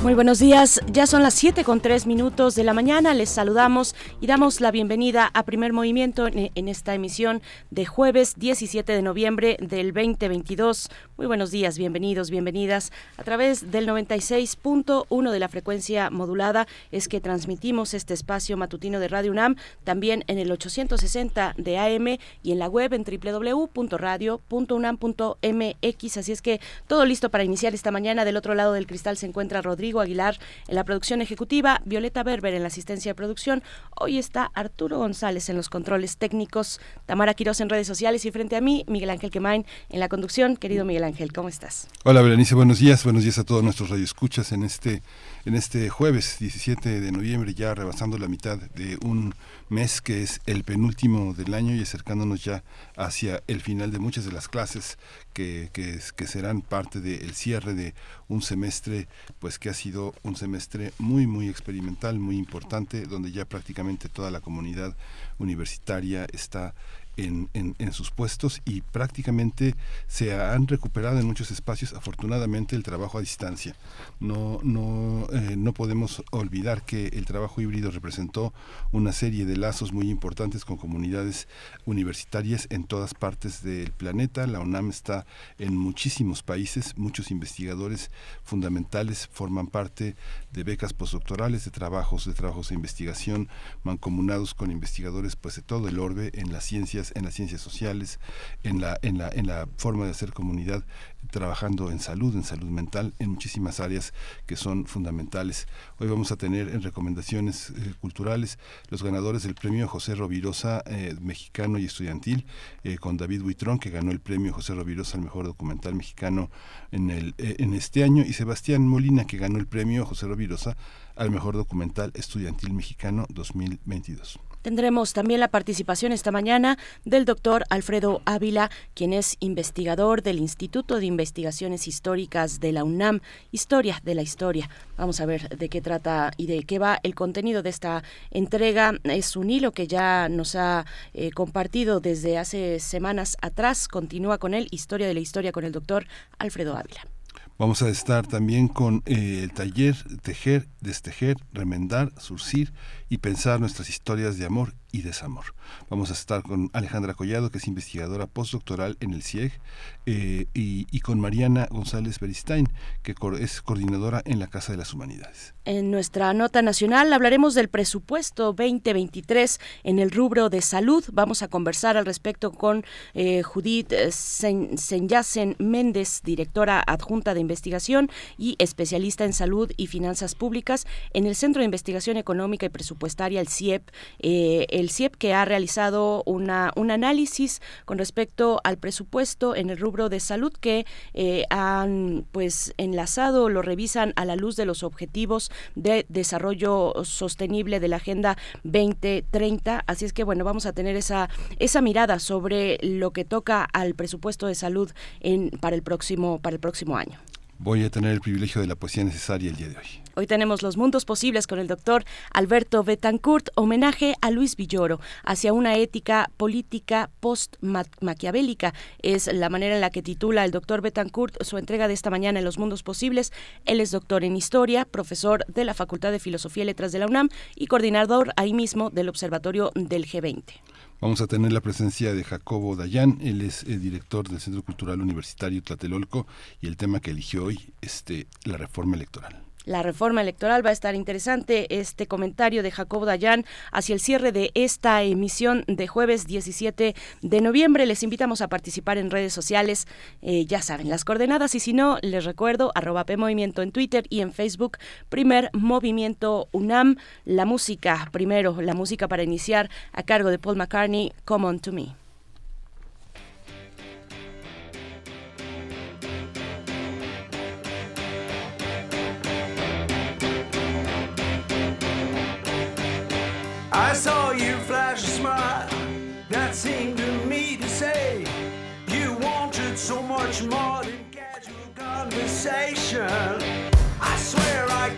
Muy buenos días, ya son las 7 con 3 minutos de la mañana, les saludamos y damos la bienvenida a Primer Movimiento en, esta emisión de jueves 17 de noviembre del 2022. Muy buenos días, bienvenidos, bienvenidas. A través del 96.1 de la frecuencia modulada es que transmitimos este espacio matutino de Radio UNAM, también en el 860 de AM y en la web en www.radio.unam.mx, así es que todo listo para iniciar esta mañana. Del otro lado del cristal se encuentra Rodrigo Aguilar en la producción ejecutiva, Violeta Berber en la asistencia de producción. Hoy está Arturo González en los controles técnicos, Tamara Quiroz en redes sociales y frente a mí, Miguel Ángel Quemain en la conducción. Querido Miguel Ángel, ¿cómo estás? Hola, Berenice, buenos días. Buenos días a todos nuestros radioescuchas en este en este jueves 17 de noviembre, ya rebasando la mitad de un mes que es el penúltimo del año y acercándonos ya hacia el final de muchas de las clases que, que, que serán parte del cierre de un semestre, pues que ha sido un semestre muy, muy experimental, muy importante, donde ya prácticamente toda la comunidad universitaria está en, en, sus puestos y prácticamente se han recuperado en muchos espacios afortunadamente el trabajo a distancia. No, no, eh, no podemos olvidar que el trabajo híbrido representó una serie de lazos muy importantes con comunidades universitarias en todas partes del planeta. La UNAM está en muchísimos países, muchos investigadores fundamentales forman parte de becas postdoctorales, de trabajos, de trabajos de investigación mancomunados con investigadores pues de todo el orbe en las ciencias en las ciencias sociales, en la, en la, en la forma de hacer comunidad, trabajando en salud, en salud mental, en muchísimas áreas que son fundamentales. Hoy vamos a tener en recomendaciones eh, culturales los ganadores del premio José Rovirosa eh, mexicano y estudiantil, eh, con David Buitrón, que ganó el premio José Rovirosa al mejor documental mexicano en, el, en este año, y Sebastián Molina, que ganó el premio José Rovirosa al mejor documental estudiantil mexicano 2022. Tendremos también la participación esta mañana del doctor Alfredo Ávila, quien es investigador del Instituto de Investigaciones Históricas de la UNAM, Historia de la Historia. Vamos a ver de qué trata y de qué va el contenido de esta entrega. Es un hilo que ya nos ha eh, compartido desde hace semanas atrás. Continúa con él, Historia de la Historia, con el doctor Alfredo Ávila. Vamos a estar también con eh, el taller Tejer, Destejer, Remendar, Surcir y pensar nuestras historias de amor y desamor. Vamos a estar con Alejandra Collado, que es investigadora postdoctoral en el CIEG, eh, y, con Mariana González Beristain, que es coordinadora en la Casa de las Humanidades. En nuestra nota nacional hablaremos del presupuesto 2023 en el rubro de salud. Vamos a conversar al respecto con eh, Judith Senyacen Méndez, directora adjunta de investigación y especialista en salud y finanzas públicas en el Centro de Investigación Económica y Presupuestaria, el CIEP. Eh, el CIEP que ha realizado una, un análisis con respecto al presupuesto en el rubro de salud que eh, han pues enlazado, lo revisan a la luz de los objetivos de desarrollo sostenible de la Agenda 2030. Así es que bueno, vamos a tener esa, esa mirada sobre lo que toca al presupuesto de salud en, para, el próximo, para el próximo año voy a tener el privilegio de la poesía necesaria el día de hoy. Hoy tenemos Los Mundos Posibles con el doctor Alberto Betancourt, homenaje a Luis Villoro hacia una ética política post-maquiavélica. Es la manera en la que titula el doctor Betancourt su entrega de esta mañana en Los Mundos Posibles. Él es doctor en Historia, profesor de la Facultad de Filosofía y Letras de la UNAM y coordinador ahí mismo del Observatorio del G20. Vamos a tener la presencia de Jacobo Dayan, él es el director del Centro Cultural Universitario Tlatelolco y el tema que eligió hoy, este, la reforma electoral la reforma electoral. Va a estar interesante este comentario de Jacobo Dayan hacia el cierre de esta emisión de jueves 17 de noviembre. Les invitamos a participar en redes sociales. Eh, ya saben las coordenadas y si no, les recuerdo arroba Movimiento en Twitter y en Facebook. Primer Movimiento UNAM. La música, primero, la música para iniciar a cargo de Paul McCartney, Come On To Me. Saw you flash a smile that seemed to me to say you wanted so much more than casual conversation. I swear I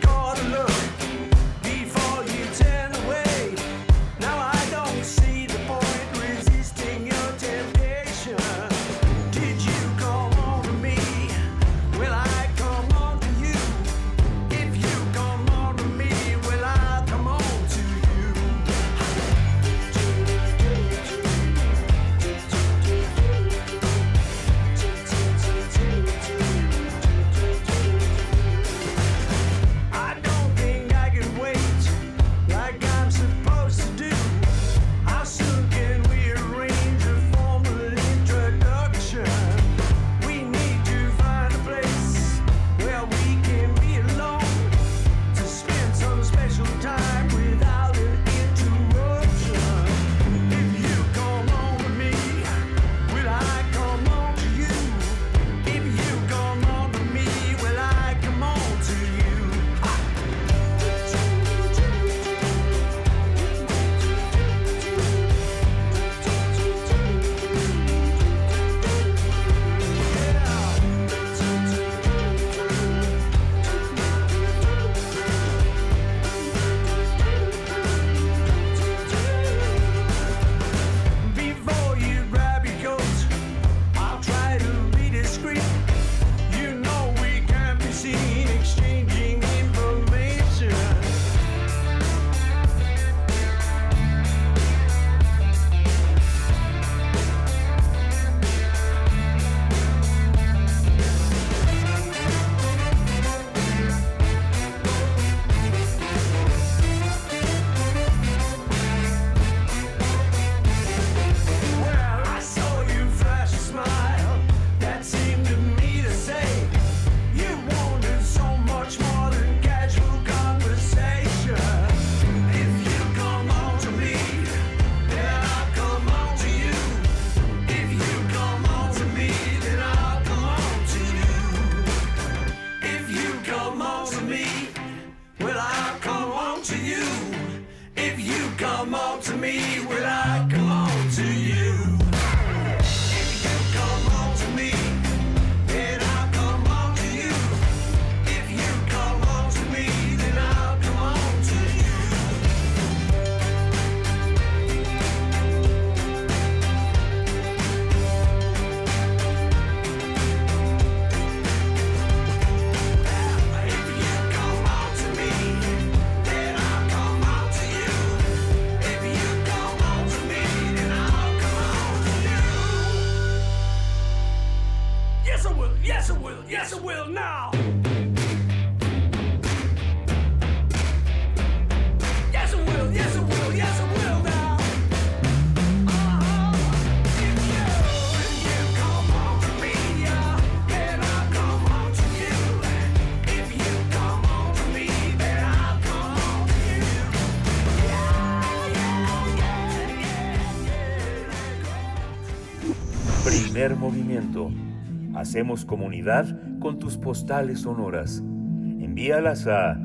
Hacemos comunidad con tus postales sonoras. Envíalas a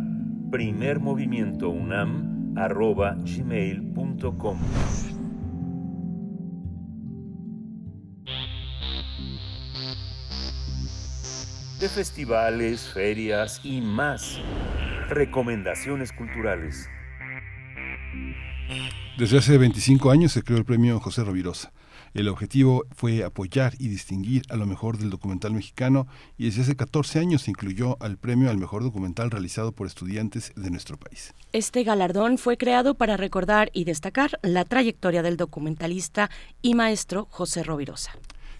primermovimientounam.gmail.com De festivales, ferias y más. Recomendaciones culturales. Desde hace 25 años se creó el premio José Rovirosa. El objetivo fue apoyar y distinguir a lo mejor del documental mexicano y desde hace 14 años se incluyó al premio al mejor documental realizado por estudiantes de nuestro país. Este galardón fue creado para recordar y destacar la trayectoria del documentalista y maestro José Rovirosa.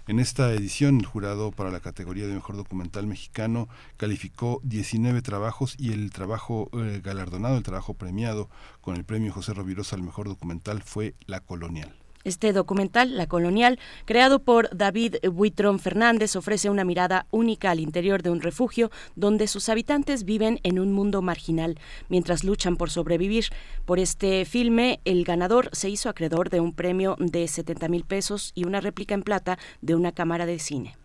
En esta edición, el jurado para la categoría de mejor documental mexicano calificó 19 trabajos y el trabajo eh, galardonado, el trabajo premiado con el premio José Rovirosa al mejor documental fue La Colonial. Este documental, La Colonial, creado por David Buitrón Fernández, ofrece una mirada única al interior de un refugio donde sus habitantes viven en un mundo marginal mientras luchan por sobrevivir. Por este filme, el ganador se hizo acreedor de un premio de 70 mil pesos y una réplica en plata de una cámara de cine.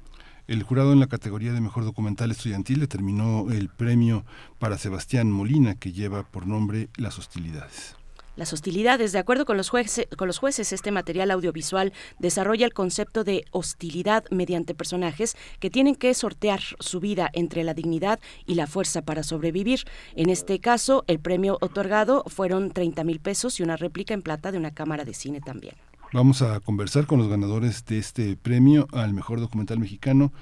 El jurado en la categoría de mejor documental estudiantil determinó el premio para Sebastián Molina, que lleva por nombre Las hostilidades. Las hostilidades. De acuerdo con los, jueces, con los jueces, este material audiovisual desarrolla el concepto de hostilidad mediante personajes que tienen que sortear su vida entre la dignidad y la fuerza para sobrevivir. En este caso, el premio otorgado fueron 30 mil pesos y una réplica en plata de una cámara de cine también. Vamos a conversar con los ganadores de este premio al mejor documental mexicano,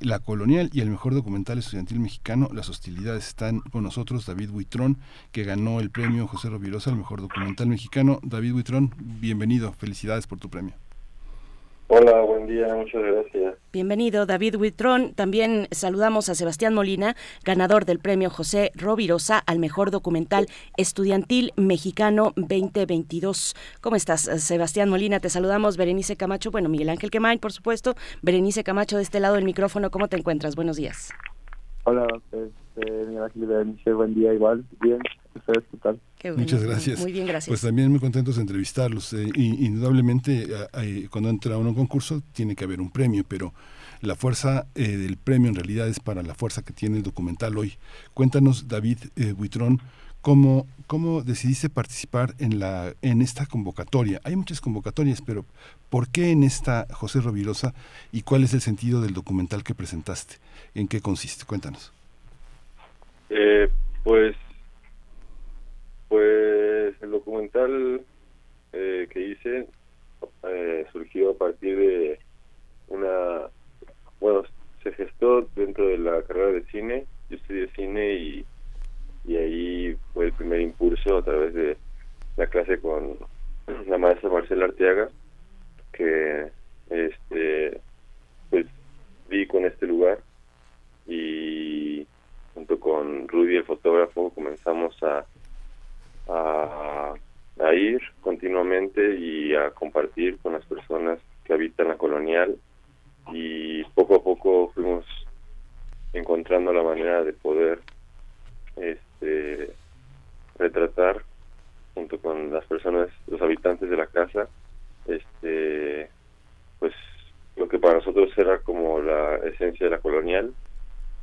La Colonial y el mejor documental estudiantil mexicano, Las Hostilidades. Están con nosotros David Buitrón, que ganó el premio José Rovirosa al mejor documental mexicano. David Buitrón, bienvenido, felicidades por tu premio. Hola, buen día, muchas gracias. Bienvenido, David Huitrón. También saludamos a Sebastián Molina, ganador del premio José Rovirosa al mejor documental estudiantil mexicano 2022. ¿Cómo estás, Sebastián Molina? Te saludamos, Berenice Camacho. Bueno, Miguel Ángel Quemain, por supuesto. Berenice Camacho, de este lado del micrófono. ¿Cómo te encuentras? Buenos días. Hola, este, Miguel Ángel Berenice, buen día igual. Bien, ¿ustedes qué tal? Qué bueno. Muchas gracias. Muy bien, gracias. Pues también muy contentos de entrevistarlos. Eh, y, indudablemente, eh, cuando entra uno a un concurso, tiene que haber un premio, pero la fuerza eh, del premio en realidad es para la fuerza que tiene el documental hoy. Cuéntanos, David eh, Buitrón, ¿cómo, ¿cómo decidiste participar en, la, en esta convocatoria? Hay muchas convocatorias, pero ¿por qué en esta José Rovirosa y cuál es el sentido del documental que presentaste? ¿En qué consiste? Cuéntanos. Eh, pues, pues el documental eh, que hice eh, surgió a partir de una, bueno, se gestó dentro de la carrera de cine. Yo estudié cine y, y ahí fue el primer impulso a través de la clase con la maestra Marcela Arteaga, que este, pues vi con este lugar y junto con Rudy el fotógrafo comenzamos a, a, ir continuamente y a compartir con las personas que habitan la colonial. Y poco a poco fuimos encontrando la manera de poder este retratar junto con las personas los habitantes de la casa este pues lo que para nosotros era como la esencia de la colonial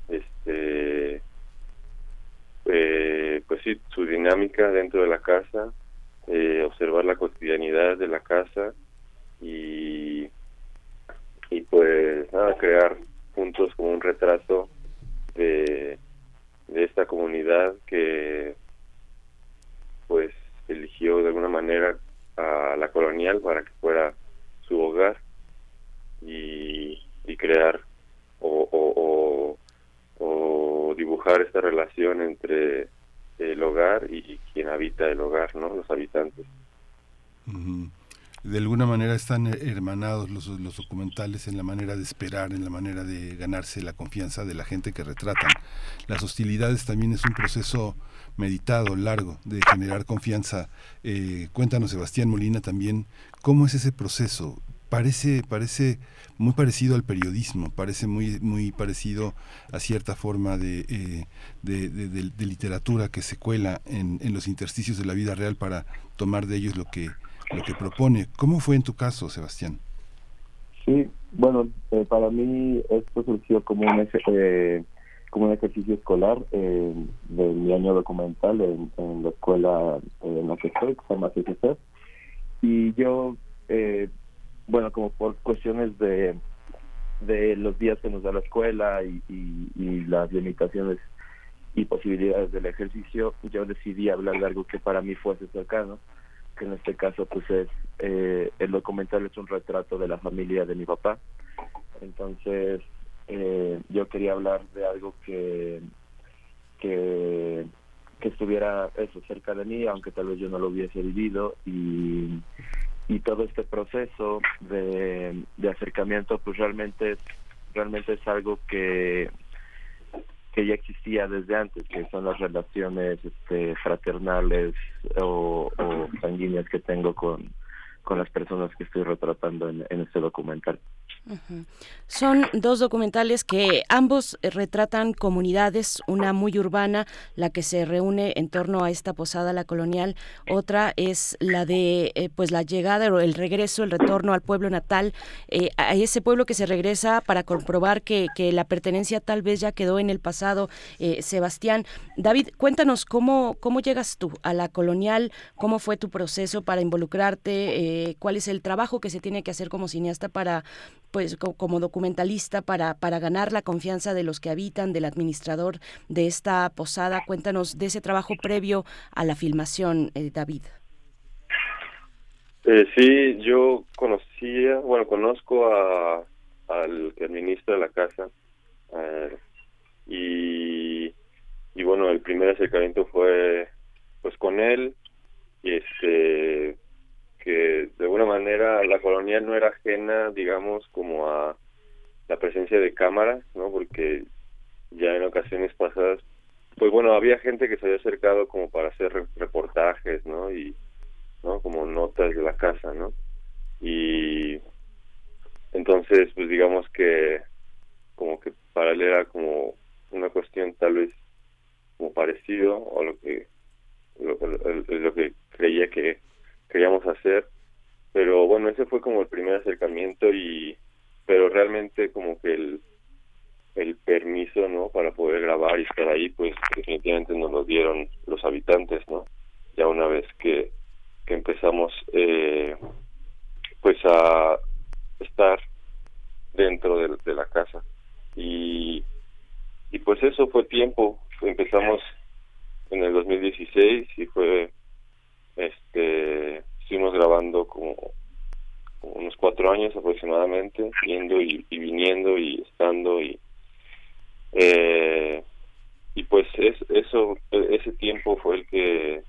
este eh, pues sí su dinámica dentro de la casa eh, observar la cotidianidad de la casa y y pues nada crear juntos como un retrato de de esta comunidad que pues eligió de alguna manera a la colonial para que fuera su hogar y, y crear o, o, dibujar esta relación entre el hogar y quien habita el hogar, ¿no? Los habitantes. De alguna manera están hermanados los, los documentales en la manera de esperar, en la manera de ganarse la confianza de la gente que retratan. Las hostilidades también es un proceso meditado, largo, de generar confianza. Eh, cuéntanos, Sebastián Molina, también, ¿cómo es ese proceso? Parece, parece muy parecido al periodismo, parece muy, muy parecido a cierta forma de, eh, de, de- de- literatura que se cuela en, en los intersticios de la vida real para tomar de ellos lo que, lo que propone. ¿Cómo fue en tu caso, Sebastián? Sí, bueno, eh, para mí esto surgió como un, eh, como un ejercicio escolar eh, de mi año documental en, en la escuela eh, en la que estoy, que se llama CCC. Y yo, eh, bueno, como por cuestiones de, de los días que nos da la escuela y, y, las limitaciones y posibilidades del ejercicio, yo decidí hablar de algo que para mí fuese cercano, que en este caso pues es eh, el documental es un retrato de la familia de mi papá. Entonces eh, yo quería hablar de algo que que que estuviera eso cerca de mí aunque tal vez yo no lo hubiese vivido y y todo este proceso de, acercamiento pues realmente es realmente es algo que que ya existía desde antes, que son las relaciones este, fraternales o, o sanguíneas que tengo con, con las personas que estoy retratando en, en este documental. Son dos documentales que ambos eh, retratan comunidades, una muy urbana, la que se reúne en torno a esta posada la colonial, otra es la de eh, pues la llegada o el regreso, el retorno al pueblo natal, eh, a ese pueblo que se regresa para comprobar que, que la pertenencia tal vez ya quedó en el pasado. Eh, Sebastián, David, cuéntanos cómo, cómo llegas tú a la colonial, cómo fue tu proceso para involucrarte, cuál es el trabajo que se tiene que hacer como cineasta para pues co- como documentalista para, para ganar la confianza de los que habitan, del administrador de esta posada. Cuéntanos de ese trabajo previo a la filmación, eh, David. Eh, sí, yo conocía, bueno, conozco a al que administra la casa eh, y y bueno, el primer acercamiento fue pues con él y este que de alguna manera la colonial no era ajena, digamos, como a la presencia de cámaras, ¿no? Porque ya en ocasiones pasadas, pues bueno, había gente que se había acercado como para hacer re- reportajes, ¿no? Y, ¿no? Como notas de la casa, ¿no? Y entonces, pues digamos que como que para él era como una cuestión tal vez como parecido o lo que lo, lo- lo que creía que queríamos hacer pero bueno ese fue como el primer acercamiento y pero realmente como que el el permiso no para poder grabar y estar ahí pues definitivamente nos lo dieron los habitantes no ya una vez que que empezamos eh, pues a estar dentro de, de la casa. Y y pues eso fue tiempo. Empezamos en el 2016 y fue este estuvimos grabando como, unos cuatro años aproximadamente yendo y, y viniendo y estando y eh, y pues es, eso ese tiempo fue el que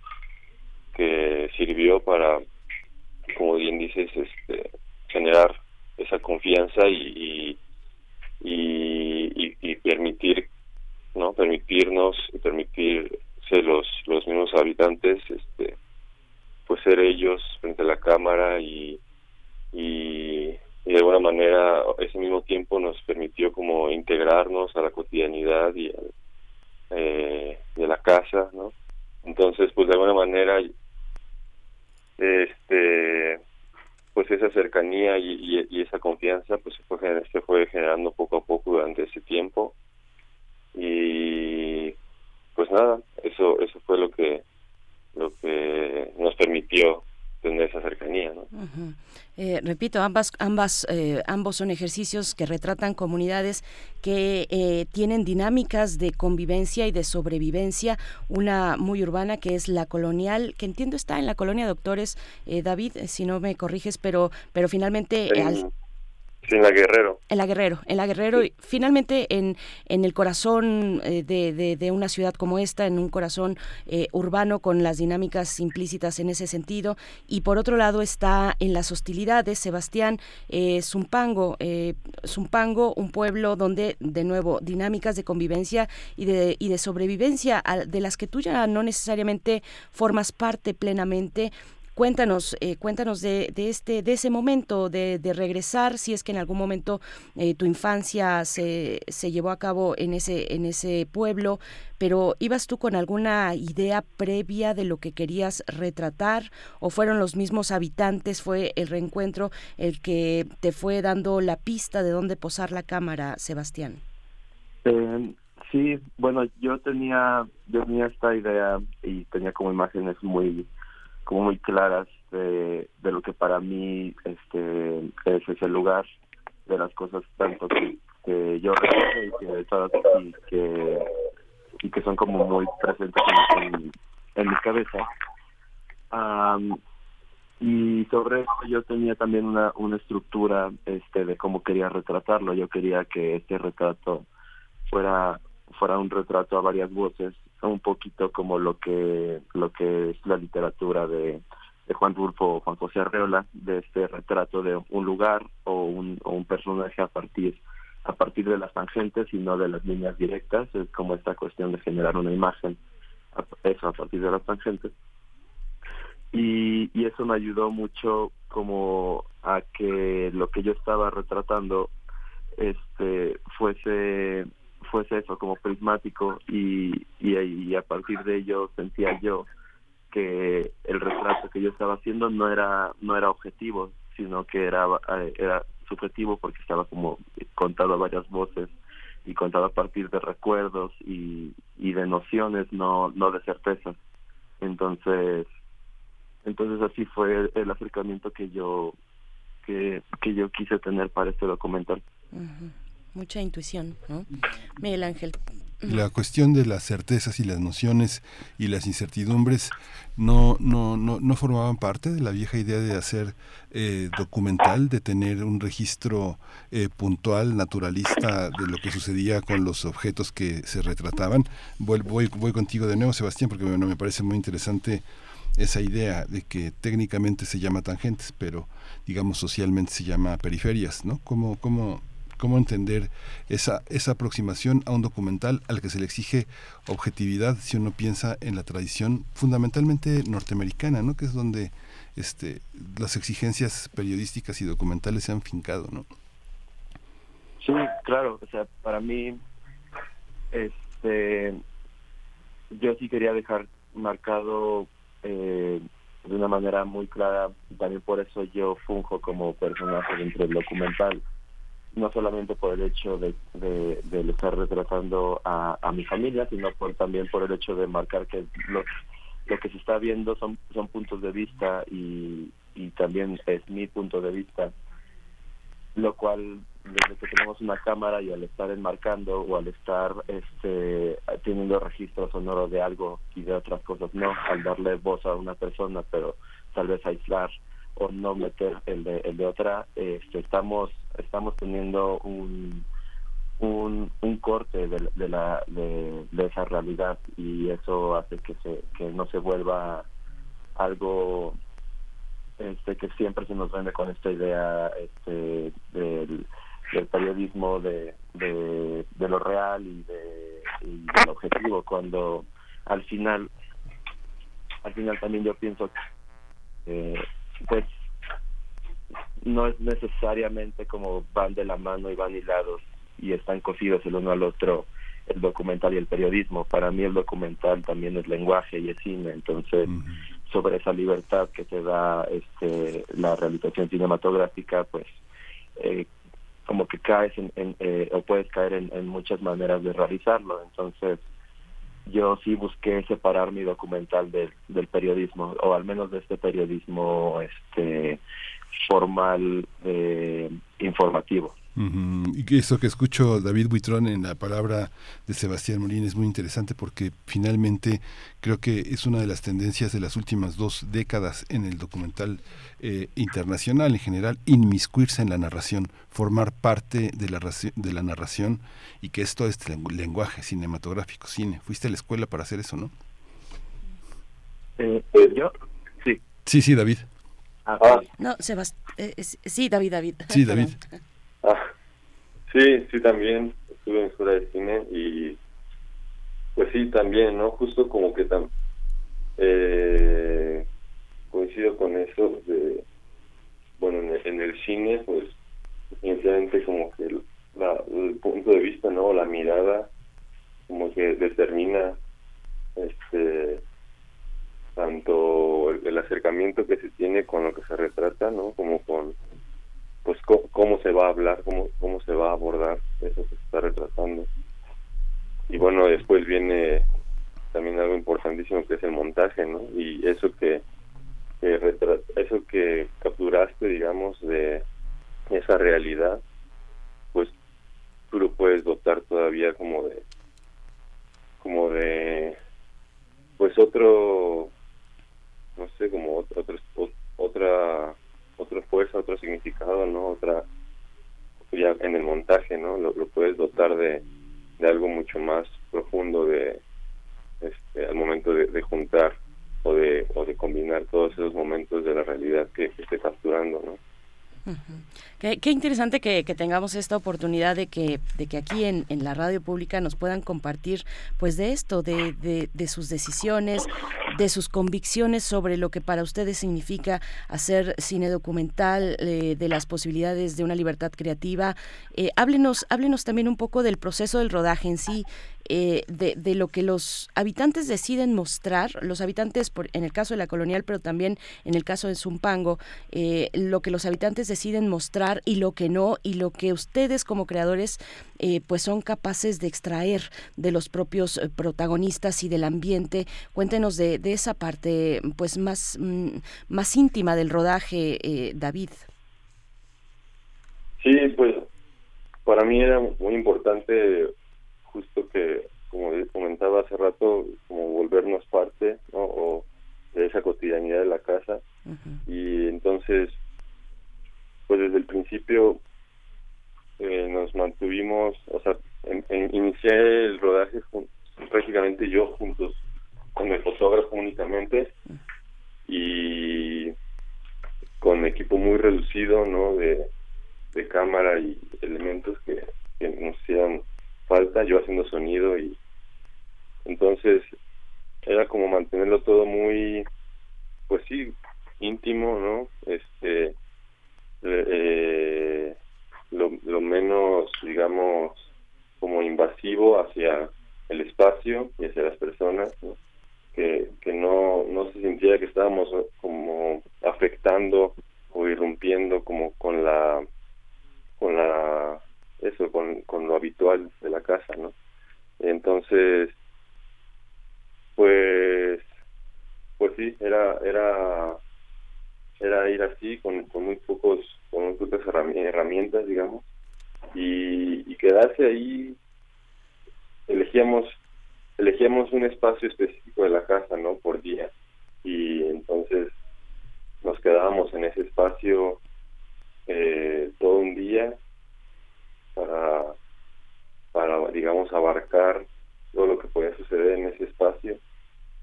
que sirvió para como bien dices este generar esa confianza y y, y, y permitir no permitirnos y permitirse los los mismos habitantes este pues ser ellos frente a la cámara y y, y de alguna manera ese mismo tiempo nos permitió como integrarnos a la cotidianidad y al, eh, de la casa no entonces pues de alguna manera este pues esa cercanía y, y, y esa confianza pues se fue se fue generando poco a poco durante ese tiempo. Y pues nada eso eso fue lo que lo que nos permitió tener esa cercanía no. Eh, repito, ambas, ambas, eh, ambos son ejercicios que retratan comunidades que eh, tienen dinámicas de convivencia y de sobrevivencia. Una muy urbana que es la colonial, que entiendo está en la colonia Doctores, eh, David, si no me corriges, pero, pero finalmente al- sí, en la Guerrero en la Guerrero, en la Guerrero, y finalmente en, en el corazón eh, de, de- de una ciudad como esta, en un corazón eh, urbano con las dinámicas implícitas en ese sentido. Y por otro lado está en las hostilidades, Sebastián, eh, Zumpango, eh, Zumpango, un pueblo donde, de nuevo, dinámicas de convivencia y de, y de sobrevivencia a- de las que tú ya no necesariamente formas parte plenamente. Cuéntanos, eh, cuéntanos de, de este, de ese momento de, regresar, si es que en algún momento eh, tu infancia se, se llevó a cabo en ese, en ese pueblo, pero ¿ibas tú con alguna idea previa de lo que querías retratar? ¿O fueron los mismos habitantes, fue el reencuentro el que te fue dando la pista de dónde posar la cámara, Sebastián? Eh, sí, bueno, yo tenía, yo tenía esta idea y tenía como imágenes muy, muy claras de, lo que para mí este es ese lugar, de las cosas tanto que, yo y que y que y que son como muy presentes en, mi cabeza. Am, y sobre eso yo tenía también una, una estructura este de cómo quería retratarlo. Yo quería que este retrato fuera fuera un retrato a varias voces, un poquito como lo que lo que es la literatura de, Juan Rulfo o Juan José Arreola, de este retrato de un lugar o un, personaje a partir a partir de las tangentes y no de las líneas directas, es como esta cuestión de generar una imagen, eso a partir de las tangentes. y, y eso me ayudó mucho como a que lo que yo estaba retratando este fuese fuese eso como prismático y, y, y a partir de ello sentía yo que el retrato que yo estaba haciendo no era no era objetivo sino que era eh, era subjetivo porque estaba como contado a varias voces y contado a partir de recuerdos y, y de nociones no no de certezas entonces entonces así fue el acercamiento que yo que, que yo quise tener para este documental. Mucha intuición, ¿no? Miguel Ángel. La cuestión de las certezas y las nociones y las incertidumbres no, no, no, no formaban parte de la vieja idea de hacer eh, documental, de tener un registro eh, puntual, naturalista de lo que sucedía con los objetos que se retrataban. Voy, voy, voy contigo de nuevo, Sebastián, porque bueno, me parece muy interesante esa idea de que técnicamente se llama tangentes, pero digamos socialmente se llama periferias, ¿no? ¿Cómo, cómo, cómo entender esa, esa aproximación a un documental al que se le exige objetividad si uno piensa en la tradición fundamentalmente norteamericana, ¿no? Que es donde este, las exigencias periodísticas y documentales se han fincado, ¿no? Sí, claro, o sea, para mí, este, yo sí quería dejar marcado eh, de una manera muy clara, también por eso yo funjo como personaje dentro del documental, no solamente por el hecho de, estar retratando a, a mi familia, sino por, también por el hecho de marcar que lo, lo que se está viendo son, son puntos de vista y, y también es mi punto de vista lo cual desde que tenemos una cámara y al estar enmarcando o al estar este teniendo registro sonoro de algo y de otras cosas no al darle voz a una persona pero tal vez aislar o no meter el de el de otra este estamos estamos teniendo un un, corte de, de la de, esa realidad y eso hace que se que no se vuelva algo este que siempre se nos vende con esta idea este del, periodismo de, de, lo real y de y del objetivo cuando al final al final también yo pienso que pues no es necesariamente como van de la mano y van hilados y están cosidos el uno al otro el documental y el periodismo. Para mí el documental también es lenguaje y es cine entonces sobre esa libertad que te da este la realización cinematográfica pues eh, como que caes en, en, eh, o puedes caer en, en muchas maneras de realizarlo. Entonces yo sí busqué separar mi documental del, del periodismo o al menos de este periodismo este formal eh, informativo Ujú. Y que eso que escucho David Buitrón en la palabra de Sebastián Molín es muy interesante porque finalmente creo que es una de las tendencias de las últimas dos décadas en el documental eh, internacional en general, inmiscuirse en la narración, formar parte de la, raci- de la narración y que esto es lengu- lenguaje cinematográfico, cine. Fuiste a la escuela para hacer eso, ¿no? eh, yo sí Sí, sí, David. Ah, No, Sebas eh, sí, David, David. Sí, David. Ah, sí, sí, también estuve en escuela de cine y pues sí, también, ¿no? Justo como que eh, coincido con eso de, bueno, en el, en el cine, pues definitivamente como que el, la- punto de vista, ¿no? La mirada como que determina este tanto el acercamiento que se tiene con lo que se retrata, ¿no? Como con pues cómo se va a hablar, cómo, cómo se va a abordar eso que se está retratando. Y bueno, después viene también algo importantísimo que es el montaje, ¿no? Y eso que, que eso que capturaste, digamos, de esa realidad, pues tú lo puedes dotar todavía como de, como de, pues otro, no sé, como ot- otro, ot- otra otra fuerza, otro significado, ¿no? Otra, ya en el montaje, ¿no? Lo, puedes dotar de, de algo mucho más profundo de, este, al momento de, juntar o de, o de combinar todos esos momentos de la realidad que, esté capturando, ¿no? Qué, qué interesante que, que tengamos esta oportunidad de que, de que aquí en, en la radio pública nos puedan compartir pues de esto, de, de, de sus decisiones, de sus convicciones sobre lo que para ustedes significa hacer cine documental, eh, de las posibilidades de una libertad creativa. Eh, háblenos, háblenos también un poco del proceso del rodaje en sí, eh, de, de, lo que los habitantes deciden mostrar, los habitantes, por, en el caso de la colonial, pero también en el caso de Zumpango, lo que los habitantes deciden mostrar y lo que no, y lo que ustedes como creadores eh, pues son capaces de extraer de los propios protagonistas y del ambiente. Cuéntenos de, de esa parte pues más, mm, más íntima del rodaje, David. Sí, pues para mí era muy importante justo que, como comentaba hace rato, como volvernos parte, ¿no? O de esa cotidianidad de la casa. Uh -huh. Y entonces, pues desde el principio eh, nos mantuvimos, o sea, en, en, inicié el rodaje prácticamente yo juntos con el fotógrafo únicamente y con equipo muy reducido, ¿no? De, de cámara y elementos que, que nos hacían falta, yo haciendo sonido y entonces era como mantenerlo todo muy, pues sí, íntimo, ¿no? Este, eh, lo, menos, digamos, como invasivo hacia el espacio y hacia las personas, que, que no, no se sintiera que estábamos como afectando o irrumpiendo como con la con la eso con, con lo habitual de la casa no entonces pues pues sí era era era ir así con, con muy pocos con muy pocas herramientas digamos y, quedarse ahí elegíamos elegíamos un espacio específico de la casa no por día. Y entonces nos quedábamos en ese espacio eh, todo un día para para digamos abarcar todo lo que podía suceder en ese espacio.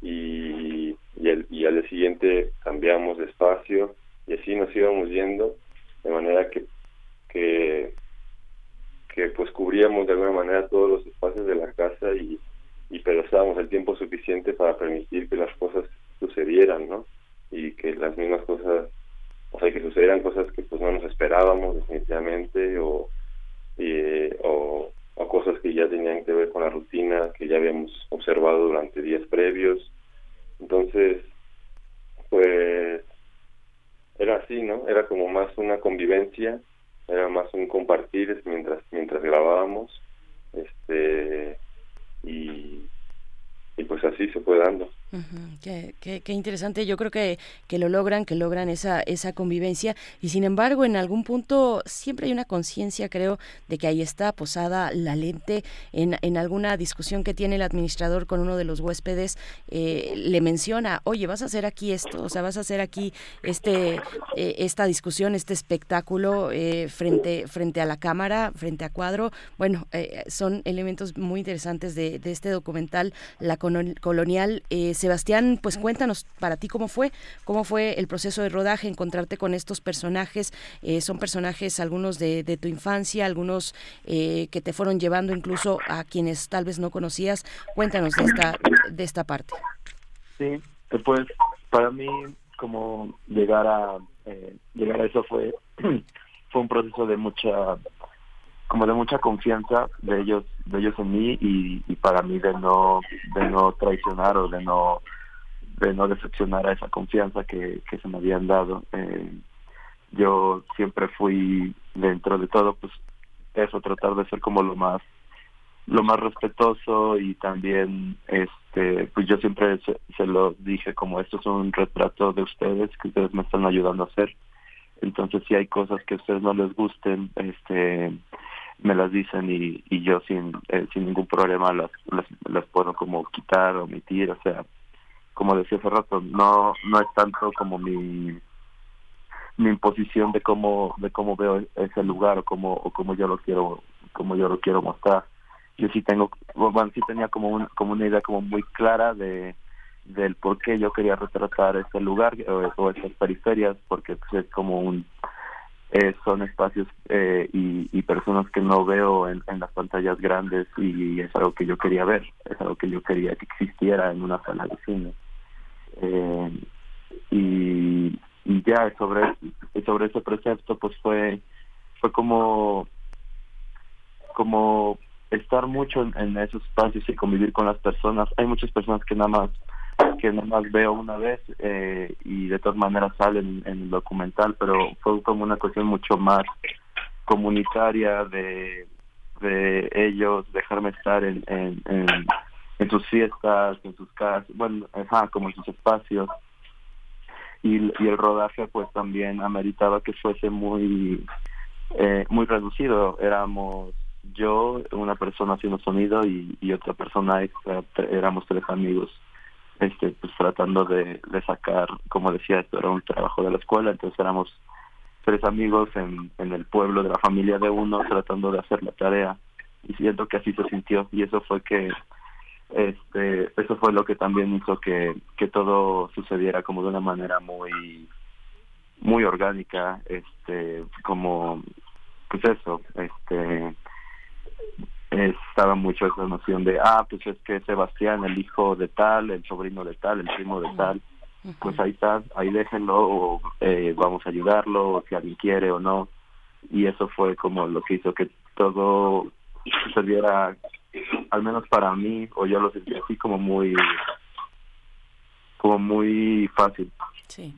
Y y, el, y al día siguiente cambiamos de espacio y así nos íbamos yendo de manera que que pues cubríamos de alguna manera todos los espacios de la casa y y pero estábamos el tiempo suficiente para permitir que las cosas sucedieran no y que las mismas cosas o sea que sucedieran cosas que pues no nos esperábamos definitivamente o eh, o, o cosas que ya tenían que ver con la rutina que ya habíamos observado durante días previos. Entonces pues era así no era como más una convivencia era más un compartir mientras mientras grabábamos este y y pues así se fue dando. Uh -huh. qué, qué, qué, interesante. Yo creo que, que, lo logran, que logran esa, esa convivencia. Y sin embargo, en algún punto siempre hay una conciencia, creo, de que ahí está posada la lente. En, en alguna discusión que tiene el administrador con uno de los huéspedes, eh, le menciona, oye, vas a hacer aquí esto, o sea, vas a hacer aquí este, eh, esta discusión, este espectáculo eh, frente, frente a la cámara, frente a cuadro. Bueno, eh, son elementos muy interesantes de, de este documental, La colonial. Eh, Sebastián, pues cuéntanos para ti cómo fue, cómo fue el proceso de rodaje, encontrarte con estos personajes. Eh, son personajes, algunos de, de tu infancia, algunos eh, que te fueron llevando incluso a quienes tal vez no conocías. Cuéntanos de esta, de esta parte. Sí, pues para mí como llegar a eh, llegar a eso fue fue un proceso de mucha como de mucha confianza de ellos de ellos en mí y, y para mí de no de no traicionar o de no de no decepcionar a esa confianza que, que se me habían dado. Eh, yo siempre fui dentro de todo pues eso tratar de ser como lo más lo más respetuoso y también este pues yo siempre se, se lo dije como esto es un retrato de ustedes que ustedes me están ayudando a hacer entonces si hay cosas que a ustedes no les gusten este me las dicen y, y yo sin eh, sin ningún problema las, las las puedo como quitar o omitir o sea como decía hace rato no no es tanto como mi mi imposición de cómo de cómo veo ese lugar o cómo o cómo yo lo quiero como yo lo quiero mostrar. Yo sí tengo bueno sí tenía como un, como una idea como muy clara de del por qué yo quería retratar ese lugar o, o esas periferias porque pues, es como un eh, son espacios eh, y, personas que no veo en, las pantallas grandes y es algo que yo quería ver, es algo que yo quería que existiera en una sala de cine. Eh, y, ya sobre sobre ese precepto pues fue fue como como estar mucho en esos espacios y convivir con las personas hay muchas personas que nada más que nada más veo una vez eh, y de todas maneras salen en el documental pero fue como una cuestión mucho más comunitaria de ellos dejarme estar en en, sus fiestas en sus casas bueno ajá, como en sus espacios. Y, el rodaje pues también ameritaba que fuese muy eh, muy reducido. Éramos yo una persona haciendo sonido y, y otra persona extra éramos tres amigos este pues tratando de, de sacar como decía esto era un trabajo de la escuela entonces éramos tres amigos en, en el pueblo de la familia de uno tratando de hacer la tarea y siento que así se sintió y eso fue que este eso fue lo que también hizo que que todo sucediera como de una manera muy muy orgánica este como pues eso este estaba mucho esa noción de ah pues es que Sebastián el hijo de tal el sobrino de tal el primo de tal pues ahí está ahí déjenlo o eh, vamos a ayudarlo o si alguien quiere o no y eso fue como lo que hizo que todo sucediera al menos para mí o yo lo sentí así como muy como muy fácil. Sí.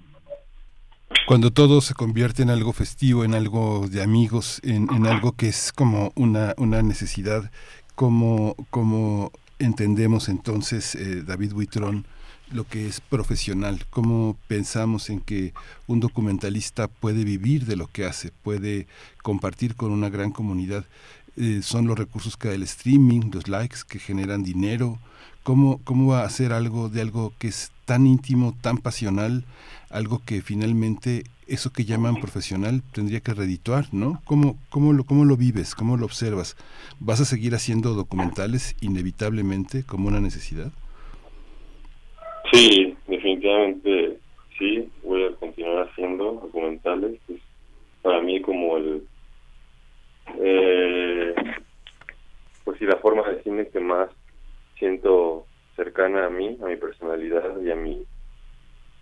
Cuando todo se convierte en algo festivo, en algo de amigos, en, algo que es como una, una necesidad, como, como entendemos entonces, eh, David Buitrón, lo que es profesional, cómo pensamos en que un documentalista puede vivir de lo que hace, puede compartir con una gran comunidad. Eh, son los recursos que da el streaming, los likes que generan dinero, cómo, cómo va a hacer algo de algo que es tan íntimo, tan pasional, algo que finalmente eso que llaman profesional tendría que redituar, ¿no? ¿Cómo, cómo, lo, ¿Cómo lo vives? ¿Cómo lo observas? ¿Vas a seguir haciendo documentales inevitablemente como una necesidad? Sí, definitivamente sí, voy a continuar haciendo documentales. Es para mí como el... Eh, pues sí, la forma de cine que más siento cercana a mí, a mi personalidad y a mi...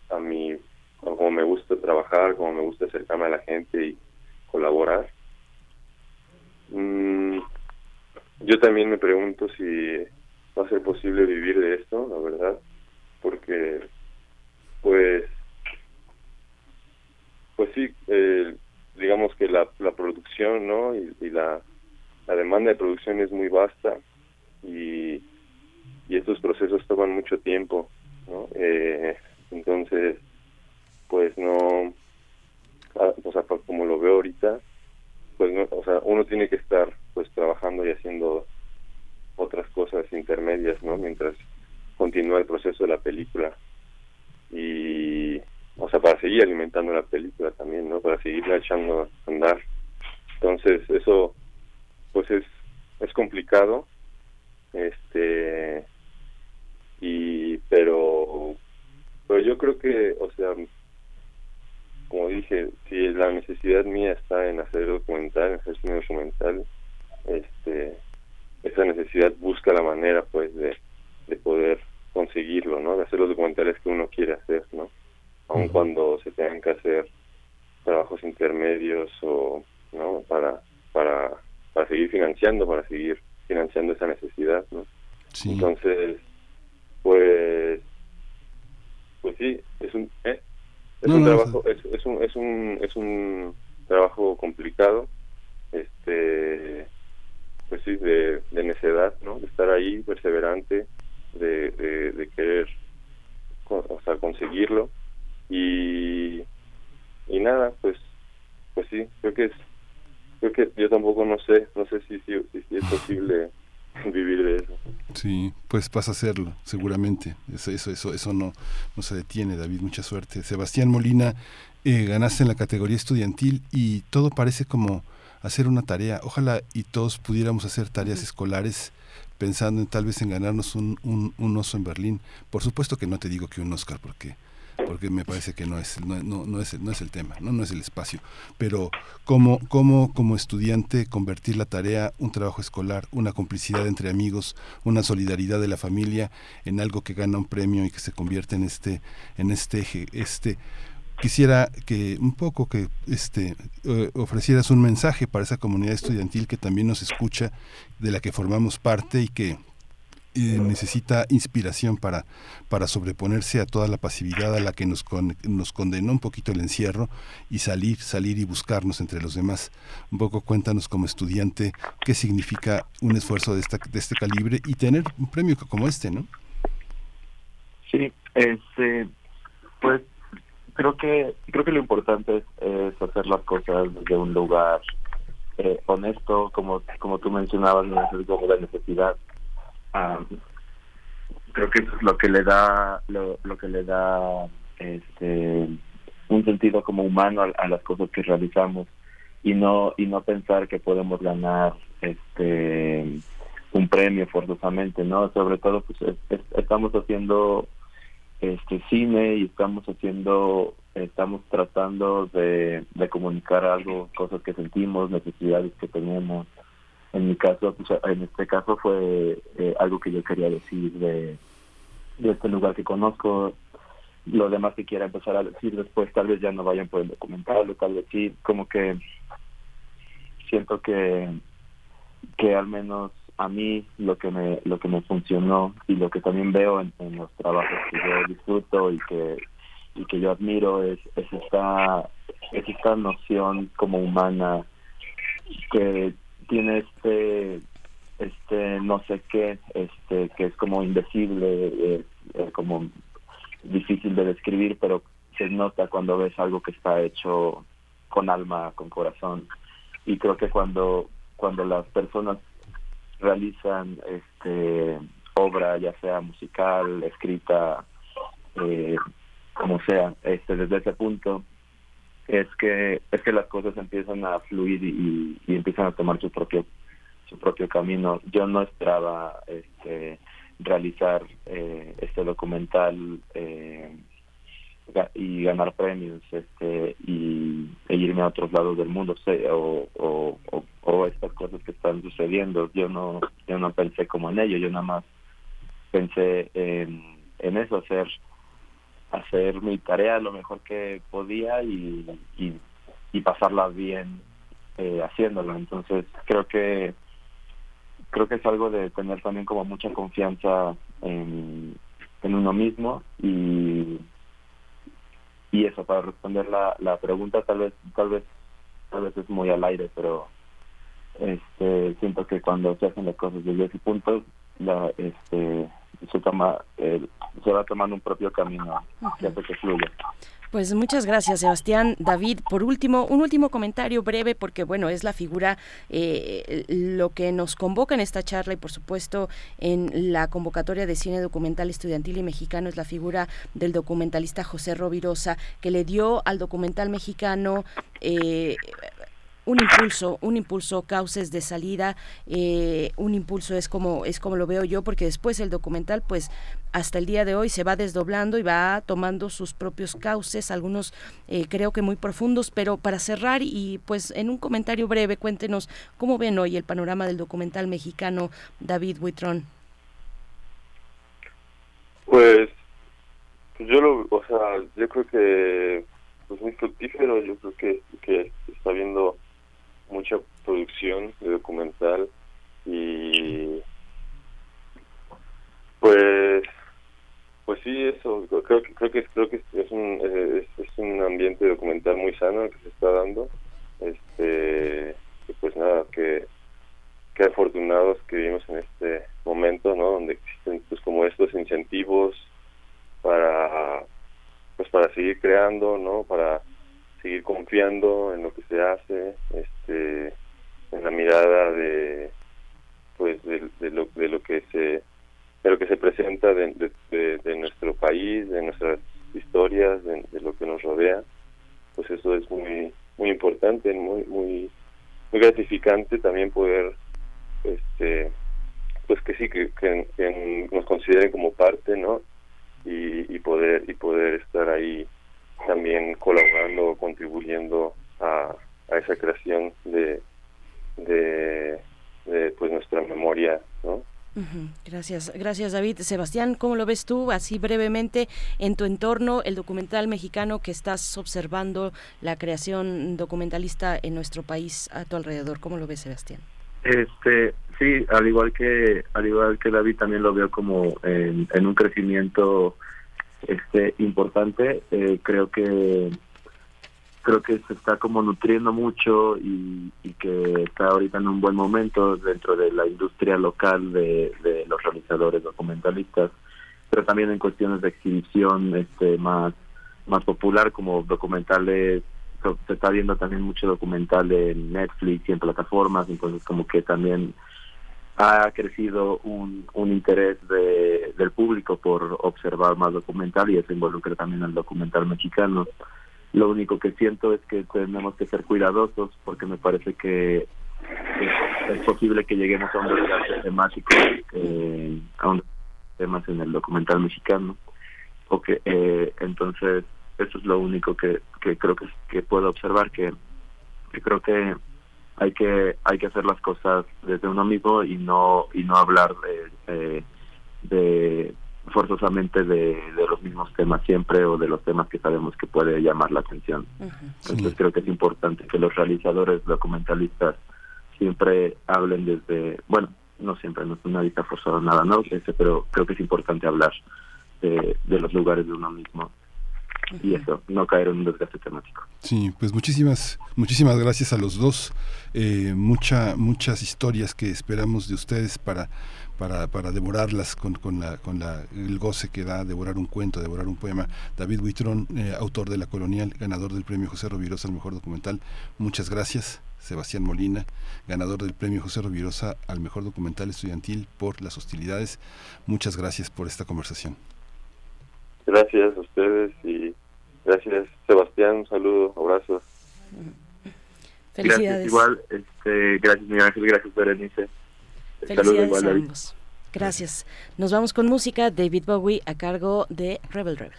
a mi a como me gusta trabajar, como me gusta acercarme a la gente y colaborar. Mm, yo también me pregunto si va a ser posible vivir de esto, la verdad, porque pues pues sí, eh, digamos que la, la producción, ¿no? Y, y la, la demanda de producción es muy vasta y, y estos procesos toman mucho tiempo, ¿no? Eh, entonces, pues no, o sea, como lo veo ahorita, pues no, o sea, uno tiene que estar pues trabajando y haciendo otras cosas intermedias, ¿no? Mientras continúa el proceso de la película y o sea para seguir alimentando la película también no para seguirla echando a andar entonces eso pues es es complicado este y pero pero yo creo que o sea como dije si la necesidad mía está en hacer documental en hacer cine documental este esa necesidad busca la manera pues de de poder conseguirlo, ¿no? De hacer los documentales que uno quiere hacer, ¿no? Aun cuando se tengan que hacer trabajos intermedios o, ¿no? Para, para, para seguir financiando, para seguir financiando esa necesidad, ¿no? Sí. Entonces, pues, pues sí, es un, ¿eh? es No, un no, trabajo, es, es un, es un, es un trabajo complicado, este, pues sí, de, de necedad, ¿no? De estar ahí, perseverante, de, de, de querer o sea, conseguirlo y y nada pues pues sí creo que es creo que yo tampoco no sé no sé si, si, si es posible vivir de eso Sí, pues vas a hacerlo, seguramente. Eso, eso, eso, eso no, no se detiene, David. Mucha suerte. Sebastián Molina, eh, ganaste en la categoría estudiantil y todo parece como hacer una tarea. Ojalá y todos pudiéramos hacer tareas escolares pensando en tal vez en ganarnos un, un, un oso en Berlín. Por supuesto que no te digo que un Oscar, porque porque me parece que no es no, no, no es no es el tema no no es el espacio. Pero cómo cómo como estudiante convertir la tarea un trabajo escolar una complicidad entre amigos una solidaridad de la familia en algo que gana un premio y que se convierte en este en este eje este quisiera que un poco que este eh, ofrecieras un mensaje para esa comunidad estudiantil que también nos escucha de la que formamos parte y que eh, necesita inspiración para, para sobreponerse a toda la pasividad a la que nos, con- nos condenó un poquito el encierro y salir, salir y buscarnos entre los demás. Un poco cuéntanos como estudiante qué significa un esfuerzo de, esta, de este calibre y tener un premio como este, ¿no? Sí, este, pues creo que creo que lo importante es, hacer las cosas desde un lugar eh, honesto, como como tú mencionabas, no es la necesidad. Ah, creo que eso es lo que le da lo, que le da este un sentido como humano a, a las cosas que realizamos y no y no pensar que podemos ganar este un premio forzosamente no sobre todo pues es- es- estamos haciendo este cine y estamos haciendo estamos tratando de comunicar algo cosas que sentimos necesidades que tenemos en mi caso en este caso fue eh, algo que yo quería decir de, de este lugar que conozco. Lo demás que quiera empezar a decir después tal vez ya no vayan por el documental tal vez sí como que siento que que al menos a mí lo que me lo que me funcionó y lo que también veo en, en los trabajos que yo disfruto y que y que yo admiro es, es esta es esta noción como humana que tiene este este no sé qué este que es como indecible eh, como difícil de describir pero se nota cuando ves algo que está hecho con alma con corazón. Y creo que cuando cuando las personas realizan este obra ya sea musical escrita eh, como sea este desde ese punto es que es que las cosas empiezan a fluir y, y empiezan a tomar su propio su propio camino. Yo no esperaba este realizar eh, este documental eh, y ganar premios este y e irme a otros lados del mundo o, o estas cosas que están sucediendo. Yo no yo no pensé como en ello yo nada más pensé en, en eso hacer hacer mi tarea lo mejor que podía y, y, pasarla bien eh, haciéndolo entonces creo que creo que es algo de tener también como mucha confianza en, en uno mismo y y eso para responder la, la pregunta tal vez tal vez tal vez es muy al aire pero este siento que cuando se hacen las cosas desde ese punto la este se toma eh, se va tomando un propio camino que que fluya Pues muchas gracias, Sebastián. David, por último, un último comentario breve, porque bueno, es la figura, eh, lo que nos convoca en esta charla y por supuesto en la convocatoria de cine documental estudiantil y mexicano es la figura del documentalista José Rovirosa, que le dio al documental mexicano eh, un impulso, un impulso, cauces de salida, eh, un impulso es como es como lo veo yo, porque después el documental, pues hasta el día de hoy se va desdoblando y va tomando sus propios cauces, algunos eh, creo que muy profundos, pero para cerrar y pues en un comentario breve, cuéntenos cómo ven hoy el panorama del documental mexicano, David Huitrón. Pues, yo lo, o sea, yo creo que pues muy fructífero, yo creo que, que está habiendo mucha producción de documental y pues pues sí eso creo que creo que creo que es un eh, es, un ambiente documental muy sano el que se está dando. Este pues nada que que afortunados que vivimos en este momento no donde existen pues como estos incentivos para pues para seguir creando no para seguir confiando en lo que se hace este en la mirada de pues de, lo de lo que se de lo que se presenta de, de, nuestro país de nuestras historias de, de lo que nos rodea pues eso es muy muy importante muy muy muy gratificante también poder este pues que sí que, que, que nos consideren como parte no y, y poder y poder estar ahí también colaborando, contribuyendo a, a esa creación de, de, de, pues nuestra memoria, ¿no? Gracias, gracias David. Sebastián, ¿cómo lo ves tú? Así brevemente, en tu entorno, el documental mexicano que estás observando, la creación documentalista en nuestro país a tu alrededor, ¿cómo lo ves, Sebastián? Este, sí, al igual que al igual que David también lo veo como en, en un crecimiento este importante. Eh, creo que creo que se está como nutriendo mucho y, que está ahorita en un buen momento dentro de la industria local de, de los realizadores documentalistas, pero también en cuestiones de exhibición este más más popular como documentales se está viendo también mucho documental en Netflix y en plataformas, entonces como que también ha crecido un, un interés de, del público por observar más documental y eso involucra también al documental mexicano. Lo único que siento es que tenemos que ser cuidadosos porque me parece que es, posible que lleguemos a un desgaste temático, eh, a un temas en el documental mexicano. O eh, entonces, eso es lo único que, que creo que, que puedo observar, que creo que hay que hay que hacer las cosas desde uno mismo y no y no hablar de, de, de forzosamente de, de los mismos temas siempre o de los temas que sabemos que puede llamar la atención. Entonces creo que es importante que los realizadores documentalistas siempre hablen desde, bueno, no siempre, no, nadie está forzado a nada, ¿no? Ese, pero creo que es importante hablar de, de los lugares de uno mismo y eso, no caer en un desgaste temático. Sí, pues muchísimas, muchísimas gracias a los dos. Eh, mucha, muchas historias que esperamos de ustedes para, para, para devorarlas con, con, la, con la, el goce que da devorar un cuento, devorar un poema. David Huitrón, eh, autor de La Colonial, ganador del premio José Rovirosa al mejor documental. Muchas gracias. Sebastián Molina, ganador del premio José Rovirosa al mejor documental estudiantil por las hostilidades. Muchas gracias por esta conversación. Gracias a ustedes y gracias Sebastián, un saludo, abrazos. Gracias igual, este, gracias Miguel Ángel, gracias Berenice. Saludos Felicidades igual a David. ambos. Gracias. Nos vamos con música. David Bowie a cargo de Rebel Rebel.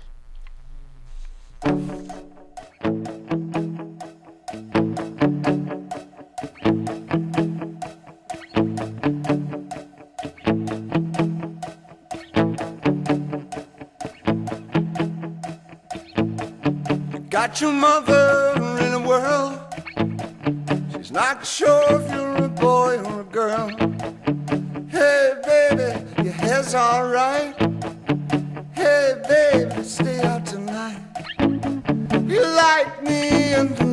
Got your mother in a world. She's not sure if you're a boy or a girl. Hey, baby, your hair's alright. Hey, baby, stay out tonight. You like me and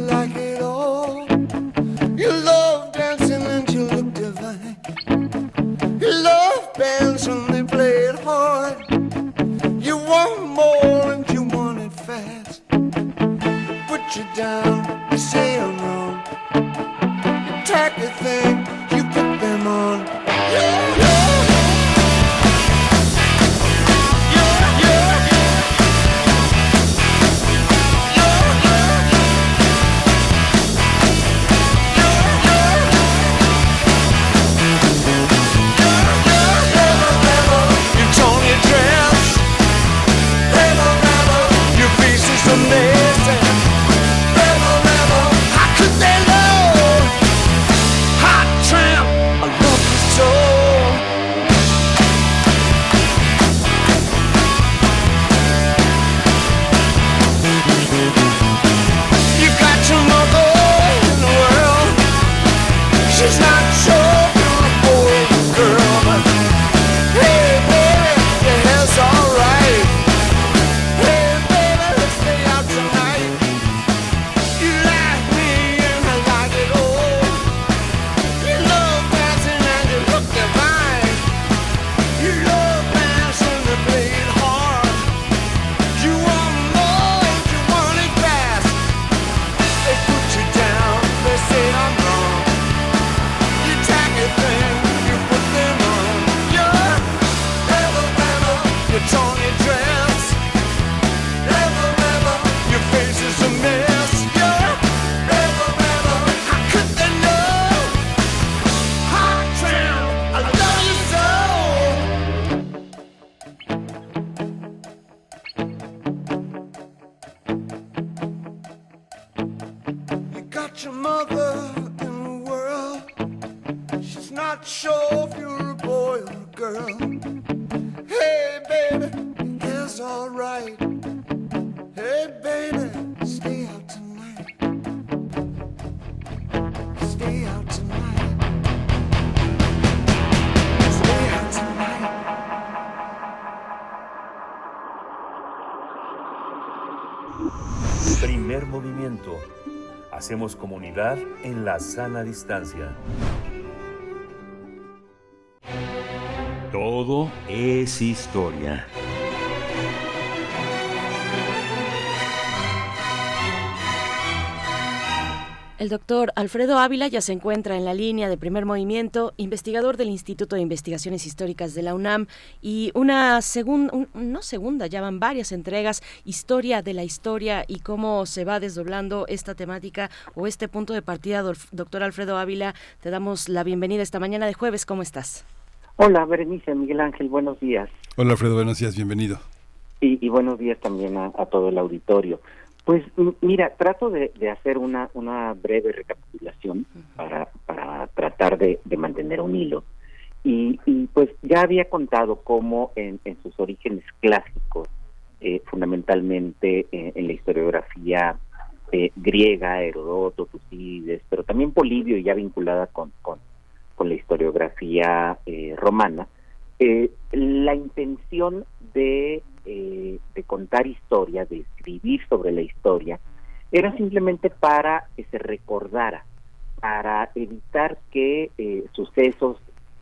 you down. You say I'm wrong. You tacky thing, you put them on. Hacemos comunidad en la sana distancia. Todo es historia. El doctor Alfredo Ávila ya se encuentra en la línea de primer movimiento, investigador del Instituto de Investigaciones Históricas de la UNAM y una segunda, no segunda, ya van varias entregas, historia de la historia y cómo se va desdoblando esta temática o este punto de partida. Doctor Alfredo Ávila, te damos la bienvenida esta mañana de jueves. ¿Cómo estás? Hola, Berenice, Miguel Ángel, buenos días. Hola Alfredo, buenos días, bienvenido. Y, y buenos días también a, a todo el auditorio. Pues mira, trato de, de hacer una, una breve recapitulación para, para tratar de, de mantener un hilo. Y, y, pues ya había contado cómo en, en sus orígenes clásicos, eh, fundamentalmente eh, en la historiografía eh, griega, Herodoto, Tucídides, pero también Polibio, ya vinculada con, con, con la historiografía eh, romana, eh, la intención de, eh, de contar historia, de escribir sobre la historia, era simplemente para que se recordara, para evitar que eh, sucesos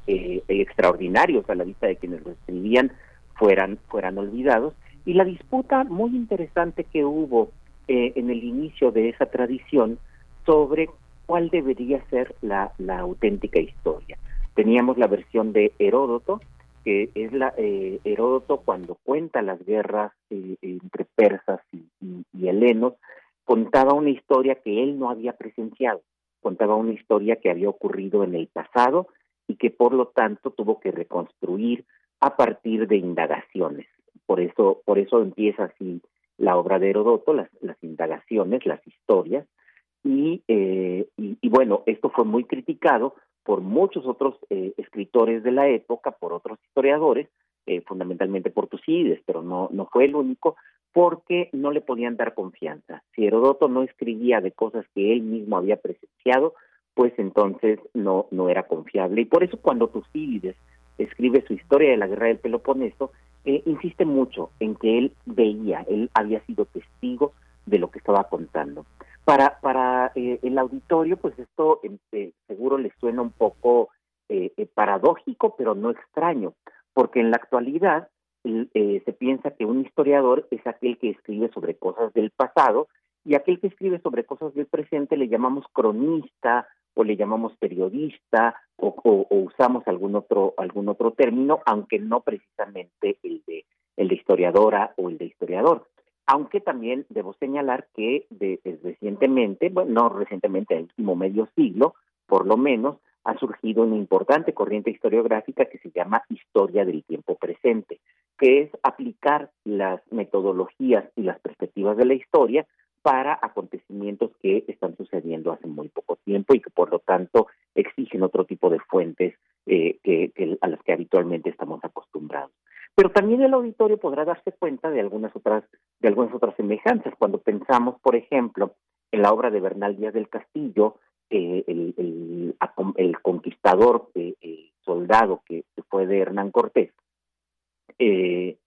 eh, extraordinarios a la vista de quienes lo escribían fueran, fueran olvidados. Y la disputa muy interesante que hubo eh, en el inicio de esa tradición sobre cuál debería ser la, la auténtica historia. Teníamos la versión de Heródoto, que es la eh, Heródoto cuando cuenta las guerras eh, entre persas y, helenos, contaba una historia que él no había presenciado, contaba una historia que había ocurrido en el pasado y que por lo tanto tuvo que reconstruir a partir de indagaciones. Por eso, por eso empieza así la obra de Heródoto, las, las indagaciones, las historias, y, eh, y bueno, esto fue muy criticado por muchos otros eh, escritores de la época, por otros historiadores, eh, fundamentalmente por Tucídides, pero no, no fue el único, porque no le podían dar confianza. Si Heródoto no escribía de cosas que él mismo había presenciado, pues entonces no, no era confiable. Y por eso cuando Tucídides escribe su historia de la guerra del Peloponeso, eh, insiste mucho en que él veía, él había sido testigo de lo que estaba contando. Para, para eh, el auditorio, pues esto eh, seguro les suena un poco eh, eh, paradójico, pero no extraño, porque en la actualidad se piensa que un historiador es aquel que escribe sobre cosas del pasado y aquel que escribe sobre cosas del presente le llamamos cronista o le llamamos periodista o- o usamos algún otro algún otro término, aunque no precisamente el de el de historiadora o el de historiador. Aunque también debo señalar que de, de recientemente, bueno, no recientemente, en el último medio siglo, por lo menos, ha surgido una importante corriente historiográfica que se llama historia del tiempo presente, que es aplicar las metodologías y las perspectivas de la historia para acontecimientos que están sucediendo hace muy poco tiempo y que por lo tanto exigen otro tipo de fuentes eh, a las que habitualmente estamos acostumbrados. Pero también el auditorio podrá darse cuenta de algunas otras de algunas otras semejanzas cuando pensamos, por ejemplo, en la obra de Bernal Díaz del Castillo, eh, el, el, el conquistador eh, soldado que, fue de Hernán Cortés. Eh,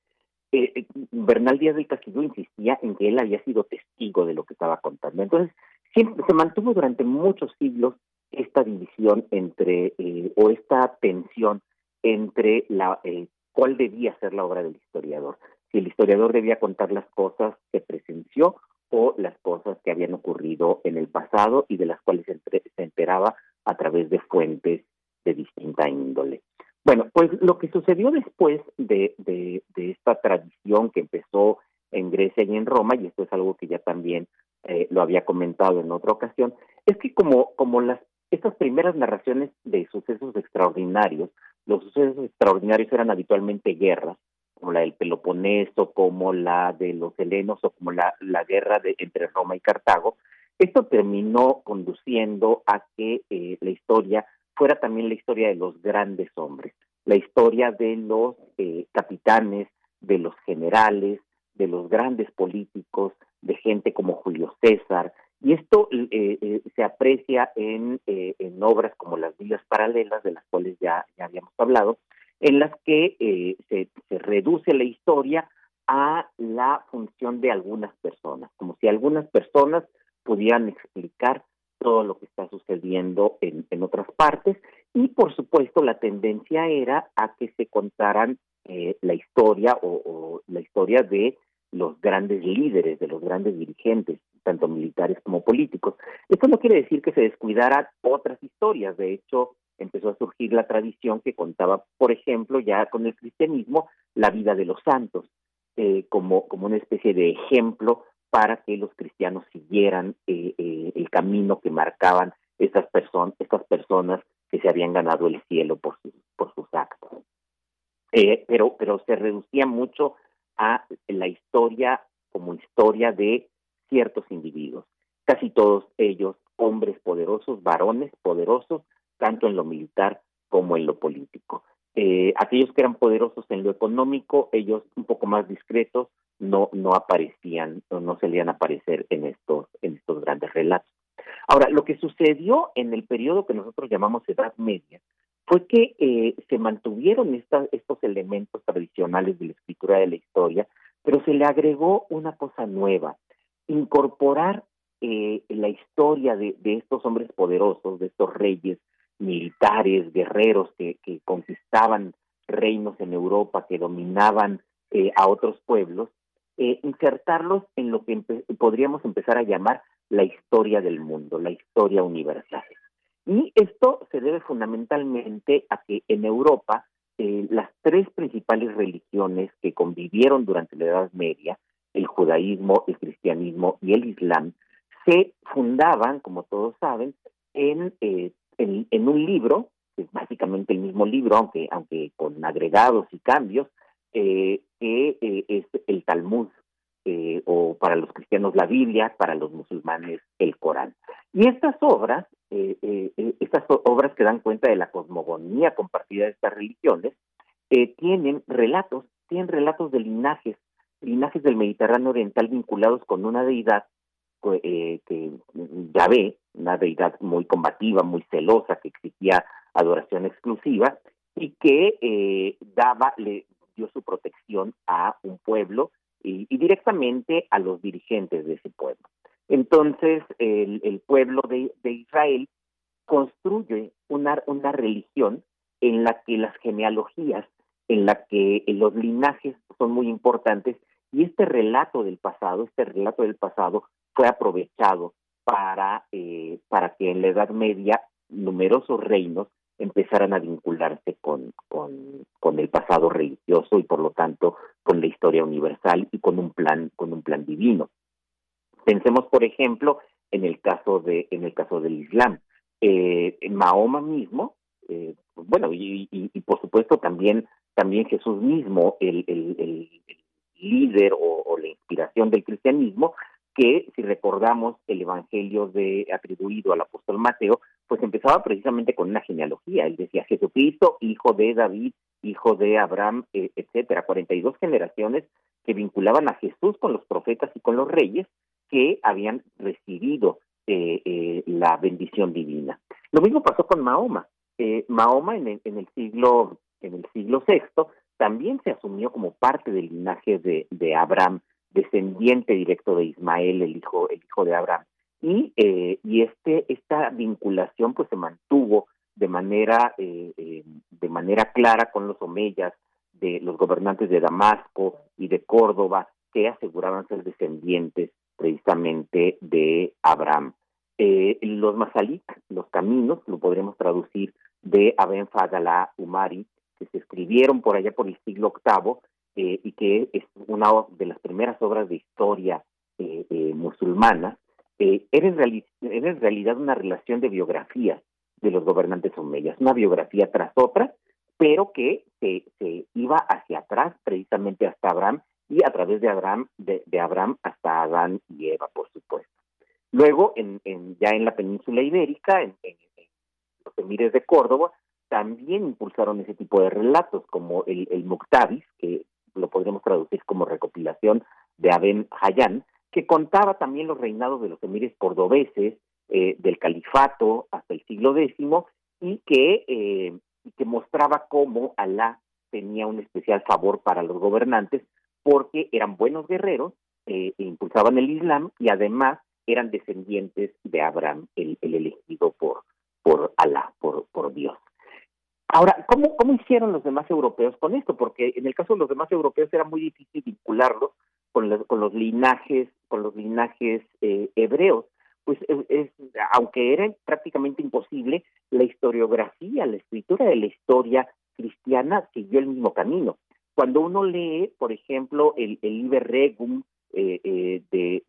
Bernal Díaz del Castillo insistía en que él había sido testigo de lo que estaba contando. Entonces, siempre se mantuvo durante muchos siglos esta división entre, o esta tensión entre la, eh, cuál debía ser la obra del historiador. Si el historiador debía contar las cosas que presenció o las cosas que habían ocurrido en el pasado y de las cuales se, enteraba a través de fuentes de distinta índole. Bueno, pues lo que sucedió después de, de, de esta tradición que empezó en Grecia y en Roma, y esto es algo que ya también eh, lo había comentado en otra ocasión, es que como, como las estas primeras narraciones de sucesos extraordinarios, los sucesos extraordinarios eran habitualmente guerras, como la del Peloponeso, como la de los helenos o como la, la guerra de, entre Roma y Cartago, Esto terminó conduciendo a que eh, la historia fuera también la historia de los grandes hombres, la historia de los eh, capitanes, de los generales, de los grandes políticos, de gente como Julio César. Y esto eh, eh, se aprecia en, eh, en obras como las Vidas Paralelas, de las cuales ya, ya habíamos hablado, en las que eh, se, se reduce la historia a la función de algunas personas, como si algunas personas pudieran explicar todo lo que está sucediendo en, en otras partes. Y por supuesto la tendencia era a que se contaran eh, la historia o la historia de los grandes líderes, de los grandes dirigentes, tanto militares como políticos. Esto no quiere decir que se descuidaran otras historias, de hecho empezó a surgir la tradición que contaba, por ejemplo, ya con el cristianismo, la vida de los santos, eh, como, como una especie de ejemplo para que los cristianos siguieran eh, eh, el camino que marcaban estas, personas estas personas que se habían ganado el cielo por sus, por sus actos. Eh, pero, pero se reducía mucho a la historia como historia de ciertos individuos, casi todos ellos hombres poderosos, varones poderosos, tanto en lo militar como en lo político. Eh, aquellos que eran poderosos en lo económico, ellos un poco más discretos, no, no aparecían, no, no solían aparecer en estos, en estos grandes relatos. Ahora, lo que sucedió en el periodo que nosotros llamamos Edad Media fue que eh, se mantuvieron estos elementos tradicionales de la escritura de la historia, pero se le agregó una cosa nueva, incorporar eh, la historia de, de estos hombres poderosos, de estos reyes militares, guerreros que, que conquistaban reinos en Europa, que dominaban eh, a otros pueblos, eh, insertarlos en lo que empe- podríamos empezar a llamar la historia del mundo, la historia universal. Y esto se debe fundamentalmente a que en Europa eh, las tres principales religiones que convivieron durante la Edad Media, el judaísmo, el cristianismo y el islam, se fundaban, como todos saben, en, eh, en, un libro, que es básicamente el mismo libro, aunque, aunque con agregados y cambios, eh, que eh, es el Talmud, eh, o para los cristianos la Biblia, para los musulmanes el Corán. Y estas obras, eh, eh, eh, estas obras que dan cuenta de la cosmogonía compartida de estas religiones, eh, tienen relatos, tienen relatos de linajes, linajes del Mediterráneo Oriental vinculados con una deidad eh, que Yahvé, una deidad muy combativa, muy celosa, que exigía adoración exclusiva y que daba, le dio su protección a un pueblo y, y directamente a los dirigentes de ese pueblo. Entonces, el, pueblo de, de Israel construye una, una religión en la que las genealogías, en la que los linajes son muy importantes y este relato del pasado, este relato del pasado fue aprovechado para, eh, para que en la Edad Media numerosos reinos empezaran a vincularse con, con, con el pasado religioso y por lo tanto con la historia universal y con un plan, con un plan divino. Pensemos, por ejemplo, en el caso de, en el caso del Islam. Eh, Mahoma mismo, eh, bueno, y, por supuesto también, también Jesús mismo, el, el, líder o la inspiración del cristianismo, que si recordamos el evangelio de atribuido al apóstol Mateo, pues empezaba precisamente con una genealogía. Él decía Jesucristo, hijo de David, hijo de Abraham, eh, etcétera. 42 generaciones que vinculaban a Jesús con los profetas y con los reyes que habían recibido eh, eh, la bendición divina. Lo mismo pasó con Mahoma. Eh, Mahoma en el, en el siglo en el siglo VI también se asumió como parte del linaje de, de Abraham, descendiente directo de Ismael, el hijo el hijo de Abraham. Y eh, y este esta vinculación pues se mantuvo de manera eh, eh, de manera clara con los omeyas, de los gobernantes de Damasco y de Córdoba que aseguraban ser descendientes precisamente de Abraham. Los Masalik, los caminos, lo podremos traducir de Aben Fadala Umari, que se escribieron por allá por el siglo VIII eh, y que es una de las primeras obras de historia eh, eh, musulmana, era, en era en realidad una relación de biografías de los gobernantes omeyas, una biografía tras otra, pero que se, se iba hacia atrás, precisamente hasta Abraham, y a través de Abraham, de, Abraham hasta Adán y Eva, por supuesto. Luego, en, en- ya en la península ibérica, en, los emires de Córdoba, también impulsaron ese tipo de relatos, como el, el Muktabis, que lo podríamos traducir como recopilación de Aben Hayyan, que contaba también los reinados de los emires cordobeses, eh, del califato hasta el siglo X, y que, eh, que mostraba cómo Alá tenía un especial favor para los gobernantes, porque eran buenos guerreros, eh, e impulsaban el Islam, y además eran descendientes de Abraham, el, el elegido por, por Alá, por, por Dios. Ahora, ¿cómo, ¿cómo hicieron los demás europeos con esto? Porque en el caso de los demás europeos era muy difícil vincularlos con los, con los linajes, con los linajes eh, hebreos. Pues es, es- aunque era prácticamente imposible, la historiografía, la escritura de la historia cristiana siguió el mismo camino. Cuando uno lee, por ejemplo, el, el Liber Regum eh, eh, de-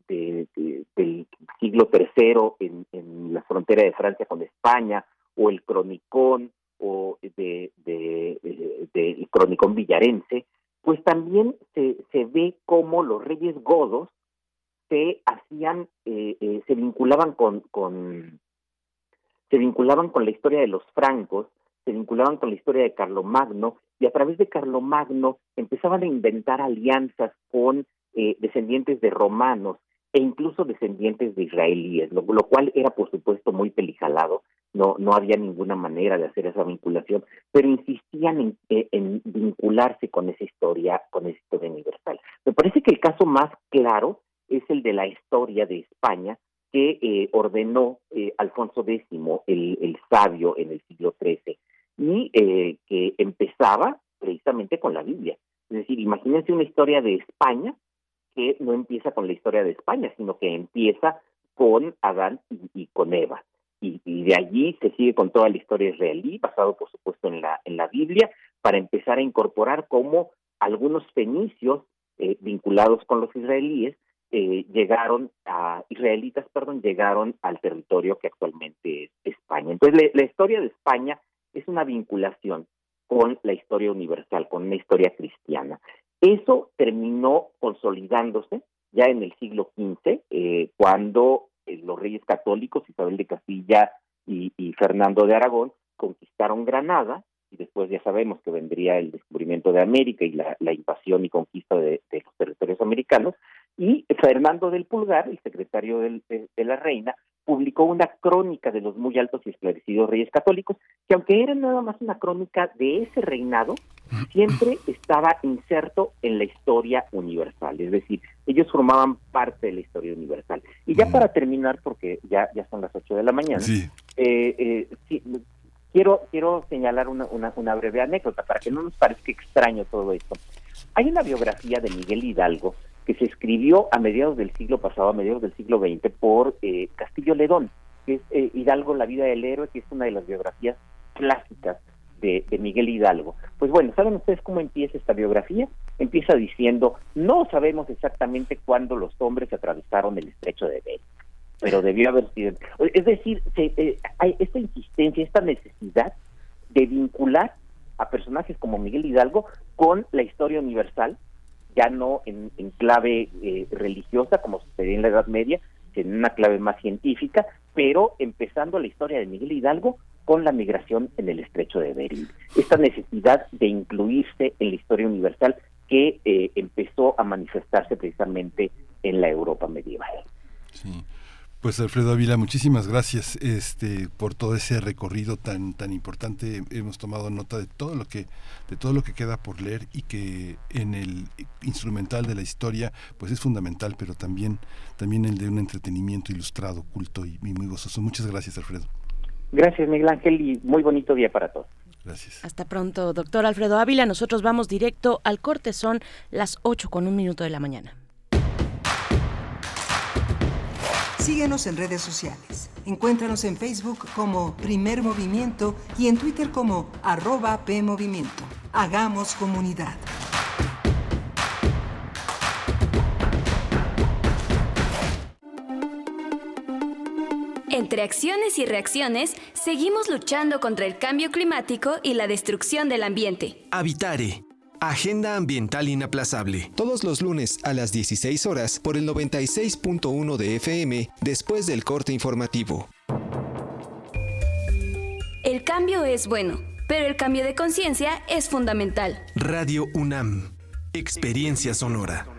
del siglo III en, en la frontera de Francia con España, o el Cronicón, o de, de, de- del Cronicón Villarense, pues también se, se ve cómo los reyes godos se hacían, eh, eh, se vinculaban con, con, se vinculaban con la historia de los francos, se vinculaban con la historia de Carlomagno, y a través de Carlomagno empezaban a inventar alianzas con eh, descendientes de romanos e incluso descendientes de israelíes, lo, lo cual era por supuesto muy pelijalado, no, no había ninguna manera de hacer esa vinculación, pero insistían en, eh, en vincularse con esa historia, con esa historia universal. Me parece que el caso más claro es el de la historia de España que eh, ordenó eh, Alfonso X, el, el sabio en el siglo XIII, y eh, que empezaba precisamente con la Biblia. Es decir, imagínense una historia de España que no empieza con la historia de España, sino que empieza con Adán y, y con Eva. Y, de allí se sigue con toda la historia israelí, basado por supuesto en la, en la Biblia, para empezar a incorporar cómo algunos fenicios eh, vinculados con los israelíes eh, llegaron a israelitas, perdón, llegaron al territorio que actualmente es España. Entonces, la, historia de España es una vinculación con la historia universal, con una historia cristiana. Eso terminó consolidándose ya en el siglo XV, eh, cuando los reyes católicos, Isabel de Castilla y, Fernando de Aragón, conquistaron Granada, y después ya sabemos que vendría el descubrimiento de América y la, invasión y conquista de, los territorios americanos, y Fernando del Pulgar, el secretario del- de, de la reina, publicó una crónica de los muy altos y esclarecidos reyes católicos, que aunque era nada más una crónica de ese reinado, siempre estaba inserto en la historia universal, es decir, ellos formaban parte de la historia universal. Y ya para terminar, porque ya, ya son las 8 de la mañana, Sí. eh, eh, sí, quiero, quiero señalar una, una, una breve anécdota para que no nos parezca extraño todo esto. Hay una biografía de Miguel Hidalgo que se escribió a mediados del siglo pasado, a mediados del siglo XX, por eh, Castillo Ledón, que es eh, Hidalgo, la vida del héroe, que es una de las biografías clásicas de, de Miguel Hidalgo. Pues bueno, ¿saben ustedes cómo empieza esta biografía? Empieza diciendo, no sabemos exactamente cuándo los hombres atravesaron el estrecho de Bering, pero debió haber sido... Es decir, se- eh, hay esta insistencia, esta necesidad de vincular a personajes como Miguel Hidalgo con la historia universal, ya no en, clave eh, religiosa como sucedía en la Edad Media, sino en una clave más científica, pero empezando la historia de Miguel Hidalgo con la migración en el estrecho de Bering. Esta necesidad de incluirse en la historia universal que eh, empezó a manifestarse precisamente en la Europa medieval. Sí. Pues Alfredo Ávila, muchísimas gracias este por todo ese recorrido tan tan importante. Hemos tomado nota de todo lo que de todo lo que queda por leer y que en el instrumental de la historia pues es fundamental, pero también también el de un entretenimiento ilustrado, culto y, y muy gozoso. Muchas gracias, Alfredo. Gracias, Miguel Ángel, y muy bonito día para todos. Gracias. Hasta pronto, doctor Alfredo Ávila. Nosotros vamos directo al corte. Son las 8 con un minuto de la mañana. Síguenos en redes sociales. Encuéntranos en Facebook como Primer Movimiento y en Twitter como arroba PMovimiento. Hagamos comunidad. Entre acciones y reacciones, seguimos luchando contra el cambio climático y la destrucción del ambiente. Habitare. Agenda Ambiental Inaplazable. Todos los lunes a las 16 horas por el 96.1 de FM después del corte informativo. El cambio es bueno, pero el cambio de conciencia es fundamental. Radio UNAM. Experiencia sonora.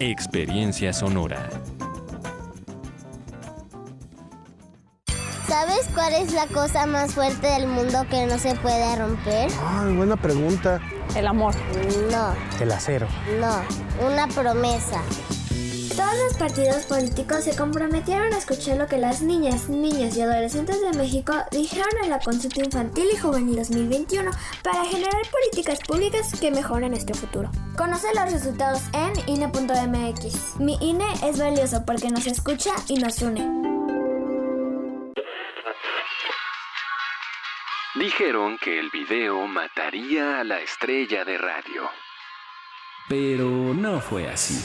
Experiencia sonora. ¿Sabes cuál es la cosa más fuerte del mundo que no se puede romper? Ay, buena pregunta. El amor. No, El acero. no, una promesa. Todos los partidos políticos se comprometieron a escuchar lo que las niñas, niños y adolescentes de México dijeron en la consulta infantil y juvenil 2021 para generar políticas públicas que mejoren nuestro futuro. Conoce los resultados en INE.mx. Mi INE es valioso porque nos escucha y nos une. Dijeron que el video mataría a la estrella de radio. Pero no fue así.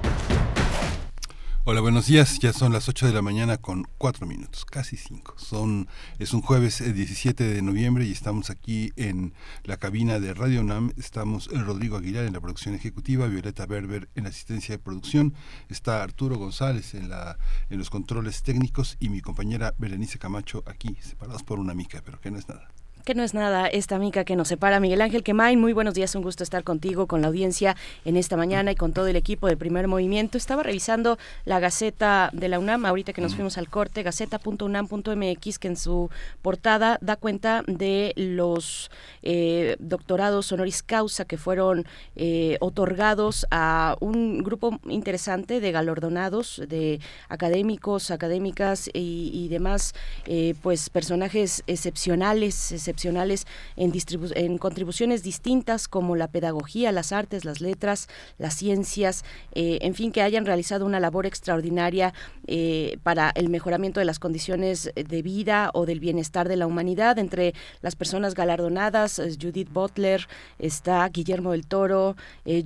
Hola, buenos días. Ya son las 8 de la mañana con 4 minutos, casi 5. Son, es un jueves eh, 17 de noviembre y estamos aquí en la cabina de Radio UNAM. Estamos eh, Rodrigo Aguilar en la producción ejecutiva, Violeta Berber en la asistencia de producción, está Arturo González en, la, en los controles técnicos y mi compañera Berenice Camacho aquí, separados por una mica, pero que no es nada. Que no es nada esta mica que nos separa. Miguel Ángel Quemain, muy buenos días, un gusto estar contigo, con la audiencia en esta mañana y con todo el equipo de Primer Movimiento. Estaba revisando la Gaceta de la UNAM, ahorita que nos fuimos al corte, gaceta.unam.mx, que en su portada da cuenta de los eh, doctorados honoris causa que fueron eh, otorgados a un grupo interesante de galardonados, de académicos, académicas y, y demás, eh, pues personajes excepcionales, excepcionales en, distribu- en contribuciones distintas como la pedagogía, las artes, las letras, las ciencias, eh, en fin, que hayan realizado una labor extraordinaria eh, para el mejoramiento de las condiciones de vida o del bienestar de la humanidad. Entre las personas galardonadas, eh, Judith Butler, está Guillermo del Toro,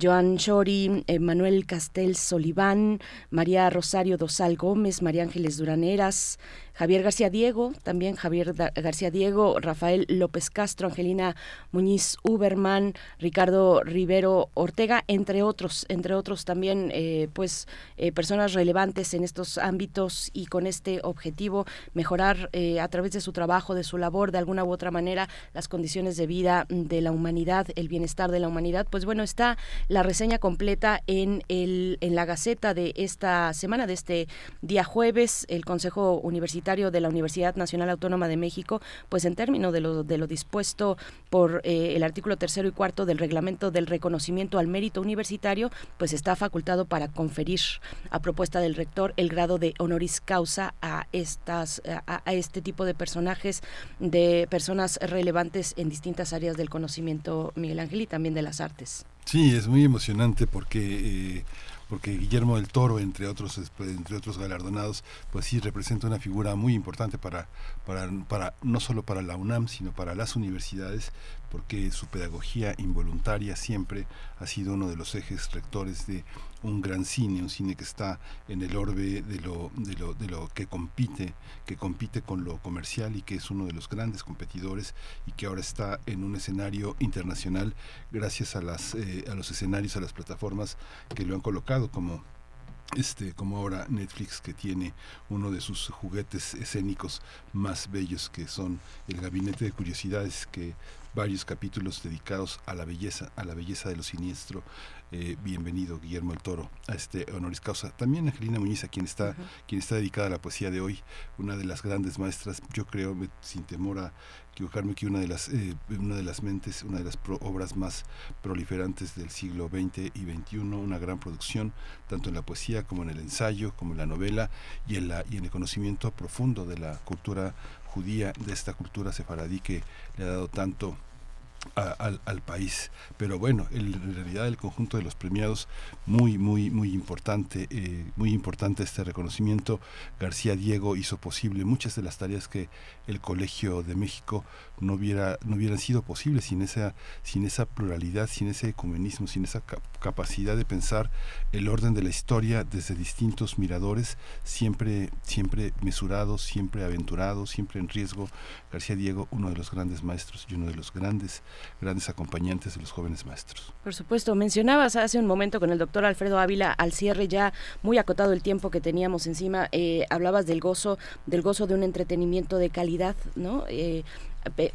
Joan Chori, eh, Manuel Castel Soliván, María Rosario Dosal Gómez, María Ángeles Duraneras, Javier García Diego, también Javier García Diego, Rafael López Castro, Angelina Muñiz Uberman, Ricardo Rivero Ortega, entre otros, entre otros también, eh, pues, eh, personas relevantes en estos ámbitos y con este objetivo, mejorar eh, a través de su trabajo, de su labor, de alguna u otra manera, las condiciones de vida de la humanidad, el bienestar de la humanidad. Pues bueno, está la reseña completa en, el, en la Gaceta de esta semana, de este día jueves, el Consejo Universitario de la Universidad Nacional Autónoma de México, pues en términos de lo, de lo dispuesto por eh, el artículo tercero y cuarto del reglamento del reconocimiento al mérito universitario, pues está facultado para conferir a propuesta del rector el grado de honoris causa a estas a, a este tipo de personajes, de personas relevantes en distintas áreas del conocimiento, Miguel Ángel, y también de las artes. Sí, es muy emocionante porque eh, porque Guillermo del Toro, entre otros entre otros galardonados, pues sí representa una figura muy importante para para para no solo para la UNAM, sino para las universidades, porque su pedagogía involuntaria siempre ha sido uno de los ejes rectores de un gran cine, un cine que está en el orbe de lo, de lo, de lo que compite, que compite con lo comercial y que es uno de los grandes competidores y que ahora está en un escenario internacional gracias a las eh, a los escenarios, a las plataformas que lo han colocado como este como ahora Netflix que tiene uno de sus juguetes escénicos más bellos que son el gabinete de curiosidades que varios capítulos dedicados a la belleza a la belleza de lo siniestro eh, bienvenido Guillermo el Toro a este honoris causa. También Angelina Muñiz a quien está quien está dedicada a la poesía de hoy una de las grandes maestras yo creo me- sin temor a equivocarme que una de las eh, una de las mentes una de las pro- obras más proliferantes del siglo XX y XXI una gran producción tanto en la poesía como en el ensayo como en la novela y en la y en el conocimiento profundo de la cultura judía de esta cultura sefaradí que le ha dado tanto al, al país. Pero bueno, en realidad el conjunto de los premiados, muy, muy, muy importante, eh, muy importante este reconocimiento. García Diego hizo posible muchas de las tareas que el Colegio de México no hubiera, no hubieran sido posibles sin esa, sin esa pluralidad, sin ese ecumenismo, sin esa cap- capacidad de pensar el orden de la historia desde distintos miradores, siempre, siempre mesurados, siempre aventurados, siempre en riesgo. García Diego, uno de los grandes maestros y uno de los grandes, grandes acompañantes de los jóvenes maestros. Por supuesto, mencionabas hace un momento con el doctor Alfredo Ávila al cierre ya muy acotado el tiempo que teníamos encima, eh, hablabas del gozo, del gozo de un entretenimiento de calidad, ¿no? Eh,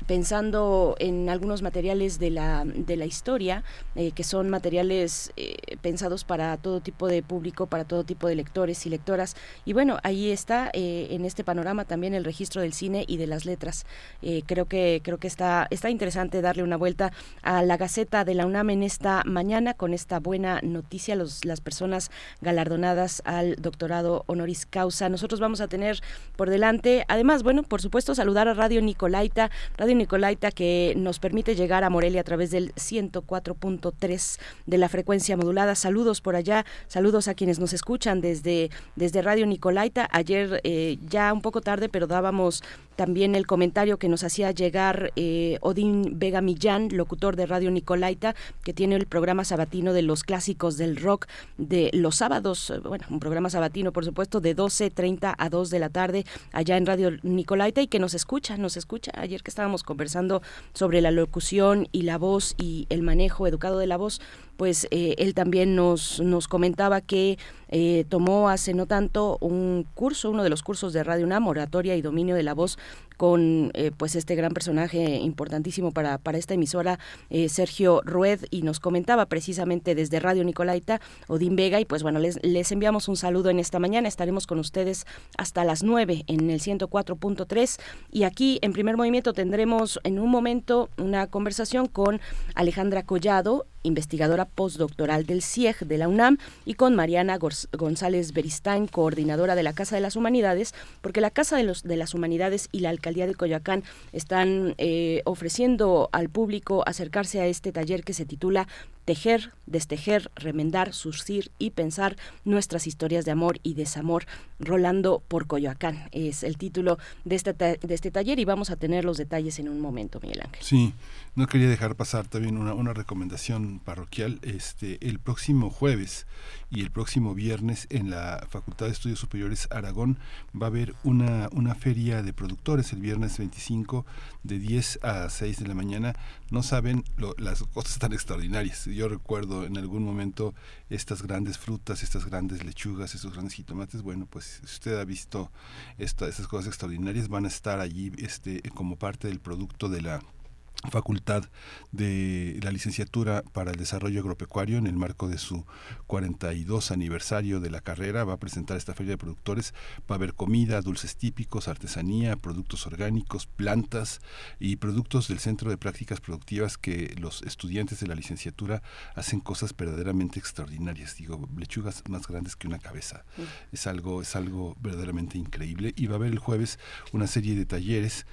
pensando en algunos materiales de la, de la historia, eh, que son materiales eh, pensados para todo tipo de público, para todo tipo de lectores y lectoras. Y bueno, ahí está eh, en este panorama también el registro del cine y de las letras. Creo que, creo que está, está interesante darle una vuelta a la Gaceta de la UNAM en esta mañana con esta buena noticia, los, las personas galardonadas al doctorado honoris causa. Nosotros vamos a tener por delante, además, bueno, por supuesto, saludar a Radio Nicolaita, Radio Nicolaita que nos permite llegar a Morelia a través del 104.3 de la frecuencia modulada. Saludos por allá, saludos a quienes nos escuchan desde, desde Radio Nicolaita. Ayer eh, ya un poco tarde, pero dábamos también el comentario que nos hacía llegar eh, Odín Vega Millán, locutor de Radio Nicolaita, que tiene el programa sabatino de los clásicos del rock de los sábados, eh, bueno, un programa sabatino, por supuesto, de 12.30 a 2 de la tarde allá en Radio Nicolaita y que nos escucha, nos escucha. Ayer que estábamos conversando sobre la locución y la voz y el manejo educado de la voz, pues eh, él también nos, nos comentaba que eh, tomó hace no tanto un curso, uno de los cursos de Radio UNAM, oratoria y dominio de la voz, con eh, pues este gran personaje importantísimo para, para esta emisora, eh, Sergio Rued, y nos comentaba precisamente desde Radio Nicolaita, Odín Vega, y pues bueno, les, les enviamos un saludo en esta mañana, estaremos con ustedes hasta las 9 en el 104.3, y aquí en primer movimiento tendremos en un momento una conversación con Alejandra Collado, investigadora postdoctoral del CIEG de la UNAM, y con Mariana González Beristain, coordinadora de la Casa de las Humanidades, porque la Casa de, los, de las Humanidades y la Alcaldía de Coyoacán están eh, ofreciendo al público acercarse a este taller que se titula Tejer, destejer, remendar, surcir y pensar nuestras historias de amor y desamor, rolando por Coyoacán. Es el título de este, ta- de este taller y vamos a tener los detalles en un momento, Miguel Ángel. Sí, no quería dejar pasar también una, una recomendación parroquial. Este, el próximo jueves y el próximo viernes en la Facultad de Estudios Superiores Aragón va a haber una, una feria de productores el viernes 25 de 10 a 6 de la mañana. No saben las cosas tan extraordinarias. Recuerdo en algún momento estas grandes frutas, estas grandes lechugas, estos grandes jitomates. Bueno, pues si usted ha visto esta, estas cosas extraordinarias, van a estar allí este, como parte del producto de la facultad de la licenciatura para el desarrollo agropecuario en el marco de su 42 aniversario de la carrera. Va a presentar esta feria de productores. Va a haber comida dulces típicos artesanía productos orgánicos plantas y productos del centro de prácticas productivas que los estudiantes de la licenciatura hacen cosas verdaderamente extraordinarias. Digo lechugas más grandes que una cabeza. Es algo es algo verdaderamente increíble. Y va a haber el jueves una serie de talleres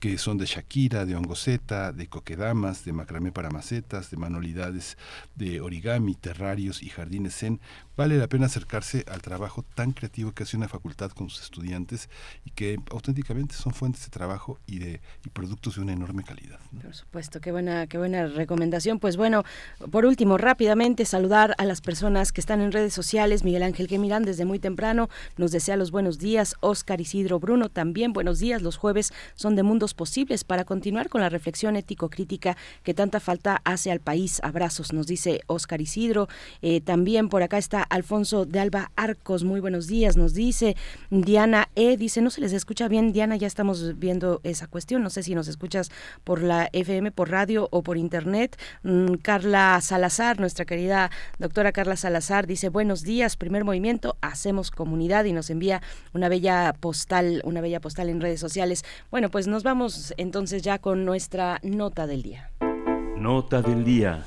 que son de Shakira, de Ongoceta, de coquedamas, de macramé para macetas, de manualidades de origami, terrarios y jardines zen. Vale la pena acercarse al trabajo tan creativo que hace una facultad con sus estudiantes y que auténticamente son fuentes de trabajo y de y productos de una enorme calidad. Por supuesto, qué buena, qué buena recomendación. Pues bueno, por último, rápidamente saludar a las personas que están en redes sociales. Miguel Ángel Gemirán desde muy temprano nos desea los buenos días. Oscar Isidro Bruno también buenos días. Los jueves son de mundos posibles para continuar con la reflexión ético-crítica que tanta falta hace al país. Abrazos, nos dice Oscar Isidro. Eh, también por acá está Alfonso de Alba Arcos. Muy buenos días, nos dice Diana E. Dice, no se les escucha bien. Diana, ya estamos viendo esa cuestión. No sé si nos escuchas por la FM, por radio o por internet. Mm, Carla Salazar, nuestra querida doctora Carla Salazar, dice, buenos días, primer movimiento, hacemos comunidad y nos envía una bella postal, una bella postal en redes sociales. Bueno, pues nos vamos entonces ya con nuestra nota del día. Nota del día.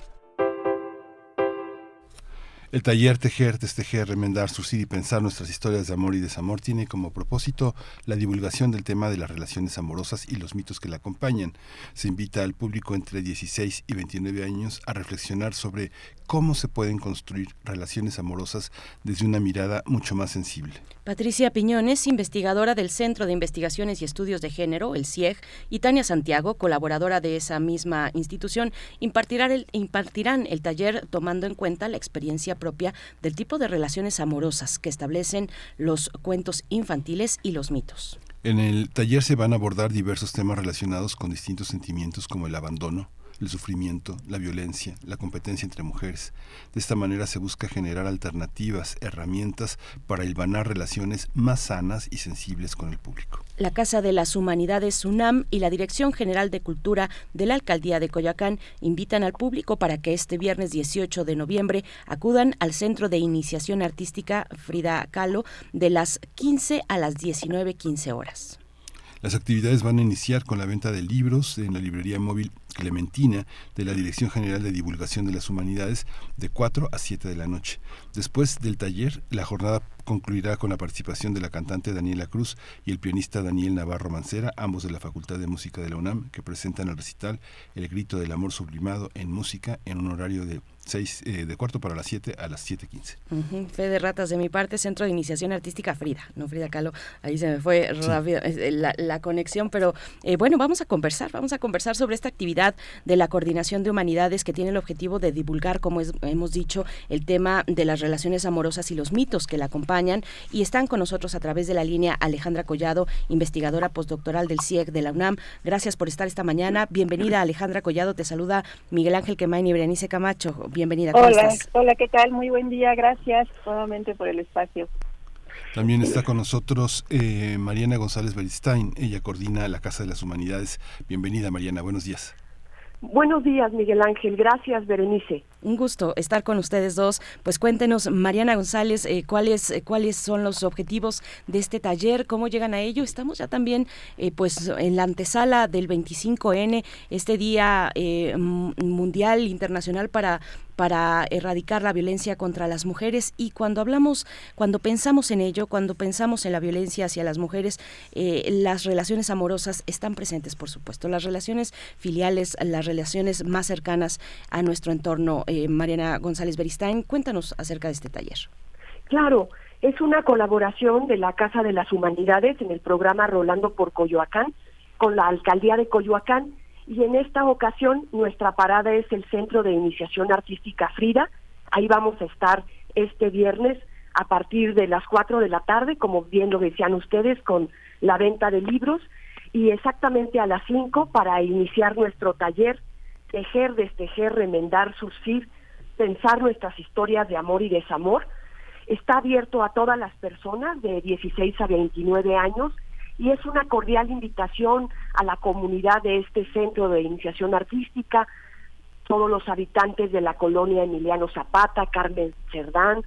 El taller Tejer, Destejer, Remendar, Surcir y Pensar nuestras historias de amor y desamor tiene como propósito la divulgación del tema de las relaciones amorosas y los mitos que la acompañan. Se invita al público entre 16 y 29 años a reflexionar sobre cómo se pueden construir relaciones amorosas desde una mirada mucho más sensible. Patricia Piñones, investigadora del Centro de Investigaciones y Estudios de Género, el CIEG, y Tania Santiago, colaboradora de esa misma institución, impartirán el, impartirán el taller tomando en cuenta la experiencia propia del tipo de relaciones amorosas que establecen los cuentos infantiles y los mitos. En el taller se van a abordar diversos temas relacionados con distintos sentimientos como el abandono, el sufrimiento, la violencia, la competencia entre mujeres. De esta manera se busca generar alternativas, herramientas para hilvanar relaciones más sanas y sensibles con el público. La Casa de las Humanidades UNAM y la Dirección General de Cultura de la Alcaldía de Coyoacán invitan al público para que este viernes 18 de noviembre acudan al Centro de Iniciación Artística Frida Kahlo de las 15 a las 19.15 horas. Las actividades van a iniciar con la venta de libros en la librería móvil Clementina de la Dirección General de Divulgación de las Humanidades de 4 a 7 de la noche. Después del taller, la jornada concluirá con la participación de la cantante Daniela Cruz y el pianista Daniel Navarro Mancera, ambos de la Facultad de Música de la UNAM, que presentan el recital El grito del amor sublimado en música en un horario de seis, eh, de cuarto para las 7 a las 7.15. Ujú, Fe de ratas de mi parte, Centro de Iniciación Artística Frida, no Frida Kahlo, ahí se me fue rápido eh, la, la conexión, pero eh, bueno, vamos a conversar, vamos a conversar sobre esta actividad de la Coordinación de Humanidades que tiene el objetivo de divulgar, como es- hemos dicho, el tema de las relaciones amorosas y los mitos que la acompañan y están con nosotros a través de la línea Alejandra Collado, investigadora postdoctoral del CIEG de la UNAM. Gracias por estar esta mañana. Bienvenida Alejandra Collado, te saluda Miguel Ángel Quemain y Berenice Camacho. Bienvenida, ¿cómo Hola, estás? hola, ¿qué tal? Muy buen día, gracias nuevamente por el espacio. También está con nosotros eh, Mariana González Beristain, ella coordina la Casa de las Humanidades. Bienvenida Mariana, buenos días. Buenos días, Miguel Ángel, gracias, Berenice. Un gusto estar con ustedes dos. Pues cuéntenos, Mariana González, eh, cuáles eh, cuáles son los objetivos de este taller, cómo llegan a ello. Estamos ya también, eh, pues, en la antesala del 25N, este día eh, mundial internacional para para erradicar la violencia contra las mujeres y cuando hablamos, cuando pensamos en ello, cuando pensamos en la violencia hacia las mujeres, eh, las relaciones amorosas están presentes, por supuesto, las relaciones filiales, las relaciones más cercanas a nuestro entorno. Eh, Mariana González Beristain, cuéntanos acerca de este taller. Claro, es una colaboración de la Casa de las Humanidades en el programa Rolando por Coyoacán con la Alcaldía de Coyoacán y en esta ocasión nuestra parada es el Centro de Iniciación Artística Frida. Ahí vamos a estar este viernes a partir de las 4 de la tarde, como bien lo decían ustedes, con la venta de libros y exactamente a las 5 para iniciar nuestro taller Tejer, Destejer, Remendar, Surcir, Pensar nuestras historias de amor y desamor. Está abierto a todas las personas de 16 a 29 años y es una cordial invitación a la comunidad de este centro de iniciación artística, todos los habitantes de la colonia Emiliano Zapata, Carmen Cerdán,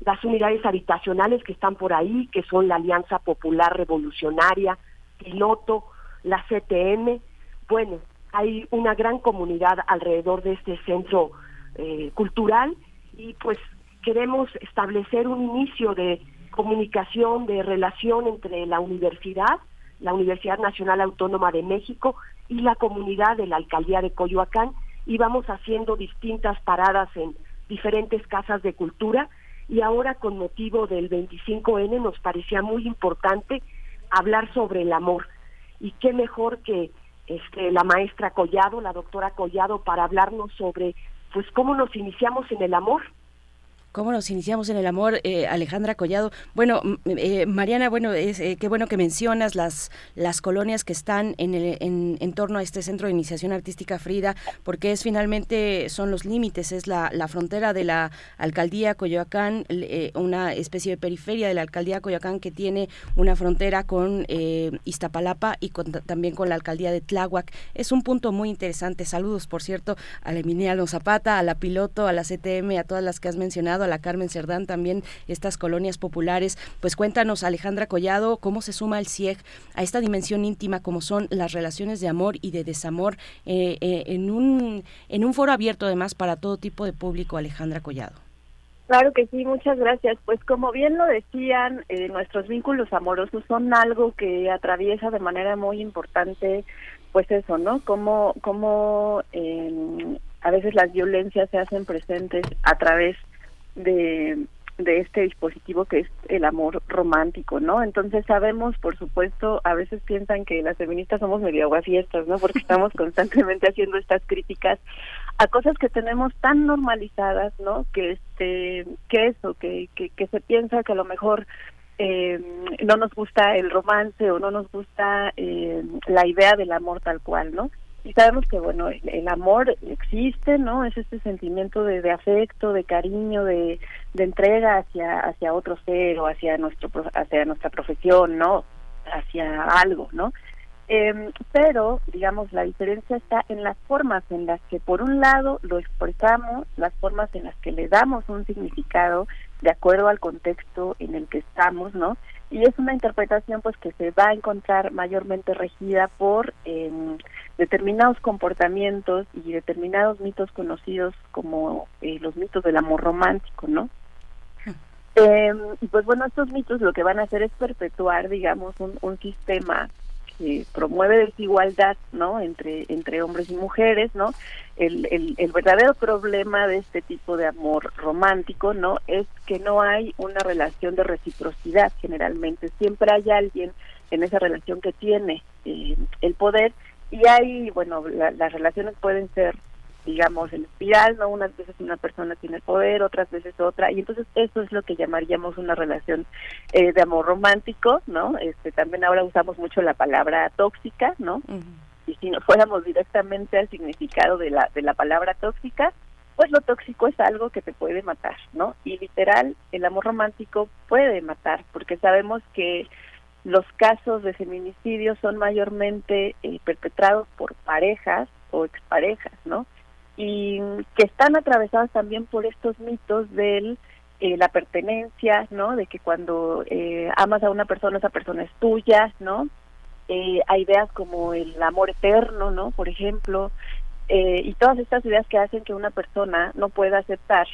las unidades habitacionales que están por ahí, que son la Alianza Popular Revolucionaria, Piloto, la CTM. Bueno, hay una gran comunidad alrededor de este centro eh, cultural y pues queremos establecer un inicio de comunicación, de relación entre la universidad, la Universidad Nacional Autónoma de México y la comunidad de la alcaldía de Coyoacán íbamos haciendo distintas paradas en diferentes casas de cultura y ahora con motivo del 25N nos parecía muy importante hablar sobre el amor. Y qué mejor que este, la maestra Collado, la doctora Collado, para hablarnos sobre pues cómo nos iniciamos en el amor. ¿Cómo nos iniciamos en el amor, eh, Alejandra Collado? Bueno, eh, Mariana, bueno, es, eh, qué bueno que mencionas las, las colonias que están en, el, en, en, torno a este Centro de Iniciación Artística Frida, porque es finalmente, son los límites, es la, la frontera de la Alcaldía Coyoacán, una especie de periferia de la Alcaldía Coyoacán que tiene una frontera con Iztapalapa y con, también con la Alcaldía de Tláhuac. Es un punto muy interesante. Saludos, por cierto, a la Emiliano Zapata, a la Piloto, a la CTM, a todas las que has mencionado a la Carmen Cerdán, también estas colonias populares. Pues cuéntanos, Alejandra Collado, cómo se suma el CIEG a esta dimensión íntima como son las relaciones de amor y de desamor eh, eh, en, un, en un foro abierto además para todo tipo de público, Alejandra Collado. Claro que sí, muchas gracias. Pues como bien lo decían, eh, nuestros vínculos amorosos son algo que atraviesa de manera muy importante, pues eso, ¿no? Como, como eh, a veces las violencias se hacen presentes a través de, de este dispositivo que es el amor romántico, ¿no? Entonces sabemos, por supuesto, a veces piensan que las feministas somos medio aguafiestas, ¿no? Porque estamos constantemente haciendo estas críticas a cosas que tenemos tan normalizadas, ¿no? Que este, que eso, que, que, que se piensa que a lo mejor eh, no nos gusta el romance o no nos gusta eh, la idea del amor tal cual, ¿no? Y sabemos que bueno el, amor existe no es este sentimiento de, de afecto de cariño de, de, entrega hacia hacia otro ser o hacia nuestro hacia nuestra profesión no hacia algo no eh, pero digamos la diferencia está en las formas en las que por un lado lo expresamos las formas en las que le damos un significado de acuerdo al contexto en el que estamos no y es una interpretación pues que se va a encontrar mayormente regida por eh, determinados comportamientos y determinados mitos conocidos como eh, los mitos del amor romántico, ¿no? Eh, y pues bueno, estos mitos lo que van a hacer es perpetuar, digamos, un, un sistema que promueve desigualdad, ¿no? Entre entre hombres y mujeres, ¿no? El, el, el verdadero problema de este tipo de amor romántico, ¿no? Es que no hay una relación de reciprocidad generalmente. Siempre hay alguien en esa relación que tiene eh, el poder y hay, bueno, la, las relaciones pueden ser, digamos, en espiral, ¿no? Unas veces una persona tiene el poder, otras veces otra, y entonces eso es lo que llamaríamos una relación eh, de amor romántico, ¿no? Este, también ahora usamos mucho la palabra tóxica, ¿no? Uh -huh. Y si nos fuéramos directamente al significado de la, de la palabra tóxica, pues lo tóxico es algo que te puede matar, ¿no? Y literal, el amor romántico puede matar, porque sabemos que los casos de feminicidio son mayormente eh, perpetrados por parejas o exparejas, ¿no? Y que están atravesados también por estos mitos de eh, la pertenencia, ¿no? De que cuando eh, amas a una persona, esa persona es tuya, ¿no? Eh, hay ideas como el amor eterno, ¿no? Por ejemplo, eh, y todas estas ideas que hacen que una persona no pueda aceptar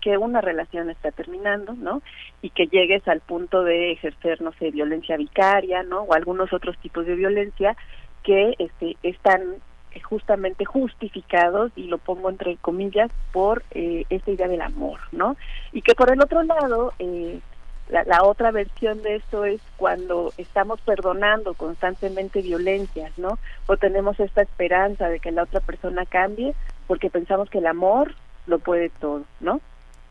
que una relación está terminando, ¿no? Y que llegues al punto de ejercer, no sé, violencia vicaria, ¿no? O algunos otros tipos de violencia que este, están justamente justificados, y lo pongo entre comillas, por eh, esta idea del amor, ¿no? Y que por el otro lado, eh, la, la, otra versión de esto es cuando estamos perdonando constantemente violencias, ¿no? O tenemos esta esperanza de que la otra persona cambie porque pensamos que el amor lo puede todo, ¿no?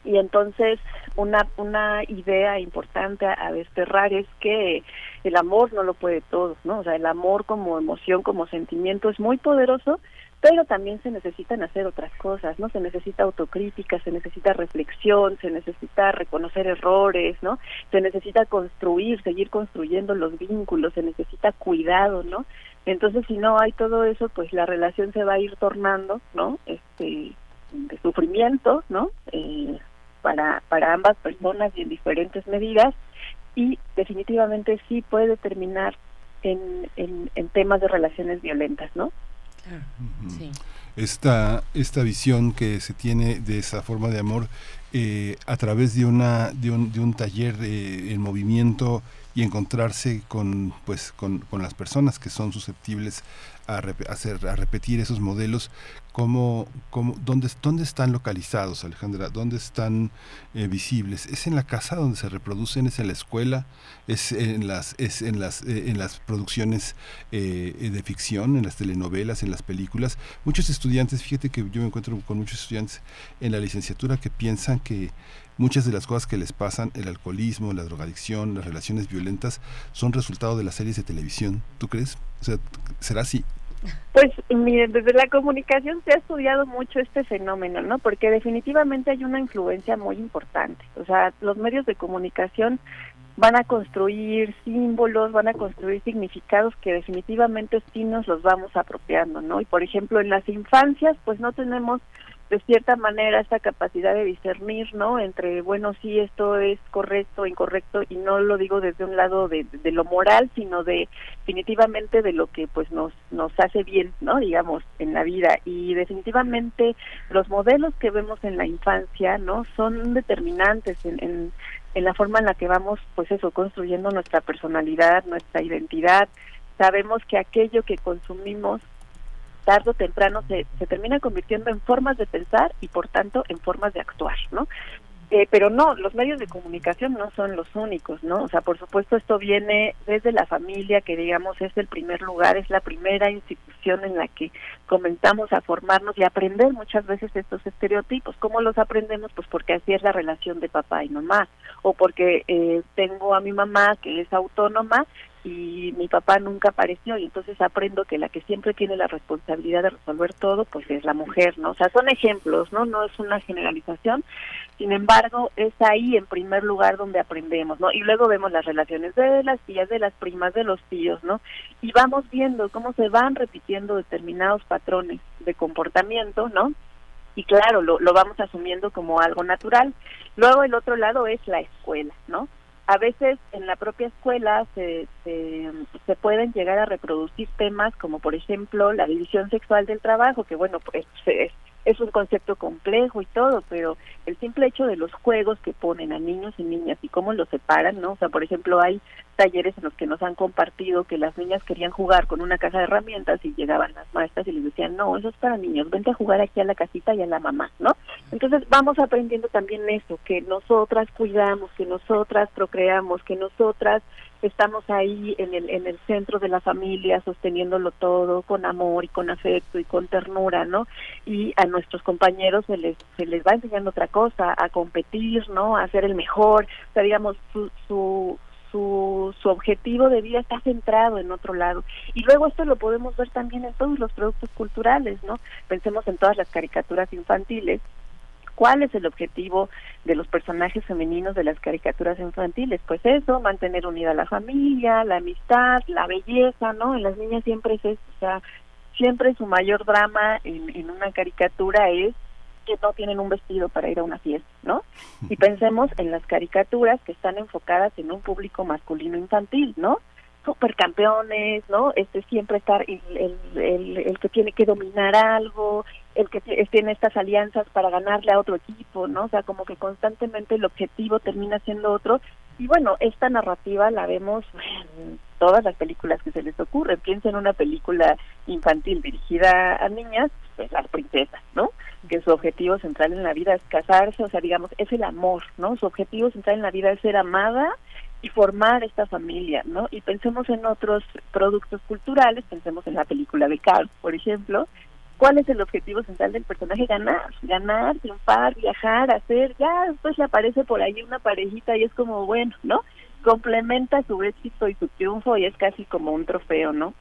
Y entonces una una idea importante a, desterrar es que el amor no lo puede todo no o sea el amor como emoción como sentimiento es muy poderoso pero también se necesitan hacer otras cosas no se necesita autocrítica se necesita reflexión se necesita reconocer errores no se necesita construir seguir construyendo los vínculos se necesita cuidado no entonces si no hay todo eso pues la relación se va a ir tornando no este de sufrimiento no eh, para, para ambas personas y en diferentes medidas y definitivamente sí puede terminar en, en, en temas de relaciones violentas, ¿no? Claro. Uh -huh. sí. Esta, esta visión que se tiene de esa forma de amor eh, a través de, una, de, un, de un taller eh, en movimiento y encontrarse con, pues, con, con las personas que son susceptibles a, rep- hacer, a repetir esos modelos, ¿cómo, cómo, dónde, ¿dónde están localizados, Alejandra? ¿Dónde están eh, visibles? ¿Es en la casa donde se reproducen? ¿Es en la escuela? ¿Es en las, es en las, eh, en las producciones eh, de ficción, en las telenovelas, en las películas? Muchos estudiantes, fíjate que yo me encuentro con muchos estudiantes en la licenciatura que piensan que muchas de las cosas que les pasan, el alcoholismo, la drogadicción, las relaciones violentas, son resultado de las series de televisión. ¿Tú crees? O sea, ¿será así? Pues miren, desde la comunicación se ha estudiado mucho este fenómeno, ¿no? Porque definitivamente hay una influencia muy importante. O sea, los medios de comunicación van a construir símbolos, van a construir significados que definitivamente sí nos los vamos apropiando, ¿no? Y por ejemplo, en las infancias, pues no tenemos de cierta manera esta capacidad de discernir, ¿no? Entre, bueno, sí, esto es correcto, incorrecto, y no lo digo desde un lado de, de lo moral, sino de definitivamente de lo que pues nos, nos hace bien, ¿no? Digamos, en la vida. Y definitivamente los modelos que vemos en la infancia, ¿no? Son determinantes en, en, en la forma en la que vamos, pues eso, construyendo nuestra personalidad, nuestra identidad. Sabemos que aquello que consumimos tarde o temprano se, se termina convirtiendo en formas de pensar y por tanto en formas de actuar, ¿no? Eh, pero no, los medios de comunicación no son los únicos, ¿no? O sea, por supuesto esto viene desde la familia, que digamos es el primer lugar, es la primera institución en la que comenzamos a formarnos y aprender muchas veces estos estereotipos. ¿Cómo los aprendemos? Pues porque así es la relación de papá y mamá, o porque eh, tengo a mi mamá que es autónoma y mi papá nunca apareció y entonces aprendo que la que siempre tiene la responsabilidad de resolver todo pues es la mujer, ¿no? O sea, son ejemplos, ¿no? No es una generalización. Sin embargo, es ahí en primer lugar donde aprendemos, ¿no? Y luego vemos las relaciones de las tías, de las primas, de los tíos, ¿no? Y vamos viendo cómo se van repitiendo determinados patrones de comportamiento, ¿no? y claro, lo, lo vamos asumiendo como algo natural. Luego el otro lado es la escuela, ¿no? A veces en la propia escuela se, se, pueden llegar a reproducir temas como por ejemplo la división sexual del trabajo, que bueno, pues es, es un concepto complejo y todo, pero el simple hecho de los juegos que ponen a niños y niñas y cómo los separan, ¿no? O sea, por ejemplo, hay talleres en los que nos han compartido que las niñas querían jugar con una caja de herramientas y llegaban las maestras y les decían, no, eso es para niños, vente a jugar aquí a la casita y a la mamá, ¿no? Entonces vamos aprendiendo también eso, que nosotras cuidamos, que nosotras procreamos, que nosotras estamos ahí en el, en el centro de la familia sosteniéndolo todo con amor y con afecto y con ternura, ¿no? Y a nuestros compañeros se les, se les va enseñando otra cosa, a competir, ¿no? A ser el mejor, o sea, digamos, su, su, su, su objetivo de vida está centrado en otro lado. Y luego esto lo podemos ver también en todos los productos culturales, ¿no? Pensemos en todas las caricaturas infantiles. ¿Cuál es el objetivo de los personajes femeninos de las caricaturas infantiles? Pues eso, mantener unida la familia, la amistad, la belleza, ¿no? En las niñas siempre es eso, o sea, siempre su mayor drama en, en una caricatura es que no tienen un vestido para ir a una fiesta, ¿no? Y pensemos en las caricaturas que están enfocadas en un público masculino infantil, ¿no? Supercampeones, ¿no? Este siempre estar el, el, el, el que tiene que dominar algo, el que tiene estas alianzas para ganarle a otro equipo, ¿no? O sea, como que constantemente el objetivo termina siendo otro. Y bueno, esta narrativa la vemos en todas las películas que se les ocurre. Piensa en una película infantil dirigida a niñas, pues las princesas, ¿no? Que su objetivo central en la vida es casarse, o sea, digamos, es el amor, ¿no? Su objetivo central en la vida es ser amada y formar esta familia, ¿no? Y pensemos en otros productos culturales, pensemos en la película de Cars, por ejemplo, ¿Cuál es el objetivo central del personaje? Ganar, ganar, triunfar, viajar, hacer, ya después le aparece por ahí una parejita y es como, bueno, ¿no? Complementa su éxito y su triunfo y es casi como un trofeo, ¿no?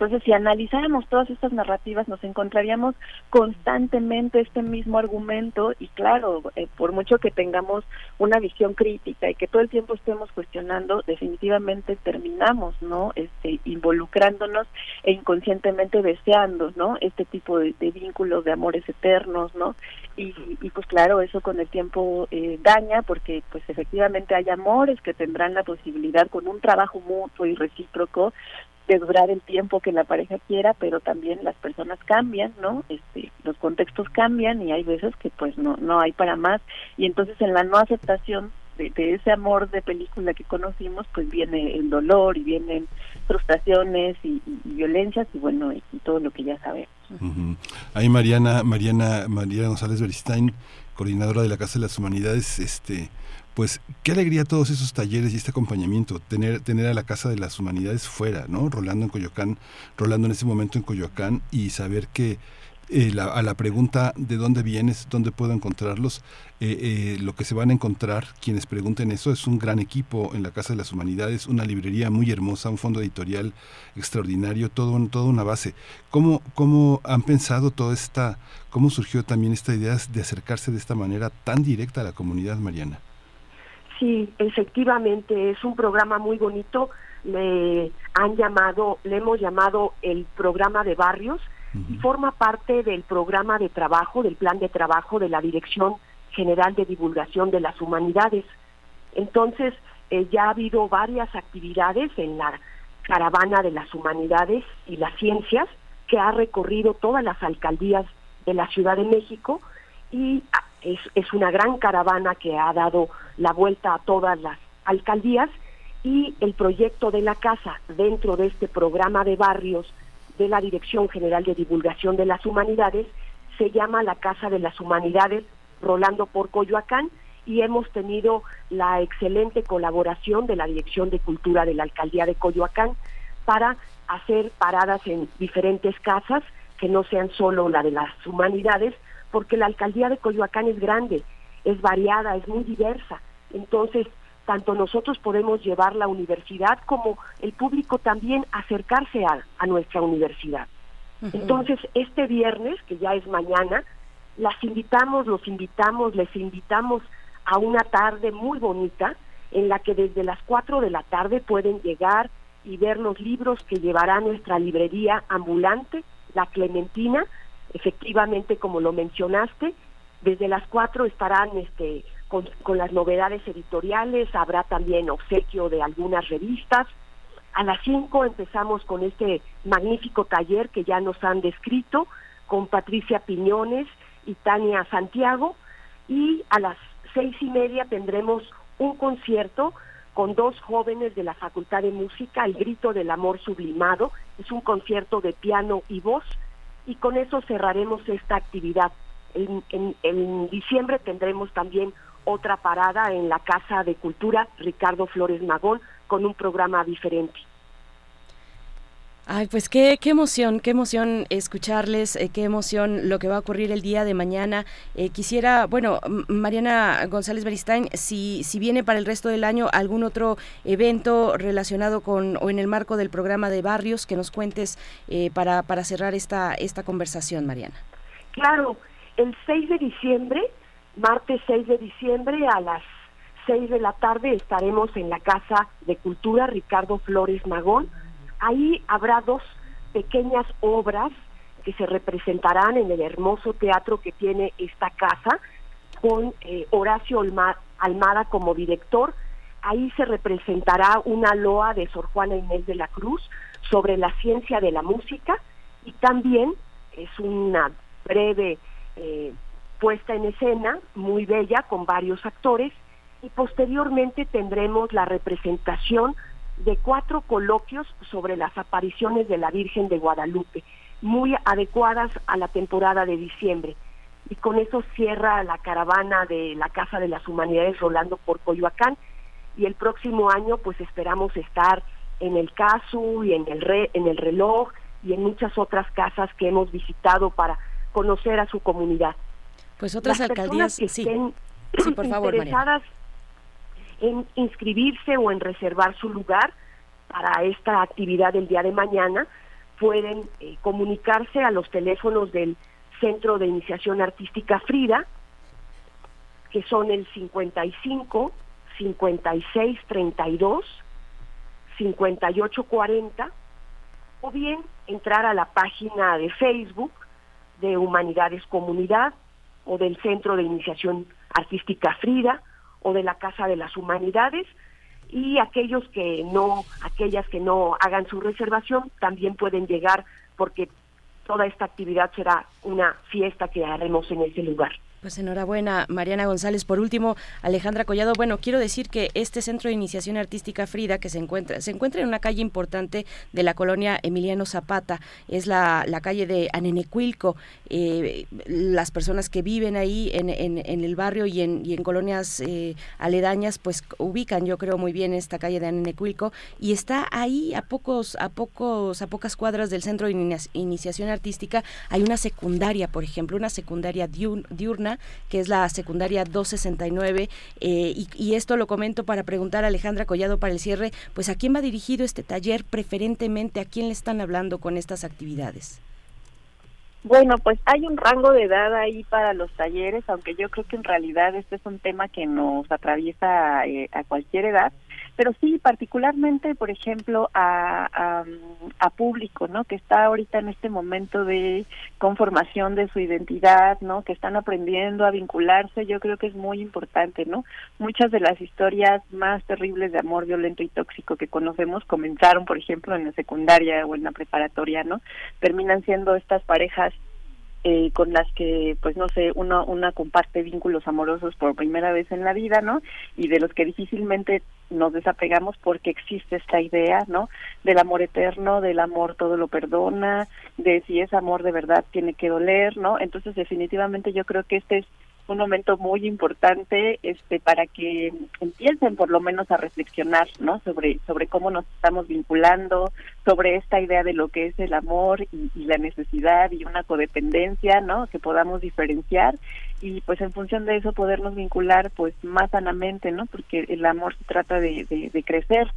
Entonces, si analizáramos todas estas narrativas, nos encontraríamos constantemente este mismo argumento y claro, eh, por mucho que tengamos una visión crítica y que todo el tiempo estemos cuestionando, definitivamente terminamos, ¿no? Este, involucrándonos e inconscientemente deseando, ¿no? Este tipo de, de vínculos, de amores eternos, ¿no? Y, y pues claro, eso con el tiempo eh, daña porque pues efectivamente hay amores que tendrán la posibilidad con un trabajo mutuo y recíproco de durar el tiempo que la pareja quiera, pero también las personas cambian, ¿no? Este, los contextos cambian y hay veces que pues no no hay para más y entonces en la no aceptación de, ese amor de película que conocimos, pues viene el dolor y vienen frustraciones y, violencias y bueno, y, todo lo que ya sabemos. Ujú. Ahí Mariana, Mariana, María González Beristain, coordinadora de la Casa de las Humanidades, este, pues qué alegría todos esos talleres y este acompañamiento, tener, tener a la Casa de las Humanidades fuera, ¿no? Rolando en Coyoacán, rolando en ese momento en Coyoacán y saber que eh, la- a la pregunta de dónde vienes, dónde puedo encontrarlos, eh, eh, lo que se van a encontrar quienes pregunten eso es un gran equipo en la Casa de las Humanidades, una librería muy hermosa, un fondo editorial extraordinario, todo un- toda una base. ¿Cómo, ¿Cómo han pensado toda esta, cómo surgió también esta idea de acercarse de esta manera tan directa a la comunidad, Mariana? Sí, efectivamente, es un programa muy bonito. Le han llamado, le hemos llamado el programa de barrios y forma parte del programa de trabajo, del plan de trabajo de la Dirección General de Divulgación de las Humanidades. Entonces, eh, ya ha habido varias actividades en la caravana de las humanidades y las ciencias que ha recorrido todas las alcaldías de la Ciudad de México y es, es una gran caravana que ha dado la vuelta a todas las alcaldías y el proyecto de la casa dentro de este programa de barrios de la Dirección General de Divulgación de las Humanidades se llama la Casa de las Humanidades Rolando por Coyoacán y hemos tenido la excelente colaboración de la Dirección de Cultura de la Alcaldía de Coyoacán para hacer paradas en diferentes casas que no sean solo la de las humanidades, porque la alcaldía de Coyoacán es grande, es variada, es muy diversa. Entonces, tanto nosotros podemos llevar la universidad como el público también acercarse a, a nuestra universidad. Entonces, este viernes, que ya es mañana, las invitamos, los invitamos, les invitamos a una tarde muy bonita en la que desde las 4 de la tarde pueden llegar y ver los libros que llevará nuestra librería ambulante, La Clementina, efectivamente como lo mencionaste, desde las 4 estarán este con, con las novedades editoriales, habrá también obsequio de algunas revistas, a las 5 empezamos con este magnífico taller que ya nos han descrito con Patricia Piñones y Tania Santiago. Y a las seis y media tendremos un concierto con dos jóvenes de la Facultad de Música, El Grito del Amor Sublimado, es un concierto de piano y voz y con eso cerraremos esta actividad. En, diciembre tendremos también otra parada en la Casa de Cultura Ricardo Flores Magón con un programa diferente. Ay, pues qué, qué emoción, qué emoción escucharles, eh, qué emoción lo que va a ocurrir el día de mañana. Eh, quisiera, bueno, Mariana González Beristain, si, si viene para el resto del año algún otro evento relacionado con o en el marco del programa de barrios que nos cuentes eh, para, para cerrar esta, esta conversación, Mariana. Claro, el 6 de diciembre, martes 6 de diciembre a las 6 de la tarde estaremos en la Casa de Cultura Ricardo Flores Magón. Ahí habrá dos pequeñas obras que se representarán en el hermoso teatro que tiene esta casa con eh, Horacio Alma- Almada como director. Ahí se representará una loa de Sor Juana Inés de la Cruz sobre la ciencia de la música y también es una breve eh, puesta en escena muy bella con varios actores y posteriormente tendremos la representación de cuatro coloquios sobre las apariciones de la Virgen de Guadalupe, muy adecuadas a la temporada de diciembre. Y con eso cierra la caravana de la Casa de las Humanidades rolando por Coyoacán y el próximo año pues esperamos estar en el CASU y en el, re- en el reloj y en muchas otras casas que hemos visitado para conocer a su comunidad. Pues otras Las alcaldías, que sí. estén Sí, por favor, Mariana. En inscribirse o en reservar su lugar para esta actividad del día de mañana pueden eh, comunicarse a los teléfonos del Centro de Iniciación Artística Frida, que son el 55 56 32 58 40, o bien entrar a la página de Facebook de Humanidades Comunidad o del Centro de Iniciación Artística Frida o de la Casa de las Humanidades y aquellos que no, aquellas que no hagan su reservación también pueden llegar porque toda esta actividad será una fiesta que haremos en ese lugar. Pues enhorabuena, Mariana González. Por último, Alejandra Collado. Bueno, quiero decir que este Centro de Iniciación Artística Frida, que se encuentra, se encuentra en una calle importante de la colonia Emiliano Zapata, es la, la calle de Anenecuilco. Eh, las personas que viven ahí en, en, el barrio y en, y en colonias eh, aledañas, pues ubican, yo creo, muy bien esta calle de Anenecuilco y está ahí a pocos, a pocos, a pocas cuadras del Centro de Inicia- Iniciación Artística. Hay una secundaria, por ejemplo, una secundaria diur- que es la secundaria 269, eh, y, y esto lo comento para preguntar a Alejandra Collado para el cierre, pues a quién va dirigido este taller, preferentemente a quién le están hablando con estas actividades. Bueno, pues hay un rango de edad ahí para los talleres, aunque yo creo que en realidad este es un tema que nos atraviesa eh, a cualquier edad, pero sí particularmente, por ejemplo, a, a, público, ¿no? Que está ahorita en este momento de conformación de su identidad, ¿no? Que están aprendiendo a vincularse, yo creo que es muy importante, ¿no? Muchas de las historias más terribles de amor violento y tóxico que conocemos comenzaron, por ejemplo, en la secundaria o en la preparatoria, ¿no? Terminan siendo estas parejas eh, con las que, pues no sé, uno, una comparte vínculos amorosos por primera vez en la vida, ¿no? Y de los que difícilmente nos desapegamos porque existe esta idea, ¿no? Del amor eterno, del amor todo lo perdona, de si es amor de verdad tiene que doler, ¿no? Entonces definitivamente yo creo que este es un momento muy importante este para que empiecen por lo menos a reflexionar no sobre sobre cómo nos estamos vinculando sobre esta idea de lo que es el amor y, y la necesidad y una codependencia no que podamos diferenciar y pues en función de eso podernos vincular pues más sanamente no porque el amor se trata de, de, de crecer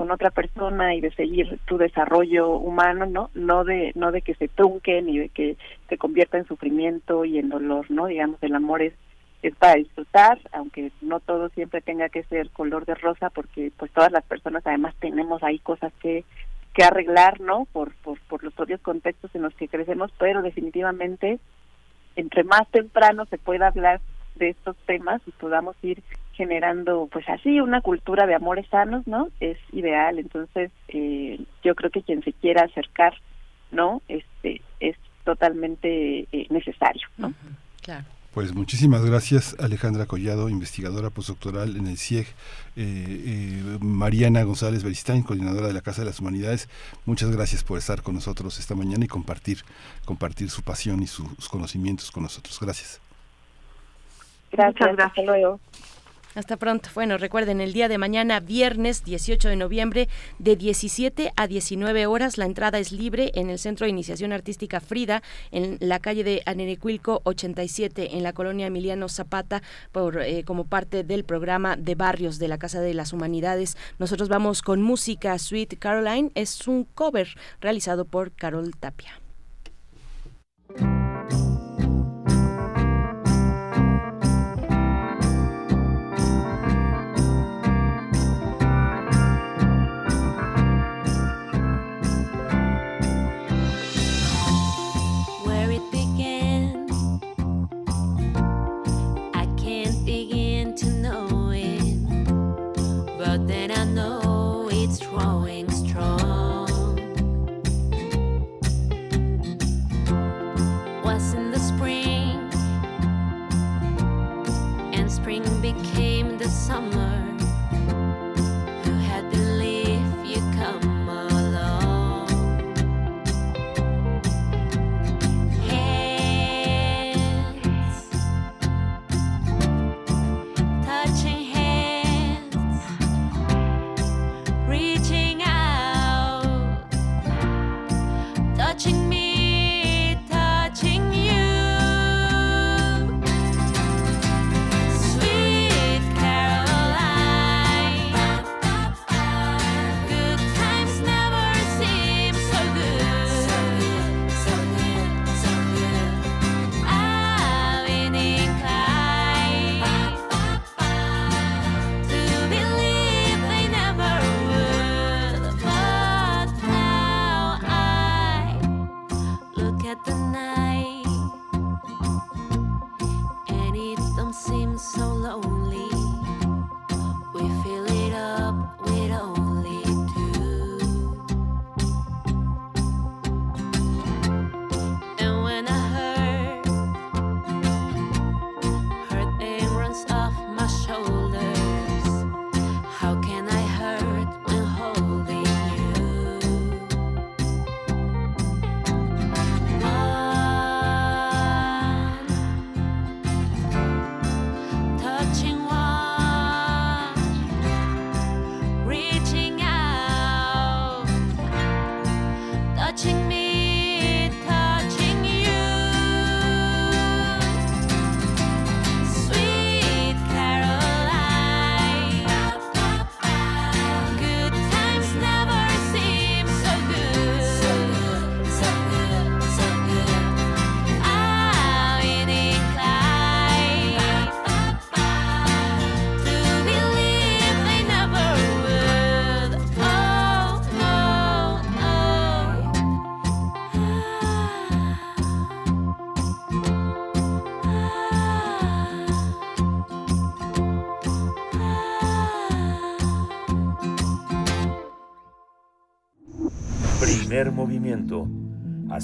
con otra persona y de seguir tu desarrollo humano, ¿no? No de no de que se trunque ni de que se convierta en sufrimiento y en dolor, ¿no? Digamos, el amor es es para disfrutar, aunque no todo siempre tenga que ser color de rosa, porque pues todas las personas además tenemos ahí cosas que que arreglar, ¿no? Por por por los propios contextos en los que crecemos, pero definitivamente entre más temprano se pueda hablar de estos temas y podamos ir generando pues así una cultura de amores sanos no es ideal. Entonces eh, yo creo que quien se quiera acercar no este es totalmente eh, necesario no claro. Pues muchísimas gracias Alejandra Collado, investigadora postdoctoral en el CIEG, eh, eh, Mariana González Beristain, coordinadora de la Casa de las Humanidades. Muchas gracias por estar con nosotros esta mañana y compartir, compartir su pasión y sus conocimientos con nosotros. Gracias. gracias, hasta luego Hasta pronto. Bueno, recuerden, el día de mañana, viernes 18 de noviembre, de 17 a 19 horas, la entrada es libre en el Centro de Iniciación Artística Frida, en la calle de Anerecuilco 87, en la colonia Emiliano Zapata, por, eh, como parte del programa de barrios de la Casa de las Humanidades. Nosotros vamos con música Sweet Caroline, es un cover realizado por Carol Tapia.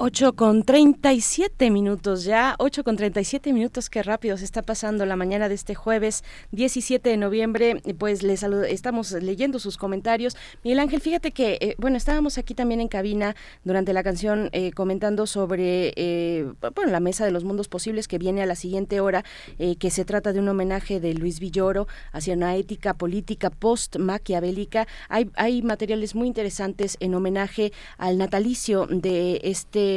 8 con 37 minutos ya, 8 con 37 minutos, qué rápido se está pasando la mañana de este jueves 17 de noviembre. Pues les saludo, estamos leyendo sus comentarios. Miguel Ángel, fíjate que, eh, bueno, estábamos aquí también en cabina durante la canción eh, comentando sobre, eh, bueno, la Mesa de los Mundos Posibles que viene a la siguiente hora, eh, que se trata de un homenaje de Luis Villoro hacia una ética política post-maquiavélica. Hay, hay materiales muy interesantes en homenaje al natalicio de este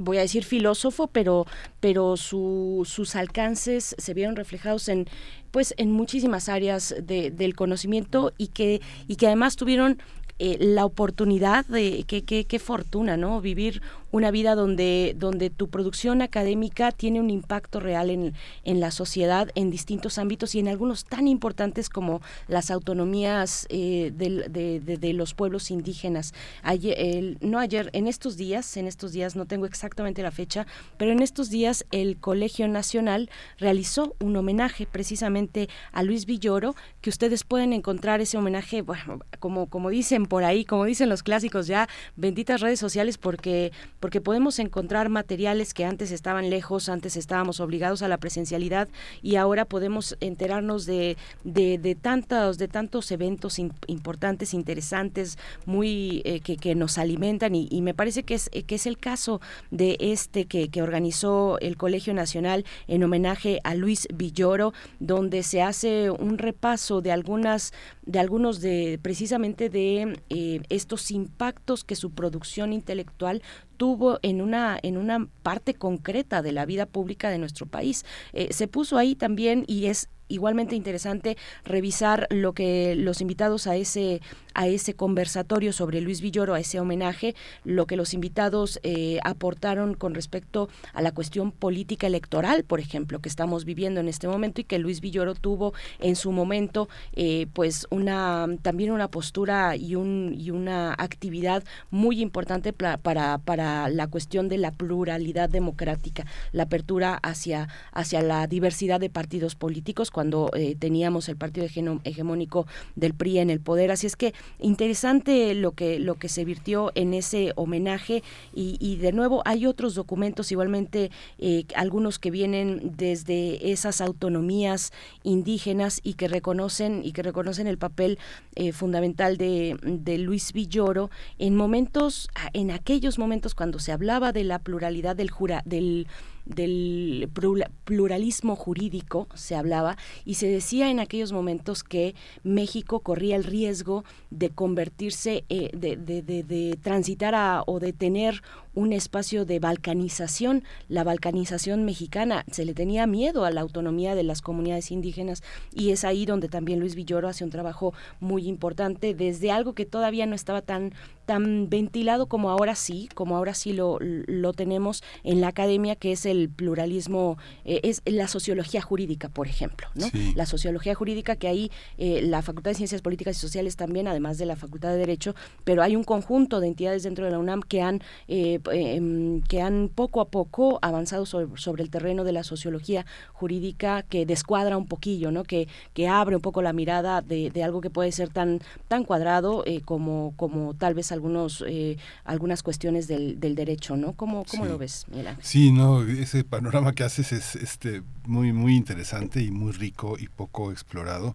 voy a decir filósofo, pero, pero su- sus alcances se vieron reflejados en pues en muchísimas áreas de- del conocimiento y que, y que además tuvieron eh, la oportunidad de qué fortuna no vivir una vida donde donde tu producción académica tiene un impacto real en, en la sociedad en distintos ámbitos y en algunos tan importantes como las autonomías eh, de, de- de los pueblos indígenas. Ayer el- no ayer en estos días en estos días no tengo exactamente la fecha pero en estos días el Colegio Nacional realizó un homenaje precisamente a Luis Villoro que ustedes pueden encontrar ese homenaje bueno como como dicen por ahí como dicen los clásicos ya benditas redes sociales porque porque podemos encontrar materiales que antes estaban lejos antes estábamos obligados a la presencialidad y ahora podemos enterarnos de de, de tantos de tantos eventos importantes interesantes muy eh, que, que nos alimentan y, me parece que es que es el caso de este que, que organizó el Colegio Nacional en homenaje a Luis Villoro donde se hace un repaso de algunas de algunos de precisamente de eh, estos impactos que su producción intelectual tuvo en una en una parte concreta de la vida pública de nuestro país. Eh, se puso ahí también y es igualmente interesante revisar lo que los invitados a ese a ese conversatorio sobre Luis Villoro, a ese homenaje, lo que los invitados eh, aportaron con respecto a la cuestión política electoral, por ejemplo, que estamos viviendo en este momento y que Luis Villoro tuvo en su momento, eh, pues una también una postura y un y una actividad muy importante para para la cuestión de la pluralidad democrática, la apertura hacia hacia la diversidad de partidos políticos eh, teníamos el partido hegemónico del PRI en el poder. Así es que interesante lo que lo que se virtió en ese homenaje y, de nuevo hay otros documentos igualmente eh, algunos que vienen desde esas autonomías indígenas y que reconocen y que reconocen el papel eh, fundamental de, Luis Villoro en momentos en aquellos momentos cuando se hablaba de la pluralidad del jura del del plura- pluralismo jurídico se hablaba y se decía en aquellos momentos que México corría el riesgo de convertirse, eh, de, de- de- de transitar a, o de tener un espacio de balcanización, la balcanización mexicana. Se le tenía miedo a la autonomía de las comunidades indígenas y es ahí donde también Luis Villoro hace un trabajo muy importante desde algo que todavía no estaba tan tan ventilado como ahora sí, como ahora sí lo, lo tenemos en la academia, que es el pluralismo, eh, es la sociología jurídica, por ejemplo, ¿no? Sí. La sociología jurídica que ahí eh, la Facultad de Ciencias Políticas y Sociales también, además de la Facultad de Derecho, pero hay un conjunto de entidades dentro de la UNAM que han eh, em, que han poco a poco avanzado sobre, sobre el terreno de la sociología jurídica que descuadra un poquillo, ¿no? Que, que abre un poco la mirada de, de algo que puede ser tan tan cuadrado eh, como como tal vez algunos eh, algunas cuestiones del, del derecho, ¿no? ¿Cómo, cómo Sí. lo ves, Miguel Ángel? Sí, no, ese panorama que haces es este muy muy interesante y muy rico y poco explorado.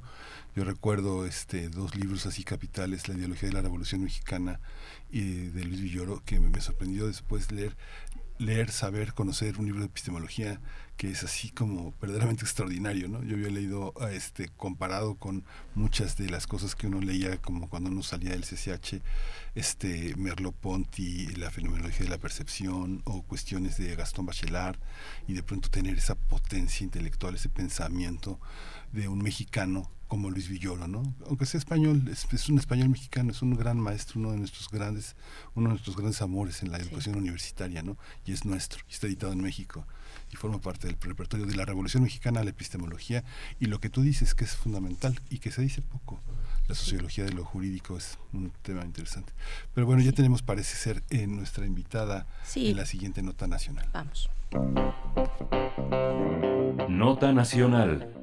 Yo recuerdo este dos libros así capitales, La ideología de la Revolución Mexicana y de Luis Villoro, que me, sorprendió después leer leer, saber, conocer un libro de epistemología que es así como verdaderamente extraordinario, ¿no? Yo había leído a este comparado con muchas de las cosas que uno leía como cuando uno salía del CCH, este Merleau-Ponty, la fenomenología de la percepción o cuestiones de Gastón Bachelard y de pronto tener esa potencia intelectual, ese pensamiento de un mexicano como Luis Villoro, ¿no? Aunque sea español, es, es un español mexicano, es un gran maestro, uno de nuestros grandes, uno de nuestros grandes amores en la educación universitaria, ¿no? Y es nuestro, y está editado en México y forma parte del repertorio de la Revolución Mexicana, la epistemología y lo que tú dices que es fundamental y que se dice poco, la sociología de lo jurídico es un tema interesante. Pero bueno, ya tenemos, parece ser, en nuestra invitada Sí. en la siguiente nota nacional. Vamos. Nota Nacional.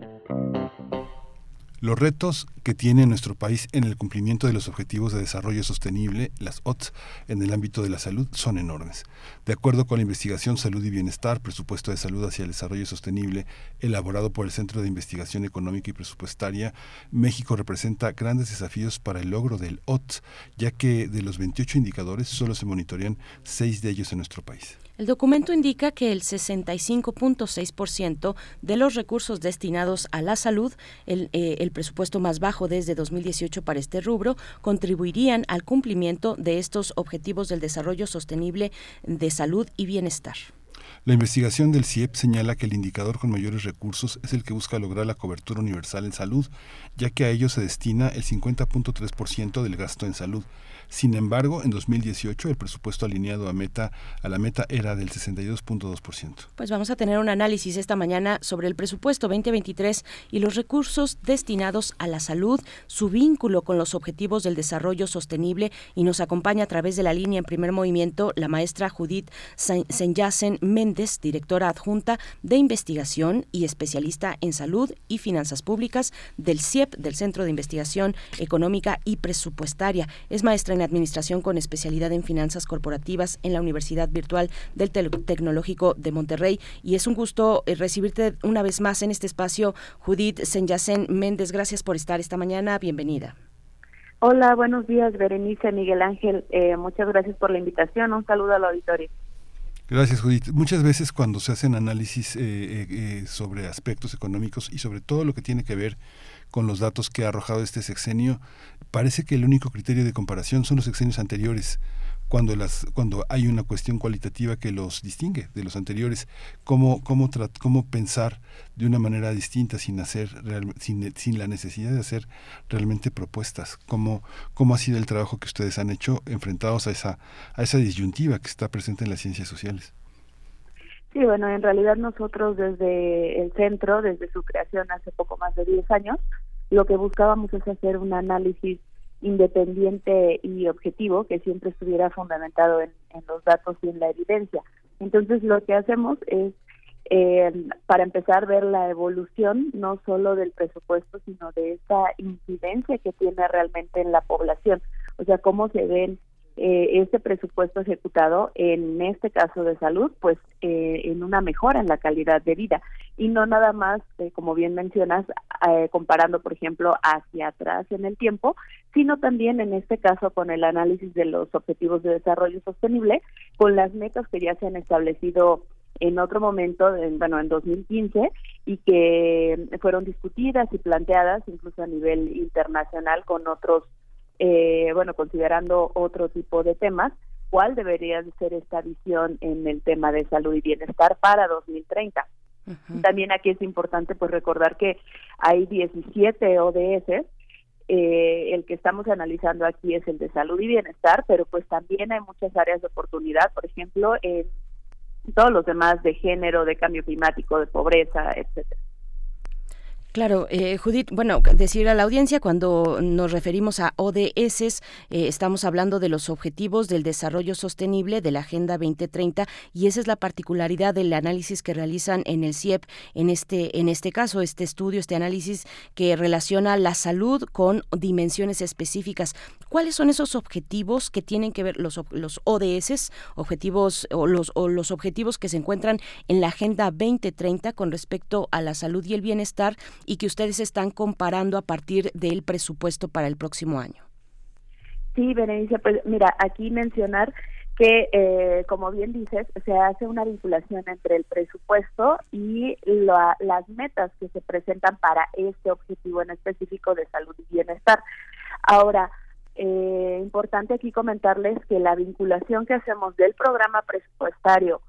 Los retos que tiene nuestro país en el cumplimiento de los Objetivos de Desarrollo Sostenible, las OTS, en el ámbito de la salud son enormes. De acuerdo con la investigación Salud y Bienestar, presupuesto de salud hacia el desarrollo sostenible, elaborado por el Centro de Investigación Económica y Presupuestaria, México representa grandes desafíos para el logro del OTS, ya que de los 28 indicadores solo se monitorean 6 de ellos en nuestro país. El documento indica que el 65.6% de los recursos destinados a la salud, el, eh, presupuesto más bajo desde 2018 para este rubro, contribuirían al cumplimiento de estos objetivos del desarrollo sostenible de salud y bienestar. La investigación del CIEP señala que el indicador con mayores recursos es el que busca lograr la cobertura universal en salud, ya que a ello se destina el 50.3% del gasto en salud. Sin embargo, en 2018 el presupuesto alineado a meta a la meta era del 62.2%. Pues vamos a tener un análisis esta mañana sobre el presupuesto 2023 y los recursos destinados a la salud, su vínculo con los objetivos del desarrollo sostenible y nos acompaña a través de la línea en primer movimiento la maestra Judith Sen- Senyasen Méndez, directora adjunta de investigación y especialista en salud y finanzas públicas del CIEP, del Centro de Investigación Económica y Presupuestaria. Es maestra en administración con especialidad en finanzas corporativas en la Universidad Virtual del Tecnológico de Monterrey y es un gusto eh, recibirte una vez más en este espacio, Judith Senyasen Méndez. Gracias por estar esta mañana. Bienvenida. Hola, buenos días, Berenice, Miguel Ángel. Eh, muchas gracias por la invitación. Un saludo al auditorio. Gracias, Judith. Muchas veces cuando se hacen análisis eh, eh, eh, sobre aspectos económicos y sobre todo lo que tiene que ver con los datos que ha arrojado este sexenio, parece que el único criterio de comparación son los sexenios anteriores. Cuando, las, cuando hay una cuestión cualitativa que los distingue de los anteriores, cómo, cómo, cómo pensar de una manera distinta sin hacer sin, sin la necesidad de hacer realmente propuestas, cómo, cómo ha sido el trabajo que ustedes han hecho enfrentados a esa, a esa disyuntiva que está presente en las ciencias sociales. Sí, bueno, en realidad nosotros desde el centro, desde su creación hace poco más de 10 años, lo que buscábamos es hacer un análisis independiente y objetivo que siempre estuviera fundamentado en, los datos y en la evidencia. Entonces lo que hacemos es, eh, para empezar, ver la evolución no solo del presupuesto, sino de esta incidencia que tiene realmente en la población. O sea, cómo se ven eh, este presupuesto ejecutado en este caso de salud, pues eh, en una mejora en la calidad de vida. Y no nada más, eh, como bien mencionas, eh, comparando, por ejemplo, hacia atrás en el tiempo, sino también en este caso con el análisis de los objetivos de desarrollo sostenible, con las metas que ya se han establecido en otro momento, en, bueno, en 2015, y que fueron discutidas y planteadas incluso a nivel internacional con otros eh, bueno, considerando otro tipo de temas, cuál debería de ser esta visión en el tema de salud y bienestar para 2030. También aquí es importante pues recordar que hay 17 ODS, eh, el que estamos analizando aquí es el de salud y bienestar, pero pues también hay muchas áreas de oportunidad, por ejemplo, en todos los demás de género, de cambio climático, de pobreza, etcétera. Claro, eh, Judith, bueno, decir a la audiencia, cuando nos referimos a ODS, eh, estamos hablando de los objetivos del desarrollo sostenible de la Agenda 2030 y esa es la particularidad del análisis que realizan en el CIEP en este, en este caso, este estudio, este análisis que relaciona la salud con dimensiones específicas. ¿Cuáles son esos objetivos que tienen que ver los, los ODS, objetivos o los, o los objetivos que se encuentran en la Agenda 2030 con respecto a la salud y el bienestar y que ustedes están comparando a partir del presupuesto para el próximo año? Sí, Berenice, pues mira, aquí mencionar que, eh, como bien dices, se hace una vinculación entre el presupuesto y la- las metas que se presentan para este objetivo en específico de salud y bienestar. Ahora, eh, importante aquí comentarles que la vinculación que hacemos del programa presupuestario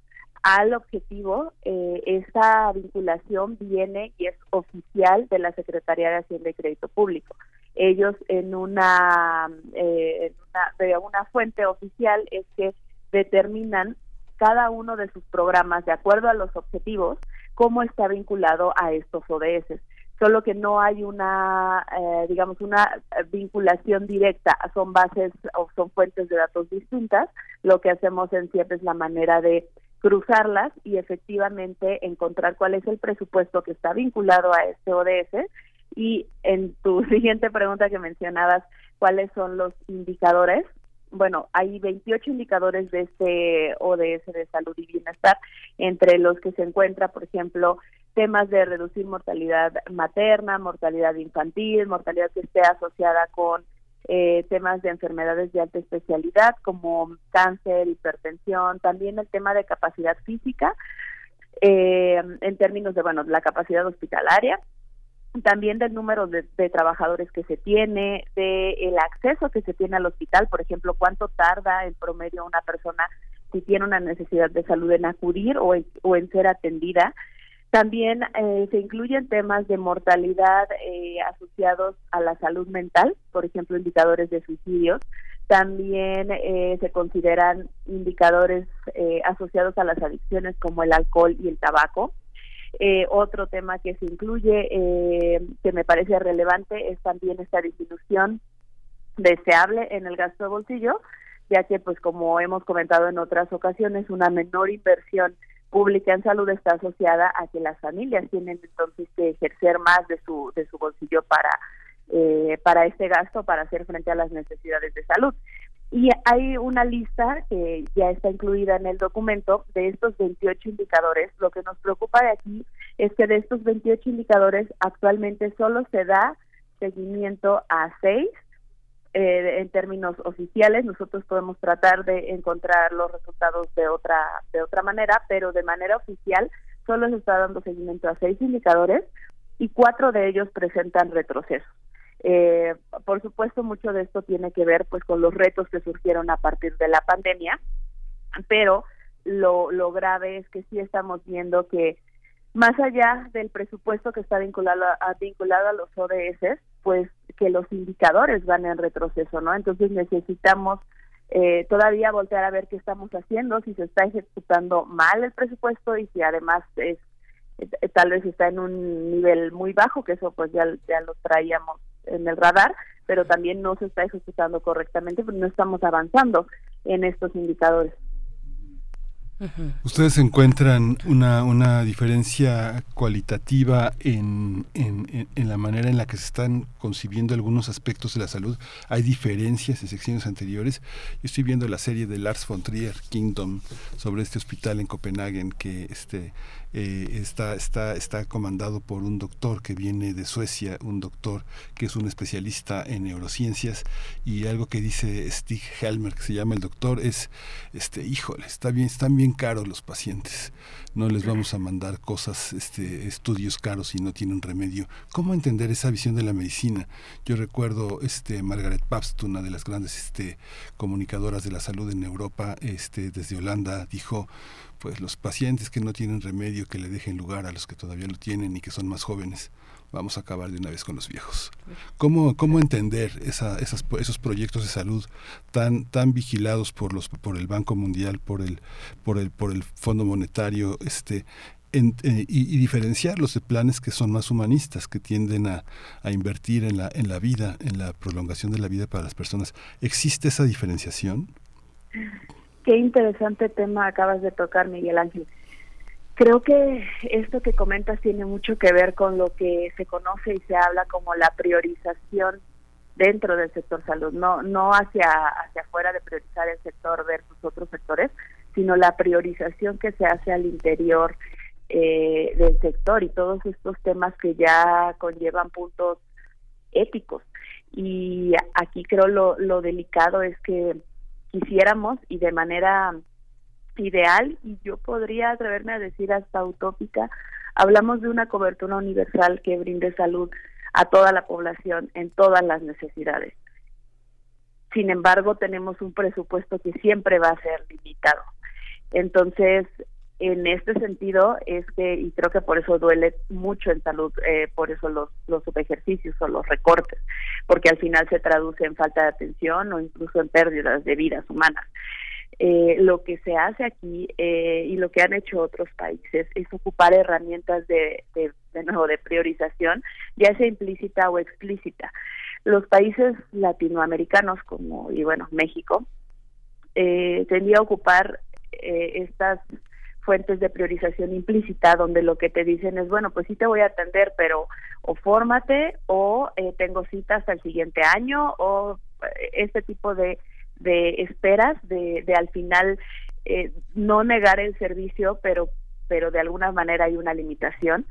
al objetivo, eh, esta vinculación viene y es oficial de la Secretaría de Hacienda y Crédito Público. Ellos en una, eh, una, de una fuente oficial es que determinan cada uno de sus programas de acuerdo a los objetivos cómo está vinculado a estos ODS. solo que no hay una, eh, digamos, una vinculación directa, son bases o son fuentes de datos distintas. Lo que hacemos en CIEP es la manera de cruzarlas y efectivamente encontrar cuál es el presupuesto que está vinculado a este ODS. Y en tu siguiente pregunta que mencionabas, ¿cuáles son los indicadores? Bueno, hay 28 indicadores de este ODS de salud y bienestar, entre los que se encuentra, por ejemplo, temas de reducir mortalidad materna, mortalidad infantil, mortalidad que esté asociada con eh, temas de enfermedades de alta especialidad como cáncer, hipertensión, también el tema de capacidad física, eh, en términos de, bueno, la capacidad hospitalaria, también del número de, de trabajadores que se tiene, de el acceso que se tiene al hospital, por ejemplo, cuánto tarda en promedio una persona si tiene una necesidad de salud en acudir o en, o en ser atendida. También eh, se incluyen temas de mortalidad eh, asociados a la salud mental, por ejemplo, indicadores de suicidios. También eh, se consideran indicadores eh, asociados a las adicciones como el alcohol y el tabaco. Eh, otro tema que se incluye, eh, que me parece relevante, es también esta disminución deseable en el gasto de bolsillo, ya que, pues, como hemos comentado en otras ocasiones, una menor inversión pública en salud está asociada a que las familias tienen entonces que ejercer más de su de su bolsillo para eh, para este gasto para hacer frente a las necesidades de salud. Y hay una lista que ya está incluida en el documento de estos 28 indicadores. Lo que nos preocupa de aquí es que de estos 28 indicadores actualmente solo se da seguimiento a seis eh, en términos oficiales. Nosotros podemos tratar de encontrar los resultados de otra de otra manera, pero de manera oficial solo se está dando seguimiento a seis indicadores y cuatro de ellos presentan retrocesos. Eh, por supuesto, mucho de esto tiene que ver pues con los retos que surgieron a partir de la pandemia, pero lo, lo grave es que sí estamos viendo que más allá del presupuesto que está vinculado vinculado a los ODS, pues que los indicadores van en retroceso, ¿no? Entonces necesitamos eh, todavía voltear a ver qué estamos haciendo, si se está ejecutando mal el presupuesto y si además es eh, tal vez está en un nivel muy bajo, que eso pues ya, ya lo traíamos en el radar, pero también no se está ejecutando correctamente, porque no estamos avanzando en estos indicadores. ¿Ustedes encuentran una, una diferencia cualitativa en, en, la manera en la que se están concibiendo algunos aspectos de la salud? ¿Hay diferencias en secciones anteriores? Yo estoy viendo la serie de Lars von Trier, Kingdom, sobre este hospital en Copenhague que este, eh, está, está, está comandado por un doctor que viene de Suecia, un doctor que es un especialista en neurociencias y algo que dice Stig Helmer, que se llama el doctor, es, este, híjole, está bien, están bien caros los pacientes, no les vamos a mandar cosas, este, estudios caros y no tienen remedio. ¿Cómo entender esa visión de la medicina? Yo recuerdo este, Margaret Pabst, una de las grandes este, comunicadoras de la salud en Europa, este, desde Holanda, dijo, pues los pacientes que no tienen remedio que le dejen lugar a los que todavía lo tienen y que son más jóvenes. Vamos a acabar de una vez con los viejos. ¿Cómo, cómo entender esa, esas, esos proyectos de salud tan, tan vigilados por, los, por el Banco Mundial, por el, por el, por el Fondo Monetario, este, eh, y, y diferenciarlos de planes que son más humanistas, que tienden a, a invertir en la, en la vida, en la prolongación de la vida para las personas? ¿Existe esa diferenciación? Qué interesante tema acabas de tocar, Miguel Ángel. Creo que esto que comentas tiene mucho que ver con lo que se conoce y se habla como la priorización dentro del sector salud, no no hacia hacia afuera de priorizar el sector versus otros sectores, sino la priorización que se hace al interior eh, del sector y todos estos temas que ya conllevan puntos éticos. Y aquí creo lo, lo delicado es que quisiéramos y de manera ideal, y yo podría atreverme a decir hasta utópica, hablamos de una cobertura universal que brinde salud a toda la población en todas las necesidades. Sin embargo, tenemos un presupuesto que siempre va a ser limitado. Entonces, en este sentido es que, y creo que por eso duele mucho en salud, eh, por eso los, los subejercicios o los recortes, porque al final se traduce en falta de atención o incluso en pérdidas de vidas humanas. eh, lo que se hace aquí eh, y lo que han hecho otros países es ocupar herramientas de, de, de nuevo de priorización, ya sea implícita o explícita. Los países latinoamericanos como y bueno México eh, tendía a ocupar eh, estas fuentes de priorización implícita donde lo que te dicen es bueno pues sí te voy a atender pero o fórmate o eh, tengo cita hasta el siguiente año o eh, este tipo de de esperas de, de al final eh, no negar el servicio pero pero de alguna manera hay una limitación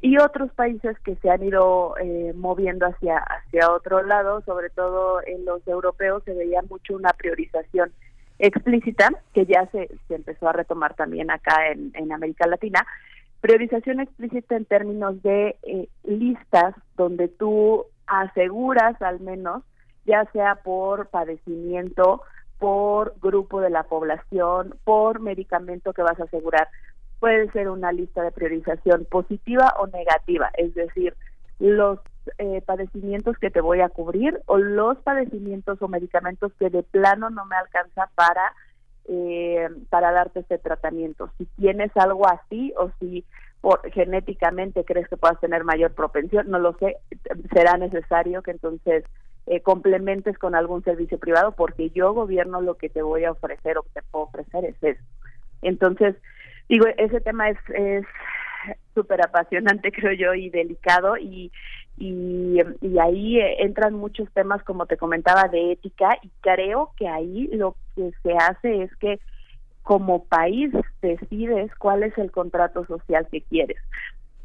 y otros países que se han ido eh, moviendo hacia hacia otro lado sobre todo en los europeos se veía mucho una priorización explícita, que ya se, empezó a retomar también acá en, en América Latina, priorización explícita en términos de eh, listas donde tú aseguras al menos, ya sea por padecimiento, por grupo de la población, por medicamento que vas a asegurar. Puede ser una lista de priorización positiva o negativa, es decir, los eh, padecimientos que te voy a cubrir o los padecimientos o medicamentos que de plano no me alcanza para eh, para darte este tratamiento. Si tienes algo así o si por, genéticamente crees que puedas tener mayor propensión, no lo sé, será necesario que entonces eh, complementes con algún servicio privado porque yo gobierno lo que te voy a ofrecer o que te puedo ofrecer es eso. Entonces, digo, ese tema es es súper apasionante creo yo y delicado y y, ahí eh, entran muchos temas como te comentaba de ética y creo que ahí lo que se hace es que como país decides cuál es el contrato social que quieres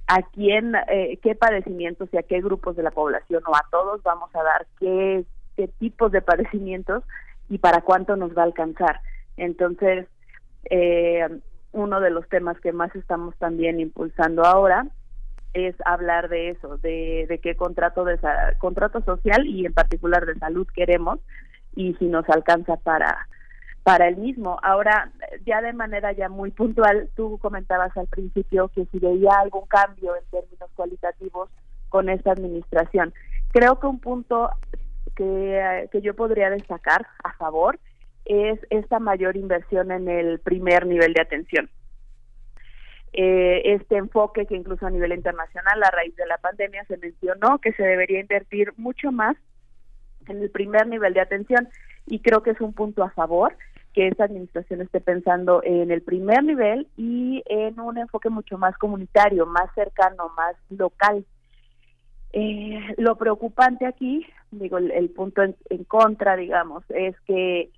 a quién eh, qué padecimientos y a qué grupos de la población o a todos vamos a dar qué qué tipos de padecimientos y para cuánto nos va a alcanzar. Entonces eh, uno de los temas que más estamos también impulsando ahora es hablar de eso, de, qué contrato de contrato social y en particular de salud queremos y si nos alcanza para para el mismo. Ahora, ya de manera ya muy puntual, tú comentabas al principio que si veía algún cambio en términos cualitativos con esta administración. Creo que un punto que, que yo podría destacar a favor es esta mayor inversión en el primer nivel de atención eh, este enfoque que incluso a nivel internacional a raíz de la pandemia se mencionó que se debería invertir mucho más en el primer nivel de atención y creo que es un punto a favor que esta administración esté pensando en el primer nivel y en un enfoque mucho más comunitario, más cercano, más local. Eh, lo preocupante aquí, digo, el, el punto en, en contra, digamos, es que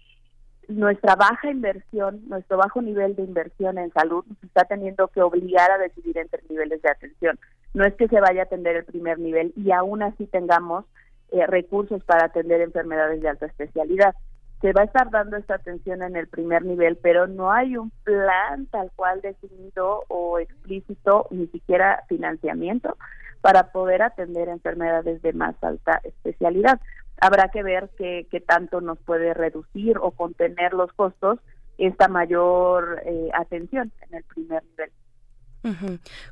nuestra baja inversión, nuestro bajo nivel de inversión en salud nos está teniendo que obligar a decidir entre niveles de atención. No es que se vaya a atender el primer nivel y aún así tengamos eh, recursos para atender enfermedades de alta especialidad. Se va a estar dando esta atención en el primer nivel, pero no hay un plan tal cual definido o explícito, ni siquiera financiamiento para poder atender enfermedades de más alta especialidad habrá que ver qué, qué tanto nos puede reducir o contener los costos esta mayor eh, atención en el primer nivel.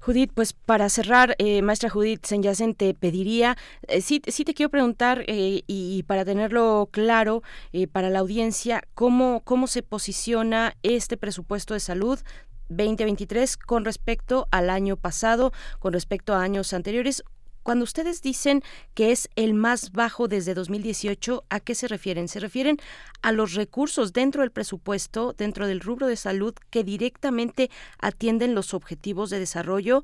Judith, pues para cerrar, eh, maestra Judith Senyacen, te pediría, eh, sí, sí te quiero preguntar, eh, y, y para tenerlo claro eh, para la audiencia, ¿cómo, ¿cómo se posiciona este presupuesto de salud 2023 con respecto al año pasado, con respecto a años anteriores? Cuando ustedes dicen que es el más bajo desde 2018, ¿a qué se refieren? ¿Se refieren a los recursos dentro del presupuesto, dentro del rubro de salud, que directamente atienden los objetivos de desarrollo?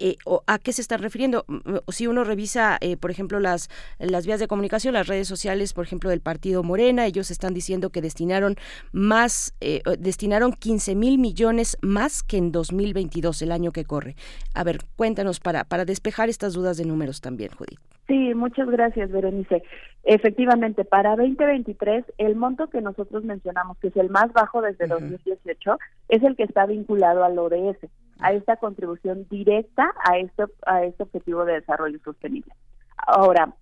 Eh, o ¿A qué se están refiriendo? Si uno revisa, eh, por ejemplo, las, las vías de comunicación, las redes sociales, por ejemplo, del partido Morena, ellos están diciendo que destinaron más, eh, destinaron 15 mil millones más que en 2022, el año que corre. A ver, cuéntanos para, para despejar estas dudas de números también, Judith. Sí, muchas gracias, Berenice. Efectivamente, para 2023, el monto que nosotros mencionamos, que es el más bajo desde 2018, es el que está vinculado al ODS, a esta contribución directa a este, a este objetivo de desarrollo sostenible. Ahora,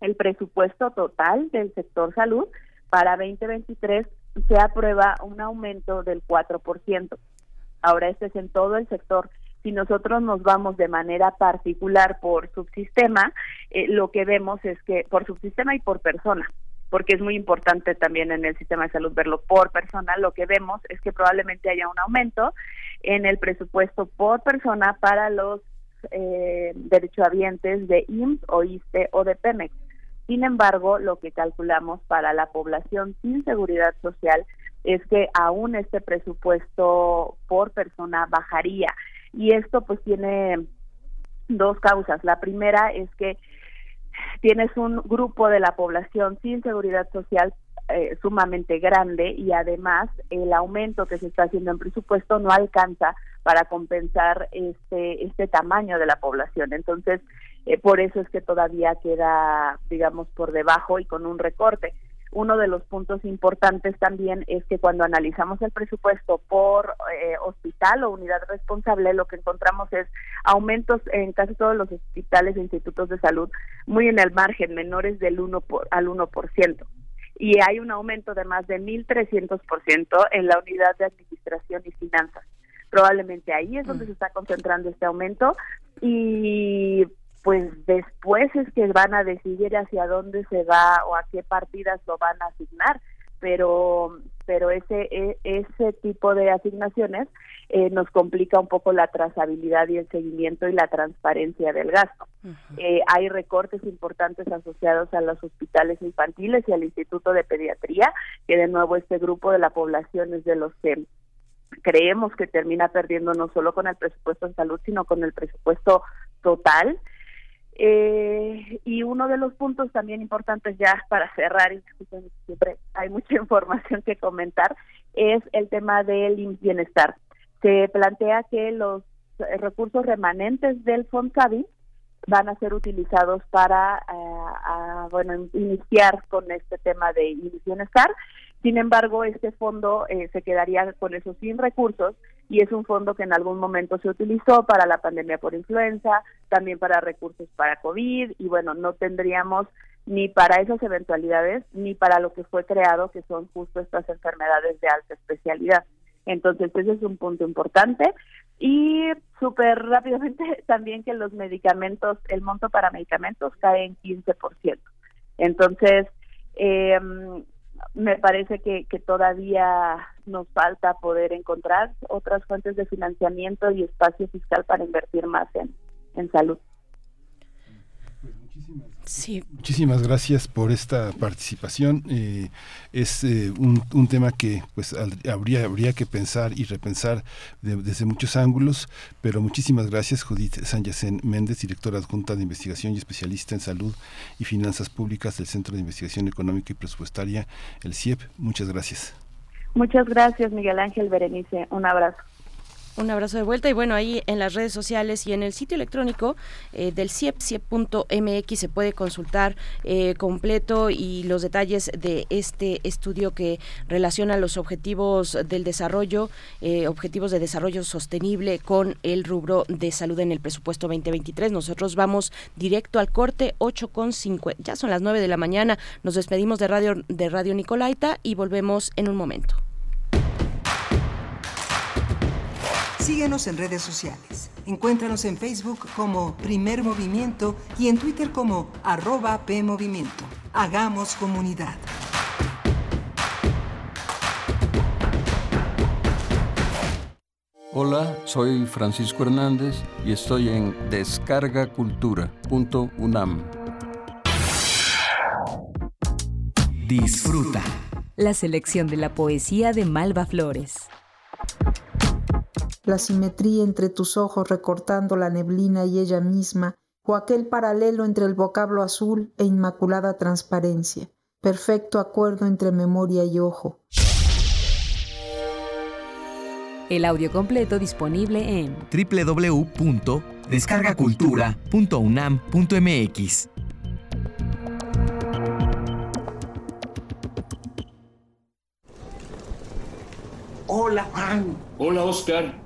el presupuesto total del sector salud para 2023 se aprueba un aumento del 4%. Ahora, este es en todo el sector si nosotros nos vamos de manera particular por subsistema, eh, lo que vemos es que por subsistema y por persona, porque es muy importante también en el sistema de salud verlo por persona, lo que vemos es que probablemente haya un aumento en el presupuesto por persona para los eh, derechohabientes de IMSS o ISTE o de Pemex. Sin embargo, lo que calculamos para la población sin seguridad social es que aún este presupuesto por persona bajaría. Y esto pues tiene dos causas. La primera es que tienes un grupo de la población sin seguridad social eh, sumamente grande y además el aumento que se está haciendo en presupuesto no alcanza para compensar este este tamaño de la población. Entonces, eh, por eso es que todavía queda, digamos, por debajo y con un recorte. Uno de los puntos importantes también es que cuando analizamos el presupuesto por eh, hospital o unidad responsable, lo que encontramos es aumentos en casi todos los hospitales e institutos de salud muy en el margen, menores del 1 por, al 1%. Y hay un aumento de más de 1.300% en la unidad de administración y finanzas. Probablemente ahí es donde se está concentrando este aumento y pues después es que van a decidir hacia dónde se va o a qué partidas lo van a asignar pero pero ese e- ese tipo de asignaciones eh, nos complica un poco la trazabilidad y el seguimiento y la transparencia del gasto. Eh, hay recortes importantes asociados a los hospitales infantiles y al Instituto de Pediatría, que de nuevo este grupo de la población es de los que creemos que termina perdiendo no solo con el presupuesto en salud, sino con el presupuesto total. Eh, y uno de los puntos también importantes ya para cerrar, y siempre hay mucha información que comentar, es el tema del bienestar. Se plantea que los eh, recursos remanentes del FONCAVI van a ser utilizados para eh, bueno iniciar con este tema de bienestar. Sin embargo, este fondo eh, se quedaría con esos sin recursos y es un fondo que en algún momento se utilizó para la pandemia por influenza, también para recursos para COVID y bueno, no tendríamos ni para esas eventualidades ni para lo que fue creado, que son justo estas enfermedades de alta especialidad. Entonces, ese es un punto importante. Y súper rápidamente también que los medicamentos, el monto para medicamentos cae en 15%. Entonces, eh, me parece que, que todavía nos falta poder encontrar otras fuentes de financiamiento y espacio fiscal para invertir más en, en salud. Sí. Muchísimas gracias por esta participación. Eh, es eh, un, un, tema que pues al- habría, habría que pensar y repensar de- desde muchos ángulos, pero muchísimas gracias Judith Sanyacen Méndez, directora adjunta de investigación y especialista en salud y finanzas públicas del Centro de Investigación Económica y Presupuestaria, el CIEP. Muchas gracias. Muchas gracias, Miguel Ángel Berenice. Un abrazo. Un abrazo de vuelta y bueno, ahí en las redes sociales y en el sitio electrónico eh, del CIEP, ciep.mx se puede consultar eh, completo y los detalles de este estudio que relaciona los objetivos del desarrollo, eh, objetivos de desarrollo sostenible con el rubro de salud en el presupuesto 2023. Nosotros vamos directo al corte 8 con 5, ya son las 9 de la mañana. Nos despedimos de Radio, de Radio Nicolaita y volvemos en un momento. Síguenos en redes sociales. Encuéntranos en Facebook como Primer Movimiento y en Twitter como arroba PMovimiento. Hagamos comunidad. Hola, soy Francisco Hernández y estoy en descargacultura.unam. Disfruta. La selección de la poesía de Malva Flores. La simetría entre tus ojos recortando la neblina y ella misma, o aquel paralelo entre el vocablo azul e inmaculada transparencia, perfecto acuerdo entre memoria y ojo. El audio completo disponible en www.descargacultura.unam.mx. Hola Juan, Hola Oscar.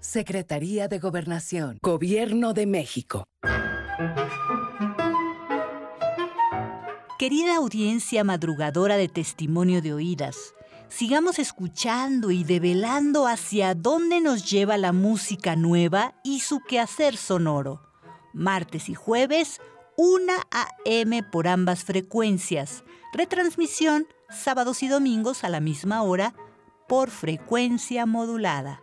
Secretaría de Gobernación, Gobierno de México. Querida audiencia madrugadora de testimonio de oídas, sigamos escuchando y develando hacia dónde nos lleva la música nueva y su quehacer sonoro. Martes y jueves, 1 a.m. por ambas frecuencias. Retransmisión sábados y domingos a la misma hora por frecuencia modulada.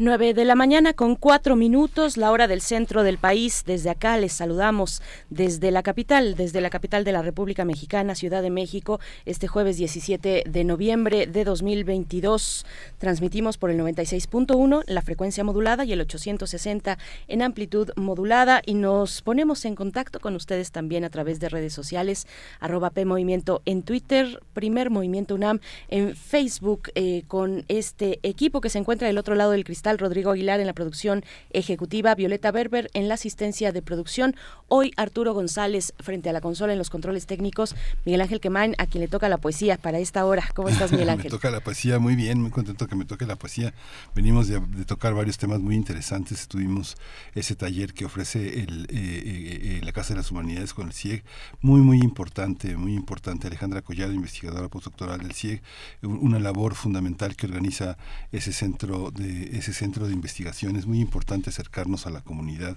9 de la mañana con cuatro minutos, la hora del centro del país. Desde acá les saludamos desde la capital, desde la capital de la República Mexicana, Ciudad de México, este jueves 17 de noviembre de 2022. Transmitimos por el 96.1, la frecuencia modulada y el 860 en amplitud modulada y nos ponemos en contacto con ustedes también a través de redes sociales, arroba P Movimiento en Twitter, Primer Movimiento UNAM en Facebook eh, con este equipo que se encuentra del otro lado del cristal Rodrigo Aguilar en la producción ejecutiva, Violeta Berber en la asistencia de producción. Hoy Arturo González frente a la consola en los controles técnicos, Miguel Ángel Quemain, a quien le toca la poesía para esta hora. ¿Cómo estás, Miguel Ángel? me toca la poesía muy bien, muy contento que me toque la poesía. Venimos de, de tocar varios temas muy interesantes. Tuvimos ese taller que ofrece el, eh, eh, la Casa de las Humanidades con el CIEG, muy, muy importante, muy importante. Alejandra Collado, investigadora postdoctoral del CIEG, una labor fundamental que organiza ese centro de ese centro de investigación. Es muy importante acercarnos a la comunidad,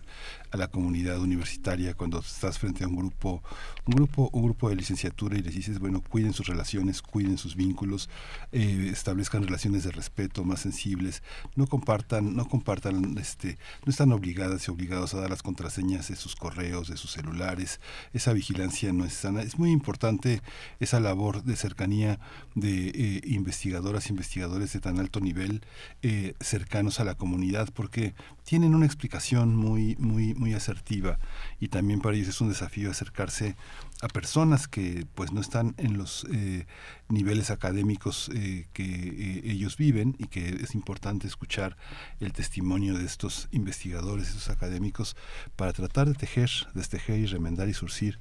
a la comunidad universitaria cuando estás frente a un grupo, un grupo, un grupo de licenciatura y les dices, bueno, cuiden sus relaciones, cuiden sus vínculos, eh, establezcan relaciones de respeto más sensibles, no compartan, no compartan, este, no están obligadas y obligados a dar las contraseñas de sus correos, de sus celulares, esa vigilancia no es sana. Es muy importante esa labor de cercanía de eh, investigadoras, investigadores de tan alto nivel, eh, cercanos a la comunidad, porque tienen una explicación muy, muy, muy asertiva. Y también para ellos es un desafío acercarse a personas que pues no están en los eh, niveles académicos eh, que eh, ellos viven y que es importante escuchar el testimonio de estos investigadores, estos académicos, para tratar de tejer, destejer y remendar y surcir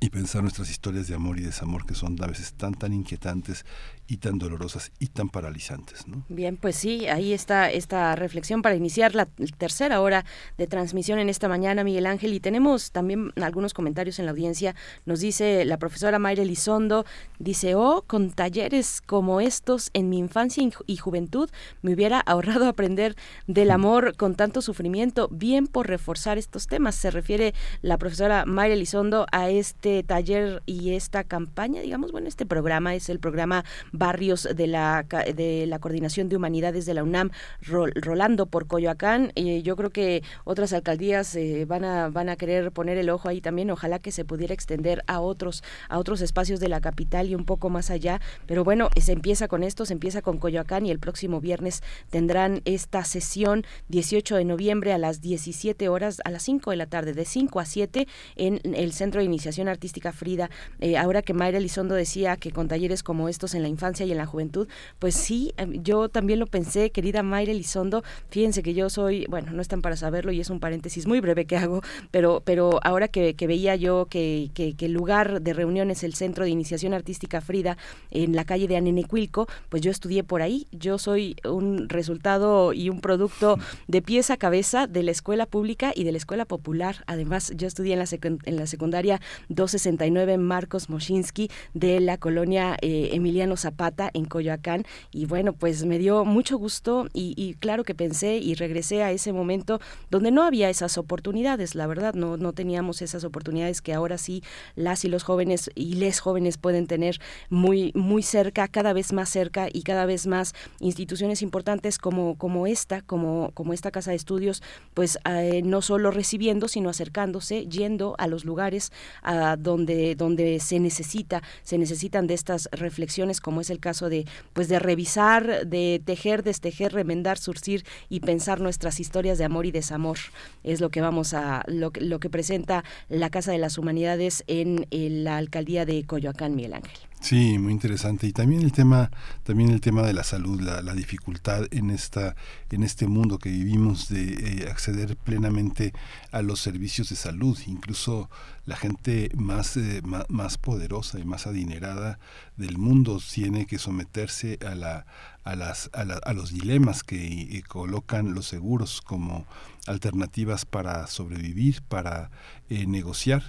y pensar nuestras historias de amor y desamor que son a veces tan tan inquietantes y tan dolorosas y tan paralizantes. ¿no? Bien, pues sí, ahí está esta reflexión para iniciar la tercera hora de transmisión en esta mañana, Miguel Ángel, y tenemos también algunos comentarios en la audiencia. Nos dice la profesora Mayra Elizondo, dice, oh, con talleres como estos en mi infancia y juventud me hubiera ahorrado aprender del amor con tanto sufrimiento, bien por reforzar estos temas. Se refiere la profesora Mayra Elizondo a este taller y esta campaña, digamos, bueno, este programa es el programa Barrios de la, de la Coordinación de Humanidades de la UNAM, rolando por Coyoacán. y yo creo que otras alcaldías eh, van, a, van a querer poner el ojo ahí también. Ojalá que se pudiera extender a otros, a otros espacios de la capital y un poco más allá. Pero bueno, se empieza con esto, se empieza con Coyoacán y el próximo viernes tendrán esta sesión 18 de noviembre a las 17 horas, a las 5 de la tarde, de 5 a 7 en el Centro de Iniciación Artística Frida. Eh, ahora que Mayra Elizondo decía que con talleres como estos en la infancia y en la juventud, pues sí, em, yo también lo pensé, querida Mayra Elizondo. Fíjense que yo soy, bueno, no están para saberlo y es un paréntesis muy breve que hago, pero, pero ahora que, veía yo que, que, el lugar de reunión es el Centro de Iniciación Artística Frida en la calle de Anenecuilco, pues yo estudié por ahí. Yo soy un resultado y un producto de pieza a cabeza de la escuela pública y de la escuela popular. Además, yo estudié en la, en la secundaria 269 Marcos Moschinsky de la colonia eh, Emiliano Zapata en Coyoacán. Y bueno, pues me dio mucho gusto y, y, claro que pensé y regresé a ese momento donde no había esas oportunidades, la verdad, no, no teníamos esas oportunidades que ahora sí las y los jóvenes y les jóvenes pueden tener muy, muy cerca, cada vez más cerca y cada vez más instituciones importantes como, como esta, como, como esta casa de estudios, pues eh, no solo recibiendo, sino acercándose, yendo a los lugares a donde, donde se necesita, se necesitan de estas reflexiones, como es el caso de, pues de revisar, de tejer, destejer, remendar, surcir y pensar nuestras historias de amor y desamor. Es lo que vamos a, lo, lo que presenta la Casa de las Humanidades en la alcaldía de Coyoacán, Miguel Ángel. Sí, muy interesante. Y también el tema, también el tema de la salud, la, la dificultad en esta, en este mundo que vivimos de eh, acceder plenamente a los servicios de salud. Incluso la gente más, eh, más, poderosa y más adinerada del mundo tiene que someterse a la, a las, a, a los dilemas que eh, colocan los seguros como alternativas para sobrevivir, para negociar.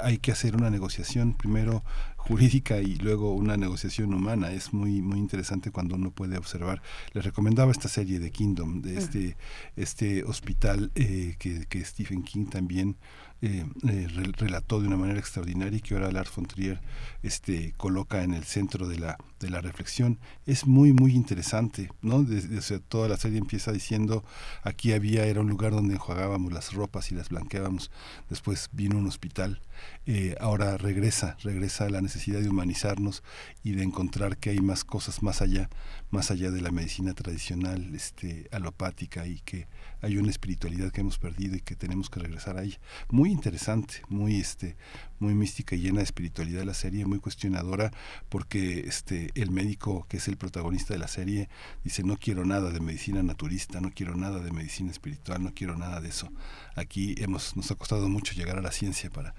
hay que hacer una negociación primero jurídica y luego una negociación humana. Es muy, muy interesante cuando uno puede observar. Les recomendaba esta serie de Kingdom, de este, este hospital eh, que, que Stephen King también eh, eh relató de una manera extraordinaria y que ahora Lars von Trier este, coloca en el centro de la, de la reflexión. Es muy, muy interesante, ¿no? Desde, toda la serie empieza diciendo, aquí había, era un lugar donde enjuagábamos las ropas y las blanqueábamos, después vino un hospital, eh, ahora regresa, regresa la necesidad de humanizarnos y de encontrar que hay más cosas más allá, más allá de la medicina tradicional, este, alopática y que hay una espiritualidad que hemos perdido y que tenemos que regresar a ella. Muy interesante, muy este, muy mística y llena de espiritualidad la serie, muy cuestionadora, porque este, el médico que es el protagonista de la serie dice no quiero nada de medicina naturista, no quiero nada de medicina espiritual, no quiero nada de eso. Aquí hemos, nos ha costado mucho llegar a la ciencia para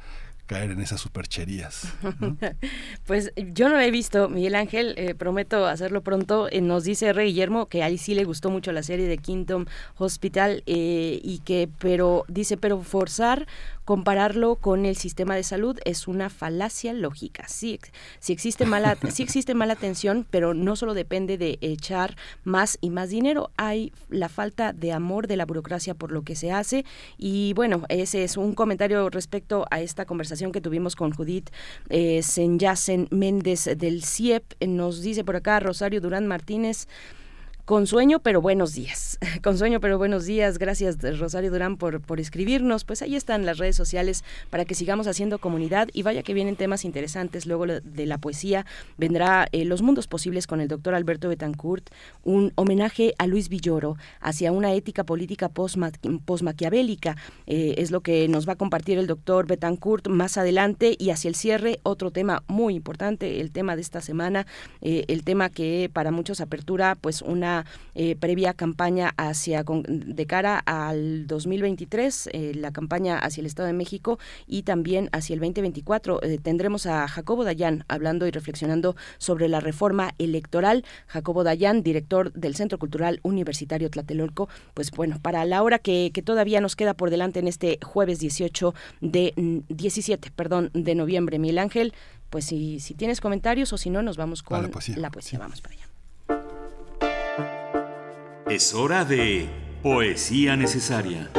caer en esas supercherías. pues yo no la he visto, Miguel Ángel, eh, prometo hacerlo pronto. Eh, nos dice Rey Guillermo que ahí sí le gustó mucho la serie de Kingdom Hospital eh, y que, pero dice, pero forzar compararlo con el sistema de salud es una falacia lógica. Sí, sí existe mala, sí existe mala atención, pero no solo depende de echar más y más dinero, hay la falta de amor de la burocracia por lo que se hace y bueno, ese es un comentario respecto a esta conversación que tuvimos con Judith eh, Senyacen Méndez del CIEP. Nos dice por acá Rosario Durán Martínez. Con sueño, pero buenos días. Con sueño, pero buenos días. Gracias, Rosario Durán, por, por escribirnos. Pues ahí están las redes sociales para que sigamos haciendo comunidad y vaya que vienen temas interesantes. Luego de la poesía vendrá eh, Los Mundos Posibles con el doctor Alberto Betancourt, un homenaje a Luis Villoro hacia una ética política posmaquiavélica. Eh, es lo que nos va a compartir el doctor Betancourt más adelante y hacia el cierre otro tema muy importante, el tema de esta semana, eh, el tema que para muchos apertura pues una eh, previa campaña hacia de cara al 2023, eh, la campaña hacia el Estado de México y también hacia el 2024. Eh, tendremos a Jacobo Dayan hablando y reflexionando sobre la reforma electoral. Jacobo Dayan, director del Centro Cultural Universitario Tlatelolco, pues bueno, para la hora que, todavía nos queda por delante en este jueves 18 de 17, mm, perdón, de noviembre, Miguel Ángel, pues si, si tienes comentarios o si no, nos vamos con la poesía. La poesía. Vamos para allá. Es hora de Poesía Necesaria.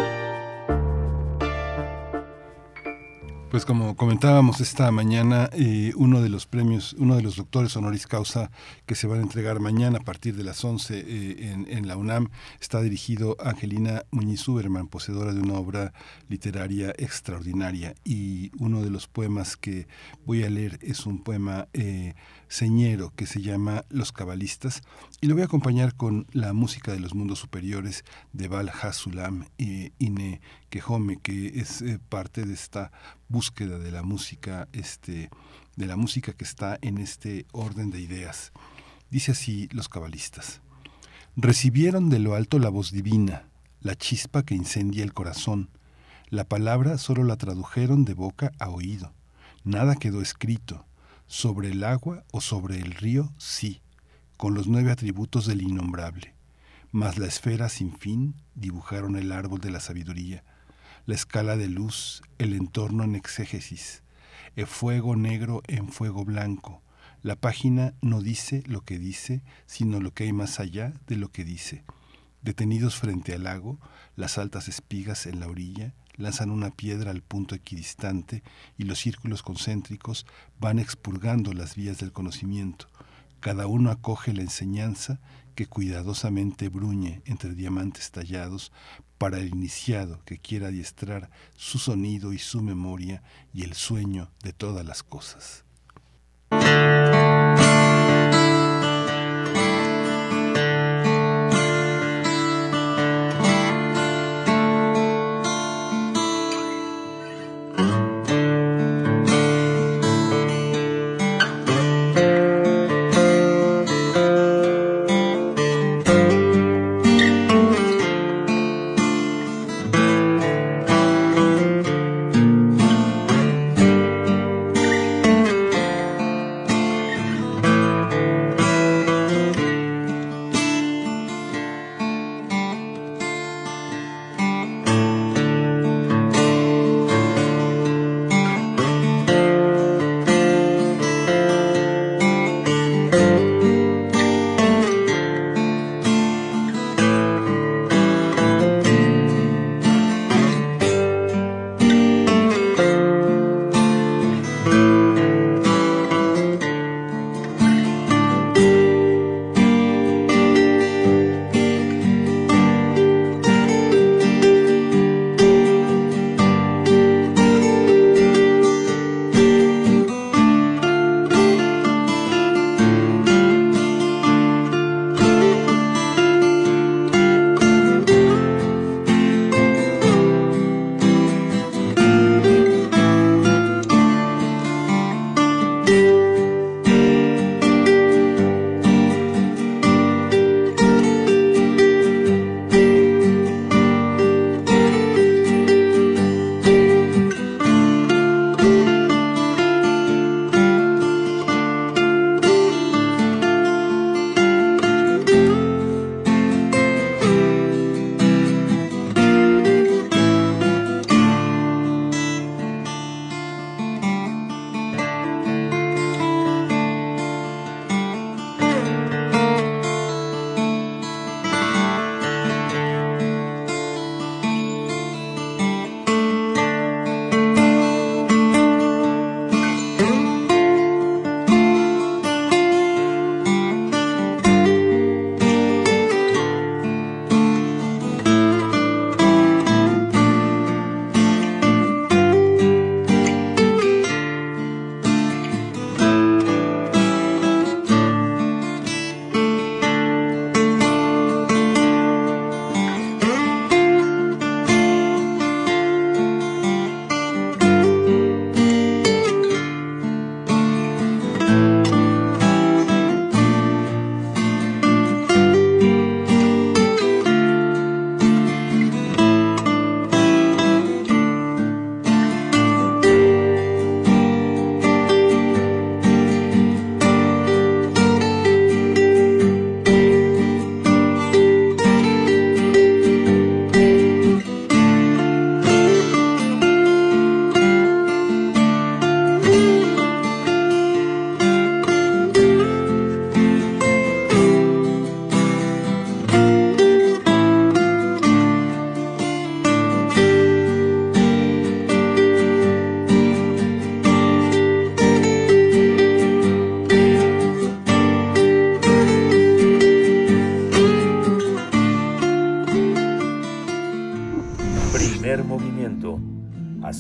Pues como comentábamos esta mañana, eh, uno de los premios, uno de los doctores honoris causa que se van a entregar mañana a partir de las 11 eh, en, la UNAM está dirigido a Angelina Muñiz Uberman, poseedora de una obra literaria extraordinaria. Y uno de los poemas que voy a leer es un poema eh, señero que se llama Los Cabalistas y lo voy a acompañar con la música de los mundos superiores de Val Hasulam y Ine Quejome, que es parte de esta búsqueda de la música, este, de la música que está en este orden de ideas. Dice así los cabalistas. Recibieron de lo alto la voz divina, la chispa que incendia el corazón. La palabra solo la tradujeron de boca a oído. Nada quedó escrito. Sobre el agua o sobre el río, sí, con los nueve atributos del innombrable. Mas la esfera sin fin dibujaron el árbol de la sabiduría la escala de luz, el entorno en exégesis, el fuego negro en fuego blanco. La página no dice lo que dice, sino lo que hay más allá de lo que dice. Detenidos frente al lago, las altas espigas en la orilla lanzan una piedra al punto equidistante y los círculos concéntricos van expurgando las vías del conocimiento. Cada uno acoge la enseñanza que cuidadosamente bruñe entre diamantes tallados para el iniciado que quiera adiestrar su sonido y su memoria y el sueño de todas las cosas.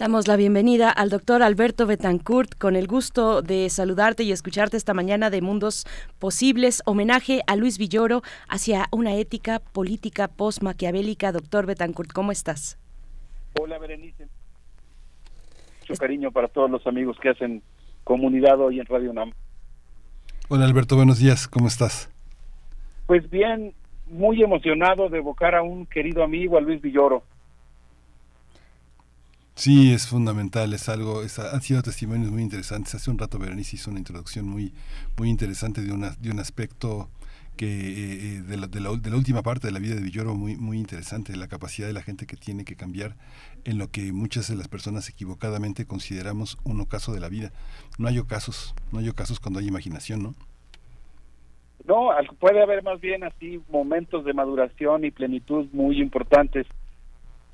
Damos la bienvenida al doctor Alberto Betancourt con el gusto de saludarte y escucharte esta mañana de Mundos Posibles, homenaje a Luis Villoro hacia una ética política post-maquiavélica. Doctor Betancourt, ¿cómo estás? Hola, Berenice. Mucho cariño para todos los amigos que hacen comunidad hoy en Radio UNAM. Hola Alberto, buenos días, ¿cómo estás? Pues bien, muy emocionado de evocar a un querido amigo, a Luis Villoro. Sí, es fundamental, es algo, es, han sido testimonios muy interesantes. Hace un rato Berenice hizo una introducción muy, muy interesante de, una, de un aspecto que eh, eh, de, la, de, la, de, la, última parte de la vida de Villoro muy, muy interesante, la capacidad de la gente que tiene que cambiar en lo que muchas de las personas equivocadamente consideramos un ocaso de la vida. No hay ocasos, no hay ocasos cuando hay imaginación, ¿no? No, puede haber más bien así momentos de maduración y plenitud muy importantes.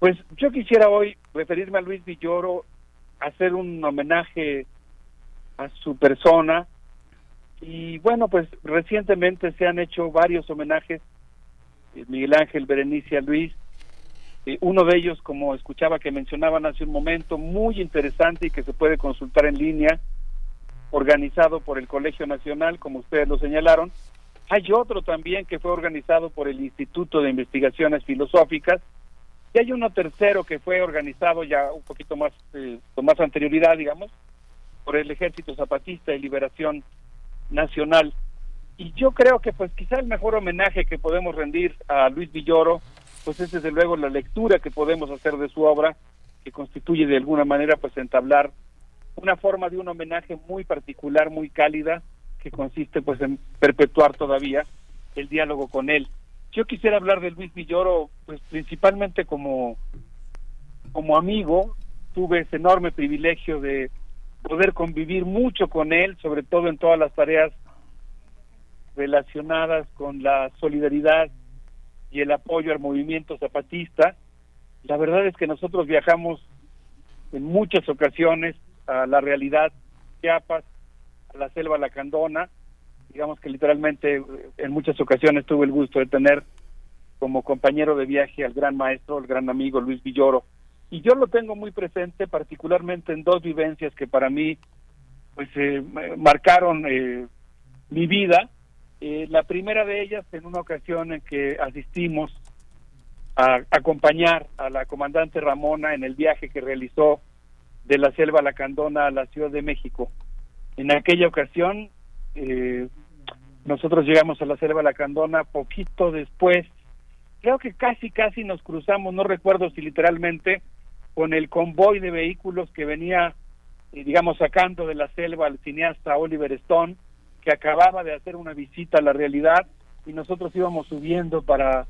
Pues yo quisiera hoy referirme a Luis Villoro, hacer un homenaje a su persona. Y bueno, pues recientemente se han hecho varios homenajes, eh, Miguel Ángel, Berenice, Luis. Eh, uno de ellos, como escuchaba que mencionaban hace un momento, muy interesante y que se puede consultar en línea, organizado por el Colegio Nacional, como ustedes lo señalaron. Hay otro también que fue organizado por el Instituto de Investigaciones Filosóficas, y hay uno tercero que fue organizado ya un poquito más eh, con más anterioridad, digamos, por el Ejército Zapatista de Liberación Nacional. Y yo creo que pues quizá el mejor homenaje que podemos rendir a Luis Villoro, pues es desde luego la lectura que podemos hacer de su obra, que constituye de alguna manera pues entablar una forma de un homenaje muy particular, muy cálida, que consiste pues en perpetuar todavía el diálogo con él yo quisiera hablar de Luis Villoro, pues principalmente como, como amigo, tuve ese enorme privilegio de poder convivir mucho con él, sobre todo en todas las tareas relacionadas con la solidaridad y el apoyo al movimiento zapatista. La verdad es que nosotros viajamos en muchas ocasiones a la realidad Chiapas, a la selva lacandona, digamos que literalmente en muchas ocasiones tuve el gusto de tener como compañero de viaje al gran maestro, el gran amigo Luis Villoro. Y yo lo tengo muy presente, particularmente en dos vivencias que para mí pues eh, marcaron eh, mi vida. Eh, la primera de ellas en una ocasión en que asistimos a acompañar a la comandante Ramona en el viaje que realizó de la selva lacandona a la Ciudad de México. En aquella ocasión eh, nosotros llegamos a la selva Lacandona poquito después, creo que casi, casi nos cruzamos, no recuerdo si literalmente, con el convoy de vehículos que venía, eh, digamos, sacando de la selva al cineasta Oliver Stone, que acababa de hacer una visita a la realidad y nosotros íbamos subiendo para,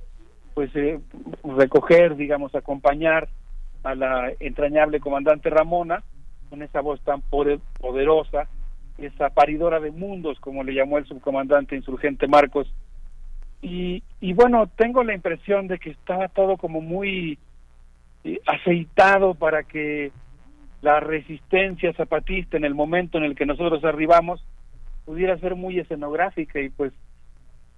pues, eh, recoger, digamos, acompañar a la entrañable comandante Ramona, con esa voz tan poderosa, esa paridora de mundos, como le llamó el subcomandante insurgente Marcos. Y, bueno, tengo la impresión de que estaba todo como muy eh, aceitado para que la resistencia zapatista en el momento en el que nosotros arribamos pudiera ser muy escenográfica y pues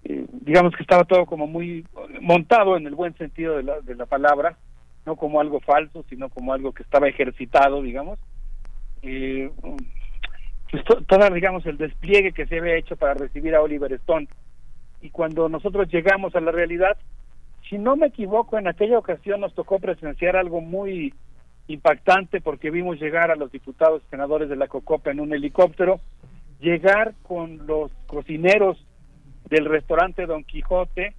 eh, digamos que estaba todo como muy montado en el buen sentido de la, de la palabra, no como algo falso, sino como algo que estaba ejercitado, digamos. Eh, pues todo, digamos, el despliegue que se había hecho para recibir a Oliver Stone. Y cuando nosotros llegamos a la realidad, si no me equivoco, en aquella ocasión nos tocó presenciar algo muy impactante porque vimos llegar a los diputados y senadores de la Cocopa en un helicóptero, llegar con los cocineros del restaurante Don Quijote,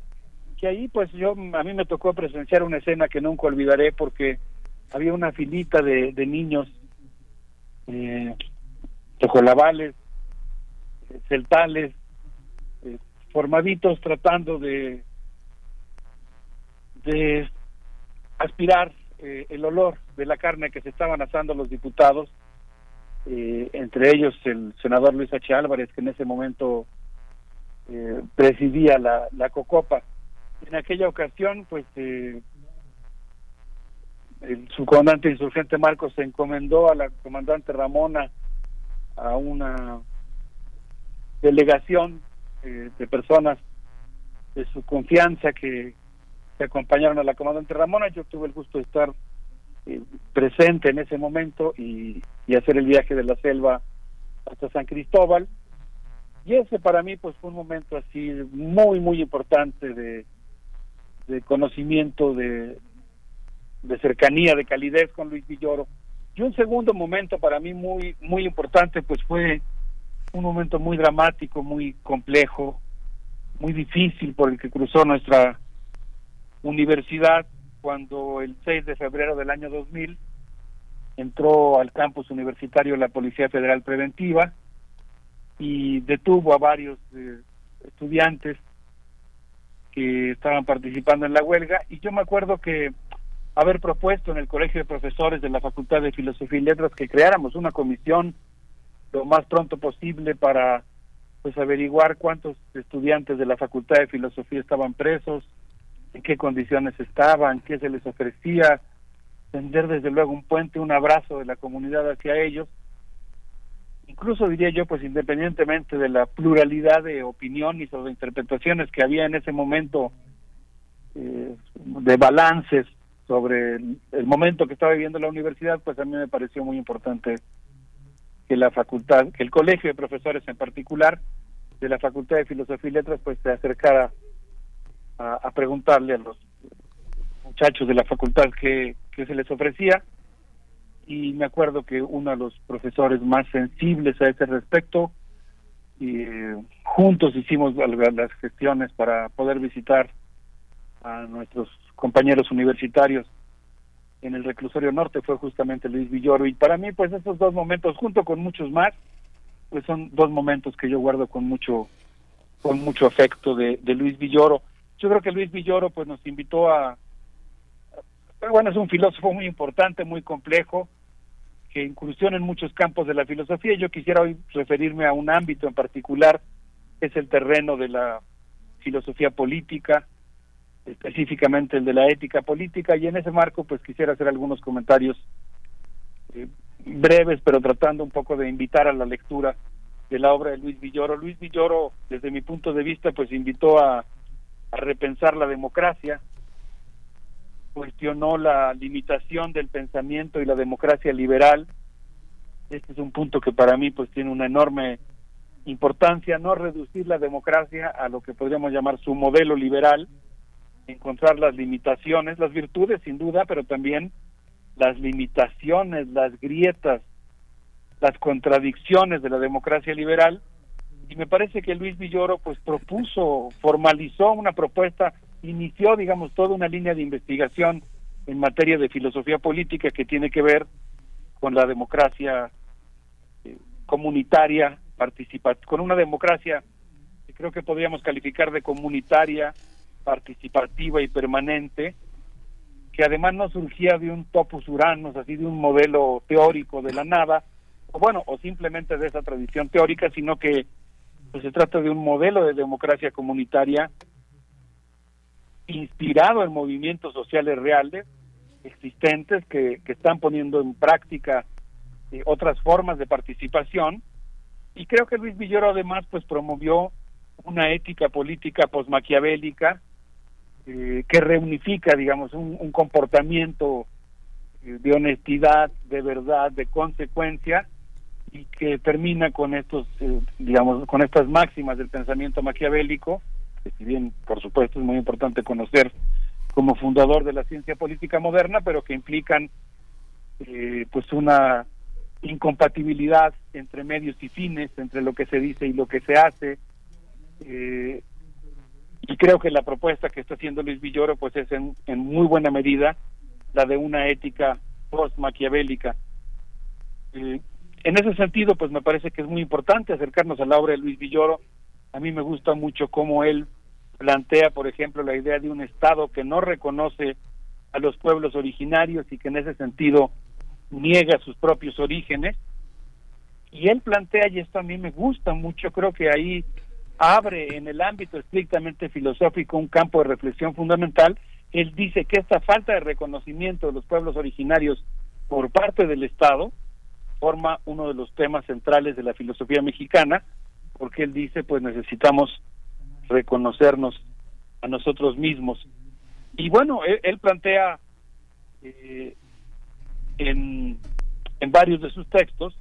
que ahí pues yo a mí me tocó presenciar una escena que nunca olvidaré porque había una filita de, de niños eh, tojolabales, celtales, eh, formaditos tratando de, de aspirar eh, el olor de la carne que se estaban asando los diputados, eh, entre ellos el senador Luis H. Álvarez, que en ese momento presidía la, la COCOPA. En aquella ocasión, pues el subcomandante insurgente Marcos se encomendó a la comandante Ramona a una delegación eh, de personas de su confianza que, que acompañaron a la comandante Ramona. Yo tuve el gusto de estar eh, presente en ese momento y, y hacer el viaje de la selva hasta San Cristóbal. Y ese para mí pues fue un momento así muy, muy importante de, de conocimiento, de, de cercanía, de calidez con Luis Villoro. Y un segundo momento para mí muy, muy importante pues fue un momento muy dramático, muy complejo, muy difícil por el que cruzó nuestra universidad cuando el 6 de febrero del año 2000 entró al campus universitario la Policía Federal Preventiva y detuvo a varios eh, estudiantes que estaban participando en la huelga. Y yo me acuerdo que haber propuesto en el Colegio de Profesores de la Facultad de Filosofía y Letras que creáramos una comisión lo más pronto posible para pues averiguar cuántos estudiantes de la Facultad de Filosofía estaban presos, en qué condiciones estaban, qué se les ofrecía, tender desde luego un puente, un abrazo de la comunidad hacia ellos. Incluso diría yo, pues independientemente de la pluralidad de opiniones o de interpretaciones que había en ese momento eh, de balances sobre el, el momento que estaba viviendo la universidad, pues a mí me pareció muy importante que la facultad, que el colegio de profesores en particular de la Facultad de Filosofía y Letras, pues se acercara a, preguntarle a los muchachos de la facultad qué, se les ofrecía. Y me acuerdo que uno de los profesores más sensibles a ese respecto y eh, juntos hicimos las gestiones para poder visitar a nuestros compañeros universitarios en el reclusorio norte fue justamente Luis Villoro. Y para mí pues esos dos momentos junto con muchos más pues son dos momentos que yo guardo con mucho con mucho afecto de, Luis Villoro. Yo creo que Luis Villoro pues nos invitó a bueno es un filósofo muy importante muy complejo que incursiona en muchos campos de la filosofía. Yo quisiera hoy referirme a un ámbito en particular que es el terreno de la filosofía política específicamente el de la ética política y en ese marco pues quisiera hacer algunos comentarios eh, breves pero tratando un poco de invitar a la lectura de la obra de Luis Villoro. Luis Villoro desde mi punto de vista pues invitó a, a repensar la democracia, cuestionó la limitación del pensamiento y la democracia liberal. Este es un punto que para mí pues tiene una enorme importancia, no reducir la democracia a lo que podríamos llamar su modelo liberal, encontrar las limitaciones, las virtudes sin duda, pero también las limitaciones, las grietas, las contradicciones de la democracia liberal. Y me parece que Luis Villoro pues propuso, formalizó una propuesta, inició digamos toda una línea de investigación en materia de filosofía política que tiene que ver con la democracia eh, comunitaria, participa con una democracia que creo que podríamos calificar de comunitaria, participativa y permanente, que además no surgía de un topus uranos, así de un modelo teórico de la nada, o bueno, o simplemente de esa tradición teórica, sino que pues se trata de un modelo de democracia comunitaria inspirado en movimientos sociales reales existentes que, que están poniendo en práctica eh, otras formas de participación. Y creo que Luis Villoro además pues promovió una ética política posmaquiavélica eh, que reunifica digamos un, comportamiento eh, de honestidad de verdad de consecuencia y que termina con estos eh, digamos con estas máximas del pensamiento maquiavélico que si bien por supuesto es muy importante conocer como fundador de la ciencia política moderna pero que implican eh, pues una incompatibilidad entre medios y fines, entre lo que se dice y lo que se hace. Eh, y creo que la propuesta que está haciendo Luis Villoro pues es en, muy buena medida la de una ética post-maquiavélica. Eh, en ese sentido, pues me parece que es muy importante acercarnos a la obra de Luis Villoro. A mí me gusta mucho cómo él plantea, por ejemplo, la idea de un Estado que no reconoce a los pueblos originarios y que en ese sentido niega sus propios orígenes. Y él plantea, y esto a mí me gusta mucho, creo que ahí abre en el ámbito estrictamente filosófico un campo de reflexión fundamental, él dice que esta falta de reconocimiento de los pueblos originarios por parte del Estado forma uno de los temas centrales de la filosofía mexicana, porque él dice, pues necesitamos reconocernos a nosotros mismos. Y bueno, él, plantea eh, en, en varios de sus textos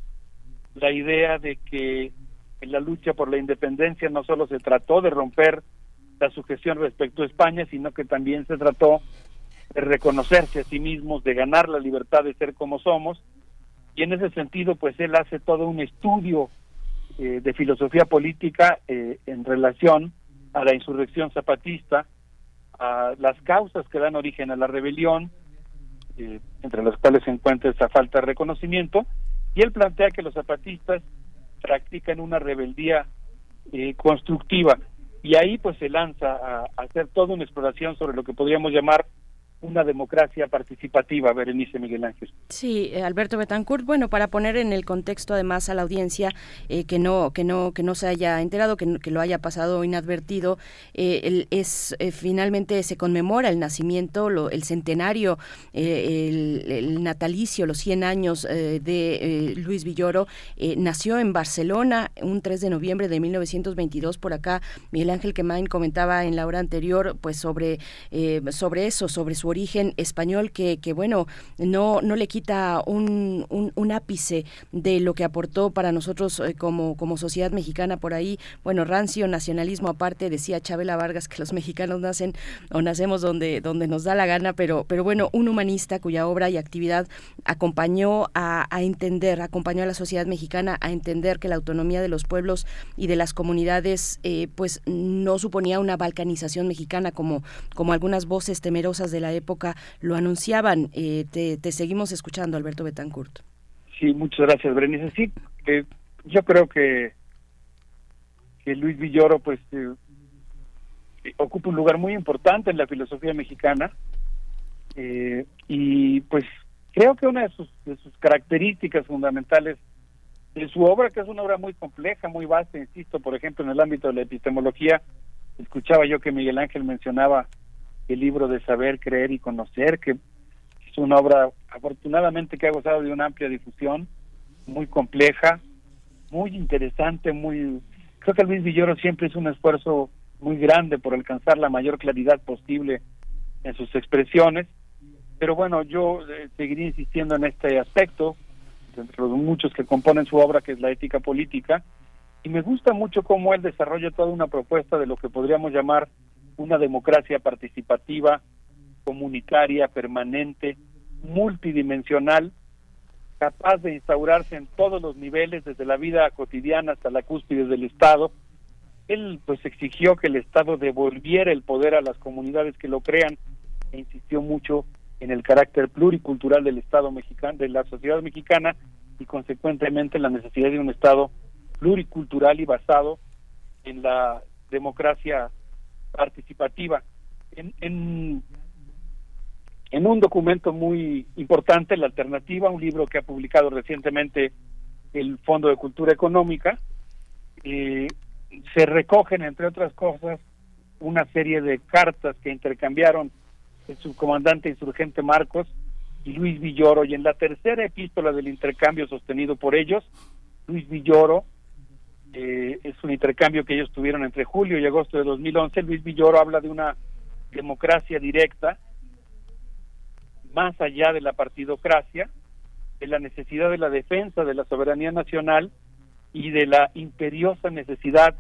la idea de que en la lucha por la independencia no solo se trató de romper la sujeción respecto a España, sino que también se trató de reconocerse a sí mismos, de ganar la libertad de ser como somos, y en ese sentido, pues él hace todo un estudio eh, de filosofía política eh, en relación a la insurrección zapatista, a las causas que dan origen a la rebelión, eh, entre las cuales se encuentra esa falta de reconocimiento, y él plantea que los zapatistas practican una rebeldía constructiva. Y ahí pues se lanza a, hacer toda una exploración sobre lo que podríamos llamar una democracia participativa, Berenice Miguel Ángel. Sí, eh, Alberto Betancourt. Bueno, para poner en el contexto además a la audiencia eh, que no que no que no se haya enterado, que, que lo haya pasado inadvertido, eh, es finalmente se conmemora el nacimiento, lo, el centenario, el, natalicio, los 100 años de Luis Villoro. nació en Barcelona un 3 de noviembre de 1922. Por acá Miguel Ángel Quemain comentaba en la hora anterior, pues sobre sobre eso, sobre su origen español que, que bueno, no, no le quita un, un, ápice de lo que aportó para nosotros eh, como, como sociedad mexicana por ahí. Bueno, rancio nacionalismo aparte, decía Chabela Vargas que los mexicanos nacen o nacemos donde, donde nos da la gana, pero, pero bueno, un humanista cuya obra y actividad acompañó a, a entender, acompañó a la sociedad mexicana a entender que la autonomía de los pueblos y de las comunidades eh, pues no suponía una balcanización mexicana como, como algunas voces temerosas de la época lo anunciaban. Eh, te, seguimos escuchando, Alberto Betancourt. Sí, muchas gracias, Berenice. Sí, eh, yo creo que, que Luis Villoro, pues, eh, ocupa un lugar muy importante en la filosofía mexicana. y pues creo que una de sus, de sus características fundamentales de su obra, que es una obra muy compleja, muy vasta, insisto, por ejemplo, en el ámbito de la epistemología, escuchaba yo que Miguel Ángel mencionaba el libro de Saber, Creer y Conocer, que es una obra afortunadamente que ha gozado de una amplia difusión, muy compleja, muy interesante, muy... Creo que Luis Villoro siempre es un esfuerzo muy grande por alcanzar la mayor claridad posible en sus expresiones, pero bueno, yo eh, seguiré insistiendo en este aspecto, entre los muchos que componen su obra, que es la ética política, y me gusta mucho cómo él desarrolla toda una propuesta de lo que podríamos llamar una democracia participativa, comunitaria, permanente, multidimensional, capaz de instaurarse en todos los niveles, desde la vida cotidiana hasta la cúspide del Estado. Él pues exigió que el Estado devolviera el poder a las comunidades que lo crean e insistió mucho en el carácter pluricultural del Estado mexicano, de la sociedad mexicana y consecuentemente la necesidad de un Estado pluricultural y basado en la democracia participativa. En, un documento muy importante, La Alternativa, un libro que ha publicado recientemente el Fondo de Cultura Económica, eh, se recogen, entre otras cosas, una serie de cartas que intercambiaron el subcomandante insurgente Marcos y Luis Villoro, y en la tercera epístola del intercambio sostenido por ellos, Luis Villoro eh, es un intercambio que ellos tuvieron entre julio y agosto de 2011. Luis Villoro habla de una democracia directa, más allá de la partidocracia, de la necesidad de la defensa de la soberanía nacional y de la imperiosa necesidad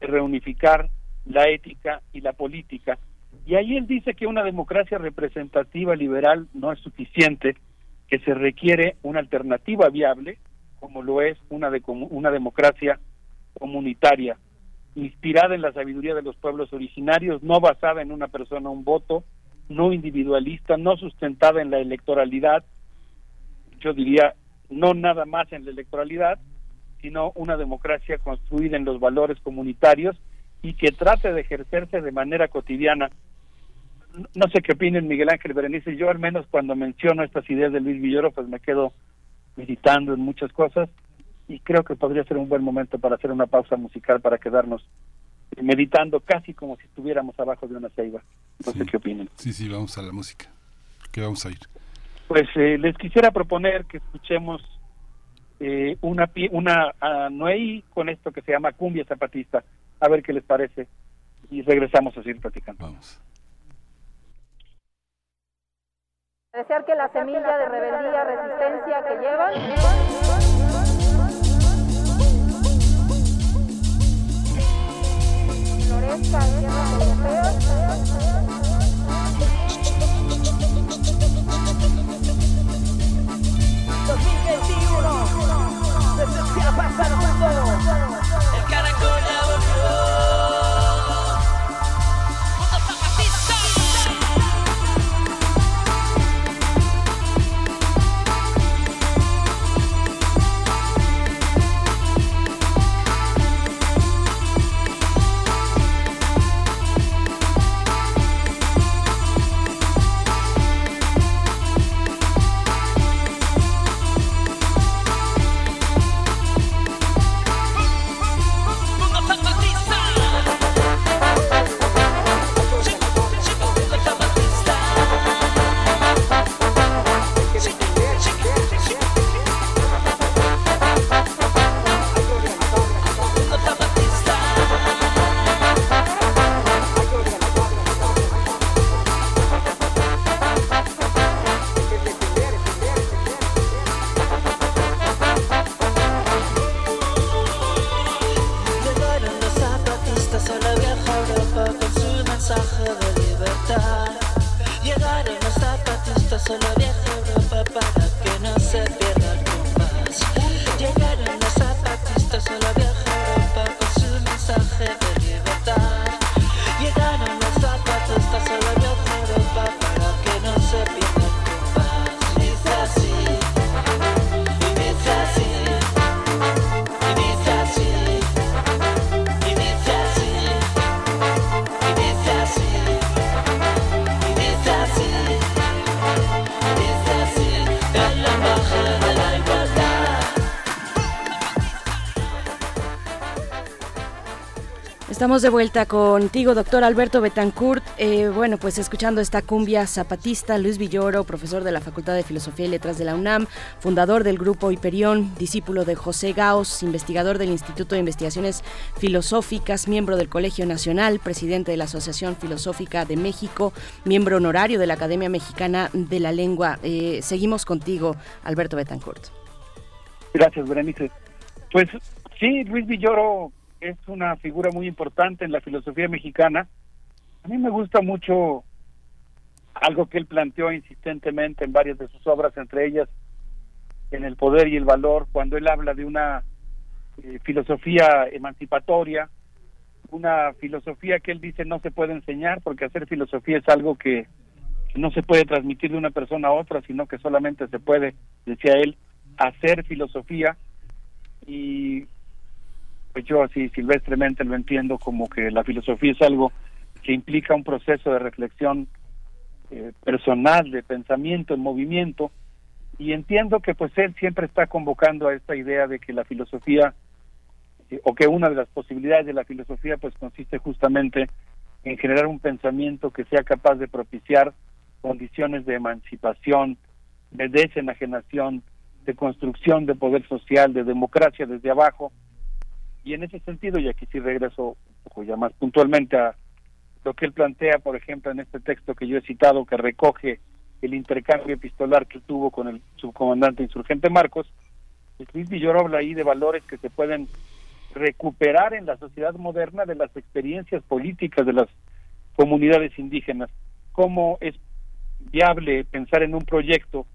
de reunificar la ética y la política. Y ahí él dice que una democracia representativa liberal no es suficiente, que se requiere una alternativa viable, como lo es una, de, una democracia comunitaria, inspirada en la sabiduría de los pueblos originarios, no basada en una persona, un voto, no individualista, no sustentada en la electoralidad, yo diría no nada más en la electoralidad, sino una democracia construida en los valores comunitarios y que trate de ejercerse de manera cotidiana. No sé qué opinen Miguel Ángel Berenice, yo al menos cuando menciono estas ideas de Luis Villoro, pues me quedo meditando en muchas cosas y creo que podría ser un buen momento para hacer una pausa musical para quedarnos meditando casi como si estuviéramos abajo de una ceiba. No sé qué opinan. Sí, sí, vamos a la música. ¿Qué vamos a ir? Pues eh, les quisiera proponer que escuchemos eh, una una a Noé con esto que se llama cumbia zapatista. A ver qué les parece. Y regresamos a seguir platicando. Vamos. Desear que la semilla de rebeldía, resistencia que llevan 2021 desde Chiapas al mundo el Estamos de vuelta contigo, doctor Alberto Betancourt. Eh, bueno, pues escuchando esta cumbia zapatista, Luis Villoro, profesor de la Facultad de Filosofía y Letras de la UNAM, fundador del Grupo Hiperión, discípulo de José Gaos, investigador del Instituto de Investigaciones Filosóficas, miembro del Colegio Nacional, presidente de la Asociación Filosófica de México, miembro honorario de la Academia Mexicana de la Lengua. Eh, seguimos contigo, Alberto Betancourt. Gracias, Berenice. Pues sí, Luis Villoro es una figura muy importante en la filosofía mexicana. A mí me gusta mucho algo que él planteó insistentemente en varias de sus obras, entre ellas en El Poder y el Valor, cuando él habla de una eh, filosofía emancipatoria, una filosofía que él dice no se puede enseñar porque hacer filosofía es algo que no se puede transmitir de una persona a otra, sino que solamente se puede, decía él, hacer filosofía y yo así silvestremente lo entiendo como que la filosofía es algo que implica un proceso de reflexión eh, personal, de pensamiento, en movimiento, y entiendo que pues él siempre está convocando a esta idea de que la filosofía, eh, o que una de las posibilidades de la filosofía pues consiste justamente en generar un pensamiento que sea capaz de propiciar condiciones de emancipación, de desenajenación, de construcción de poder social, de democracia desde abajo, y en ese sentido, y aquí sí regreso un poco ya más puntualmente a lo que él plantea, por ejemplo, en este texto que yo he citado, que recoge el intercambio epistolar que tuvo con el subcomandante insurgente Marcos, pues Luis Villoro habla ahí de valores que se pueden recuperar en la sociedad moderna de las experiencias políticas de las comunidades indígenas. ¿Cómo es viable pensar en un proyecto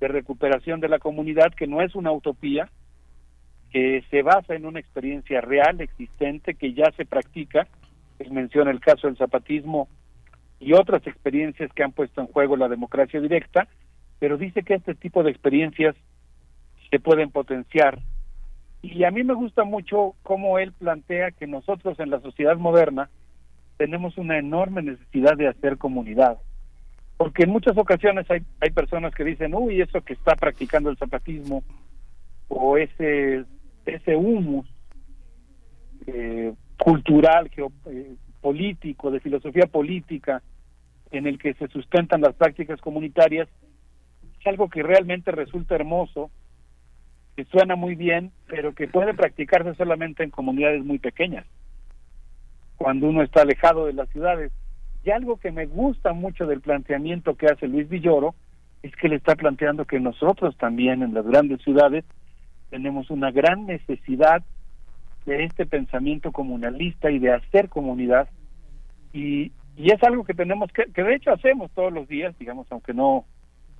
de recuperación de la comunidad que no es una utopía, que se basa en una experiencia real, existente, que ya se practica. Él menciona el caso del zapatismo y otras experiencias que han puesto en juego la democracia directa, pero dice que este tipo de experiencias se pueden potenciar. Y a mí me gusta mucho cómo él plantea que nosotros en la sociedad moderna tenemos una enorme necesidad de hacer comunidad. Porque en muchas ocasiones hay, hay personas que dicen, uy, eso que está practicando el zapatismo o ese ese humus eh, cultural, geopolítico, de filosofía política, en el que se sustentan las prácticas comunitarias, es algo que realmente resulta hermoso, que suena muy bien, pero que puede practicarse solamente en comunidades muy pequeñas, cuando uno está alejado de las ciudades. Y algo que me gusta mucho del planteamiento que hace Luis Villoro es que le está planteando que nosotros también en las grandes ciudades tenemos una gran necesidad de este pensamiento comunalista y de hacer comunidad. Y, y es algo que tenemos que, que de hecho hacemos todos los días, digamos, aunque no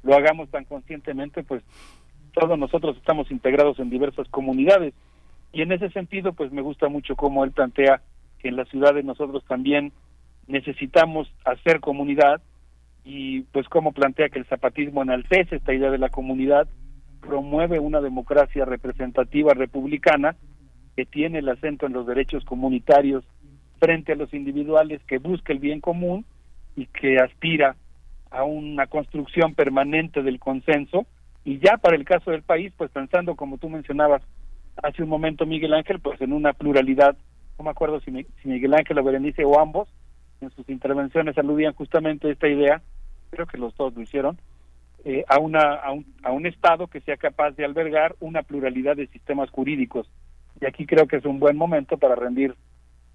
lo hagamos tan conscientemente, pues todos nosotros estamos integrados en diversas comunidades. Y en ese sentido pues me gusta mucho cómo él plantea que en las ciudades nosotros también necesitamos hacer comunidad y pues cómo plantea que el zapatismo enaltece esta idea de la comunidad, promueve una democracia representativa republicana que tiene el acento en los derechos comunitarios frente a los individuales, que busca el bien común y que aspira a una construcción permanente del consenso. Y ya para el caso del país, pues pensando, como tú mencionabas hace un momento, Miguel Ángel, pues en una pluralidad, no me acuerdo si, Miguel Ángel o Berenice o ambos, en sus intervenciones aludían justamente a esta idea creo que los dos lo hicieron, eh, a, una, a, un, a un Estado que sea capaz de albergar una pluralidad de sistemas jurídicos. Y aquí creo que es un buen momento para rendir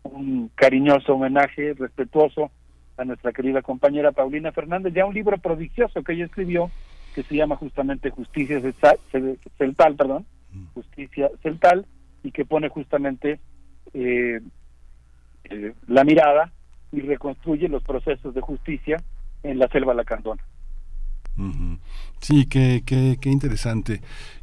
un cariñoso homenaje respetuoso a nuestra querida compañera Paulina Fernández, ya un libro prodigioso que ella escribió que se llama justamente Justicia Celtal, perdón, Justicia Celtal, y que pone justamente eh, eh, la mirada y reconstruye los procesos de justicia en la selva lacandona. Sí, qué, qué, qué, interesante.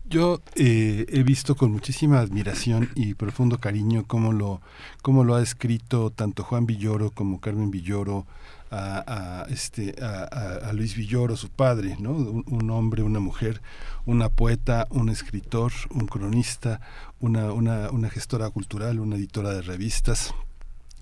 Yo eh, he visto con muchísima admiración y profundo cariño cómo lo, cómo lo ha escrito tanto Juan Villoro como Carmen Villoro a, este, a, Luis Villoro, su padre, ¿no? Un, hombre, una mujer, una poeta, un escritor, un cronista, una, una, una gestora cultural, una editora de revistas,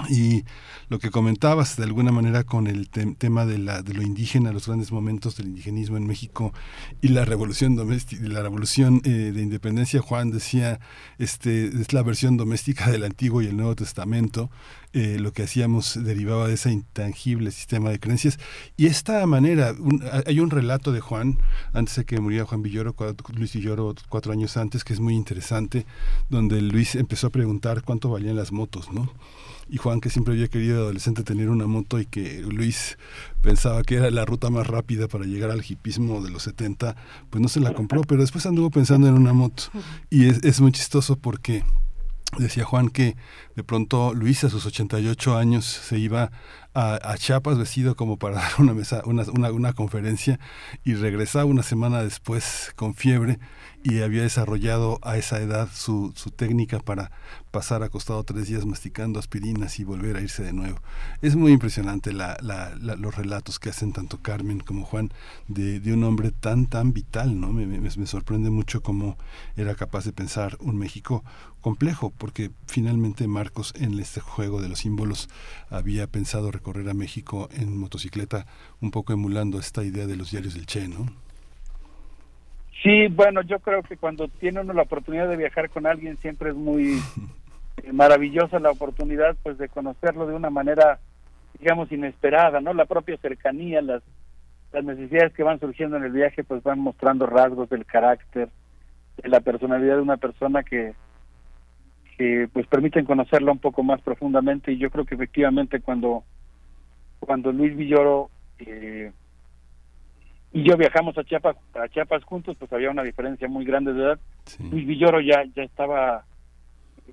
y lo que comentabas de alguna manera con el tema de, la, de lo indígena, los grandes momentos del indigenismo en México y la revolución doméstica, la revolución eh, de independencia, Juan decía, este es la versión doméstica del Antiguo y el Nuevo Testamento, eh, lo que hacíamos derivaba de ese intangible sistema de creencias. Y esta manera, hay un relato de Juan, antes de que muriera Juan Villoro, Luis Villoro cuatro años antes, que es muy interesante, donde Luis empezó a preguntar cuánto valían las motos, ¿no? Y Juan que siempre había querido adolescente tener una moto y que Luis pensaba que era la ruta más rápida para llegar al hipismo de los 70, pues no se la compró, pero después anduvo pensando en una moto. Y es, es muy chistoso porque decía Juan que de pronto Luis a sus 88 años se iba a, a Chiapas vestido como para dar una, mesa, una, una, una conferencia y regresaba una semana después con fiebre y había desarrollado a esa edad su, su técnica para pasar acostado tres días masticando aspirinas y volver a irse de nuevo. Es muy impresionante la, la, los relatos que hacen tanto Carmen como Juan de, de un hombre tan, tan vital, ¿no? Me, me, me, sorprende mucho cómo era capaz de pensar un México complejo, porque finalmente Marcos en este juego de los símbolos había pensado recorrer a México en motocicleta, un poco emulando esta idea de los diarios del Che, ¿no? Sí, bueno, yo creo que cuando tiene uno la oportunidad de viajar con alguien siempre es muy maravillosa la oportunidad pues de conocerlo de una manera digamos inesperada, ¿no? La propia cercanía, las las necesidades que van surgiendo en el viaje pues van mostrando rasgos del carácter, de la personalidad de una persona que que pues permiten conocerla un poco más profundamente y yo creo que efectivamente cuando cuando Luis Villoro eh, y yo viajamos a Chiapas, a Chiapas juntos, pues había una diferencia muy grande de edad. Luis Villoro ya, ya estaba,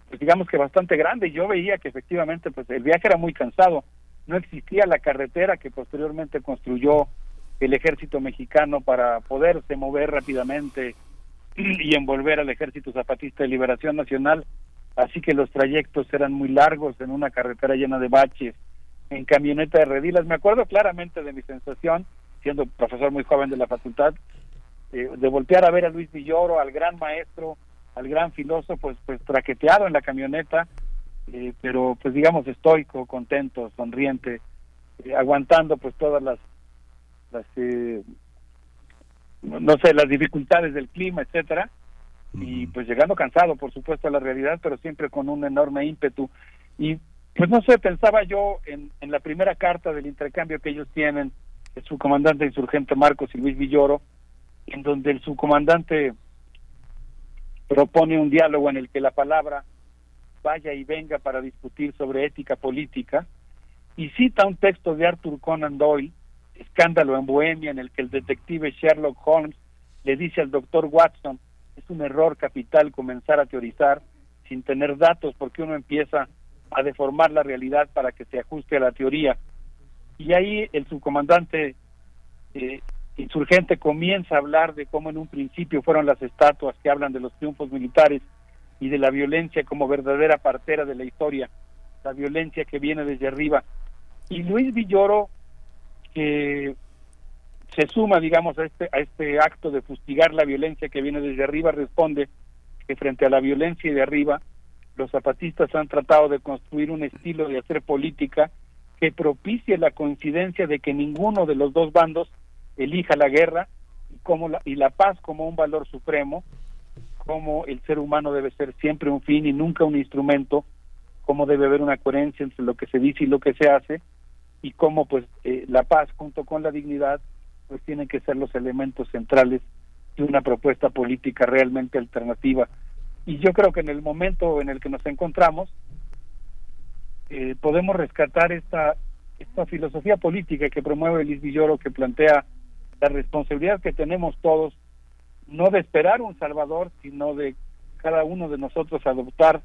pues digamos que bastante grande, y yo veía que efectivamente pues el viaje era muy cansado. No existía la carretera que posteriormente construyó el ejército mexicano para poderse mover rápidamente y envolver al ejército zapatista de liberación nacional. Así que los trayectos eran muy largos en una carretera llena de baches, en camioneta de redilas. Me acuerdo claramente de mi sensación siendo profesor muy joven de la facultad, eh, de voltear a ver a Luis Villoro, al gran maestro, al gran filósofo, pues, pues traqueteado en la camioneta, eh, pero pues digamos estoico, contento, sonriente, eh, aguantando pues todas las, las no sé, las dificultades del clima, etcétera, y pues llegando cansado, por supuesto, a la realidad, pero siempre con un enorme ímpetu. Y Pues no sé, pensaba yo en, en la primera carta del intercambio que ellos tienen, el subcomandante insurgente Marcos y Luis Villoro, en donde el subcomandante propone un diálogo en el que la palabra vaya y venga para discutir sobre ética política, y cita un texto de Arthur Conan Doyle, Escándalo en Bohemia, en el que el detective Sherlock Holmes le dice al doctor Watson, es un error capital comenzar a teorizar sin tener datos porque uno empieza a deformar la realidad para que se ajuste a la teoría. Y ahí el subcomandante eh, insurgente comienza a hablar de cómo en un principio fueron las estatuas que hablan de los triunfos militares y de la violencia como verdadera partera de la historia, la violencia que viene desde arriba. Y Luis Villoro, que se suma, digamos, a este, a este acto de fustigar la violencia que viene desde arriba, responde que frente a la violencia de arriba, los zapatistas han tratado de construir un estilo de hacer política que propicie la coincidencia de que ninguno de los dos bandos elija la guerra y, como la, y la paz como un valor supremo, como el ser humano debe ser siempre un fin y nunca un instrumento, como debe haber una coherencia entre lo que se dice y lo que se hace, y cómo pues eh, la paz junto con la dignidad pues tienen que ser los elementos centrales de una propuesta política realmente alternativa. Y yo creo que en el momento en el que nos encontramos, eh, podemos rescatar esta, esta filosofía política que promueve Luis Villoro, que plantea la responsabilidad que tenemos todos, no de esperar un Salvador, sino de cada uno de nosotros adoptar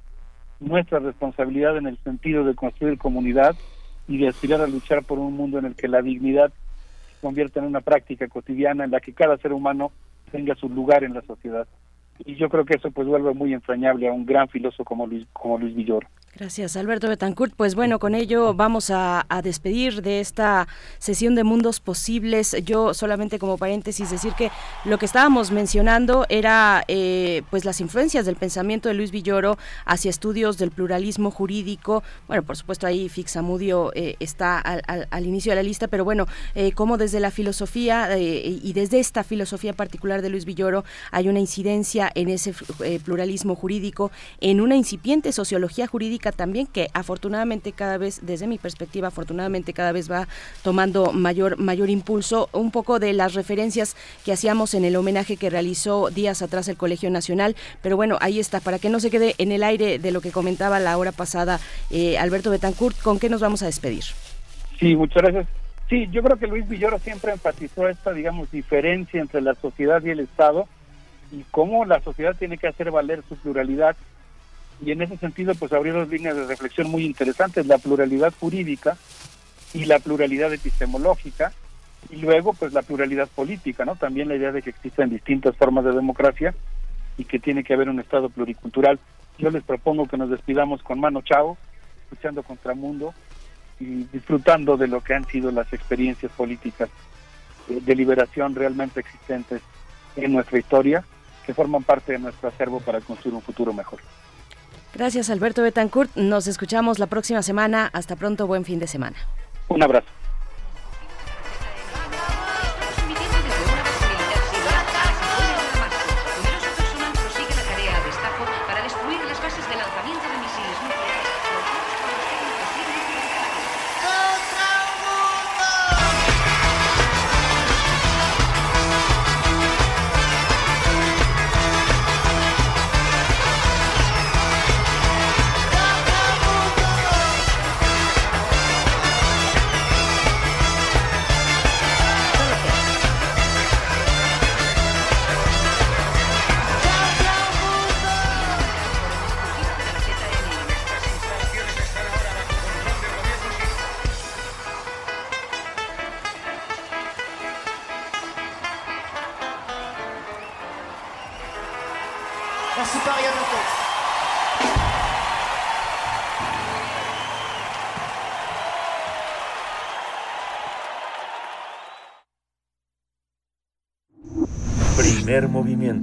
nuestra responsabilidad en el sentido de construir comunidad y de aspirar a luchar por un mundo en el que la dignidad convierta en una práctica cotidiana en la que cada ser humano tenga su lugar en la sociedad. Y yo creo que eso pues vuelve muy entrañable a un gran filósofo como Luis, como Luis Villoro. Gracias, Alberto Betancourt. Pues bueno, con ello vamos a, despedir de esta sesión de Mundos Posibles. Yo solamente como paréntesis decir que lo que estábamos mencionando era eh, pues las influencias del pensamiento de Luis Villoro hacia estudios del pluralismo jurídico. Bueno, por supuesto ahí Fixamudio eh, está al, inicio de la lista, pero bueno, eh, como desde la filosofía y desde esta filosofía particular de Luis Villoro hay una incidencia en ese pluralismo jurídico, en una incipiente sociología jurídica también que afortunadamente cada vez, desde mi perspectiva, afortunadamente cada vez va tomando mayor, mayor impulso. Un poco de las referencias que hacíamos en el homenaje que realizó días atrás el Colegio Nacional, pero bueno, ahí está, para que no se quede en el aire de lo que comentaba la hora pasada eh, Alberto Betancourt, ¿con qué nos vamos a despedir? Sí, muchas gracias. Sí, yo creo que Luis Villoro siempre enfatizó esta, digamos, diferencia entre la sociedad y el Estado y cómo la sociedad tiene que hacer valer su pluralidad y en ese sentido pues abrió dos líneas de reflexión muy interesantes, la pluralidad jurídica y la pluralidad epistemológica y luego pues la pluralidad política, ¿no? También la idea de que existen distintas formas de democracia y que tiene que haber un Estado pluricultural. Yo les propongo que nos despidamos con mano chao, escuchando Contramundo y disfrutando de lo que han sido las experiencias políticas de liberación realmente existentes en nuestra historia, que forman parte de nuestro acervo para construir un futuro mejor. Gracias, Alberto Betancourt. Nos escuchamos la próxima semana. Hasta pronto, buen fin de semana. Un abrazo.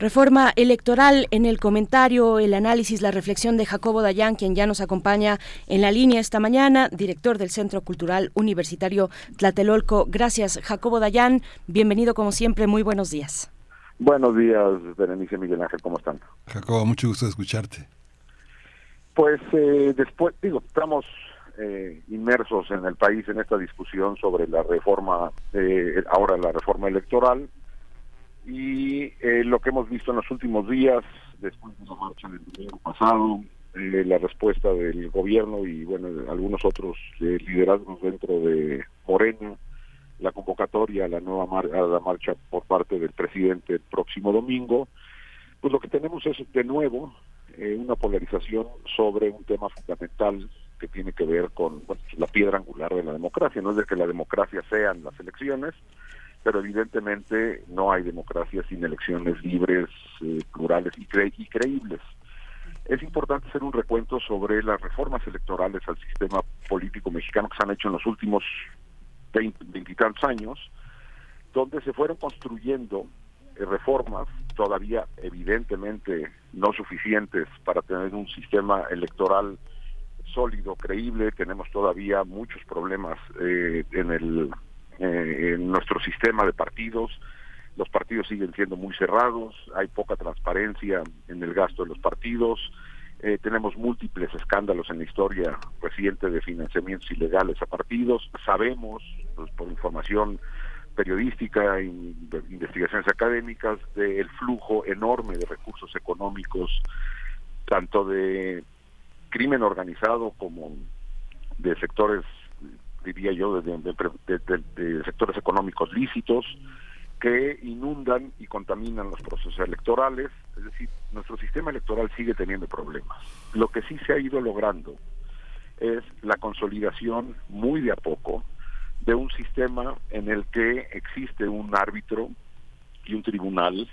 Reforma electoral en el comentario, el análisis, la reflexión de Jacobo Dayan, quien ya nos acompaña en la línea esta mañana, director del Centro Cultural Universitario Tlatelolco. Gracias, Jacobo Dayan. Bienvenido como siempre. Muy buenos días. Buenos días, Berenice Miguel Ángel. ¿Cómo están? Jacobo, mucho gusto de escucharte. Pues eh, después, digo, estamos eh, inmersos en el país en esta discusión sobre la reforma, eh, ahora la reforma electoral y eh, lo que hemos visto en los últimos días, después de la marcha del domingo pasado, eh, la respuesta del gobierno y bueno, algunos otros eh, liderazgos dentro de Morena, la convocatoria a la nueva mar a la marcha por parte del presidente el próximo domingo, pues lo que tenemos es de nuevo una polarización sobre un tema fundamental que tiene que ver con la piedra angular de la democracia, no es de que la democracia sean las elecciones, pero evidentemente no hay democracia sin elecciones libres, eh, plurales y, cre y, creíbles. Es importante hacer un recuento sobre las reformas electorales al sistema político mexicano que se han hecho en los últimos veintitantos años, donde se fueron construyendo eh, reformas todavía evidentemente no suficientes para tener un sistema electoral sólido, creíble. Tenemos todavía muchos problemas eh, en el eh, en nuestro sistema de partidos. Los partidos siguen siendo muy cerrados, hay poca transparencia en el gasto de los partidos, eh, tenemos múltiples escándalos en la historia reciente de financiamientos ilegales a partidos. Sabemos, pues, por información periodística e investigaciones académicas, del flujo enorme de recursos económicos, tanto de crimen organizado como de sectores diría yo, de, de, sectores económicos lícitos que inundan y contaminan los procesos electorales. Es decir, nuestro sistema electoral sigue teniendo problemas. Lo que sí se ha ido logrando es la consolidación muy de a poco de un sistema en el que existe un árbitro y un tribunal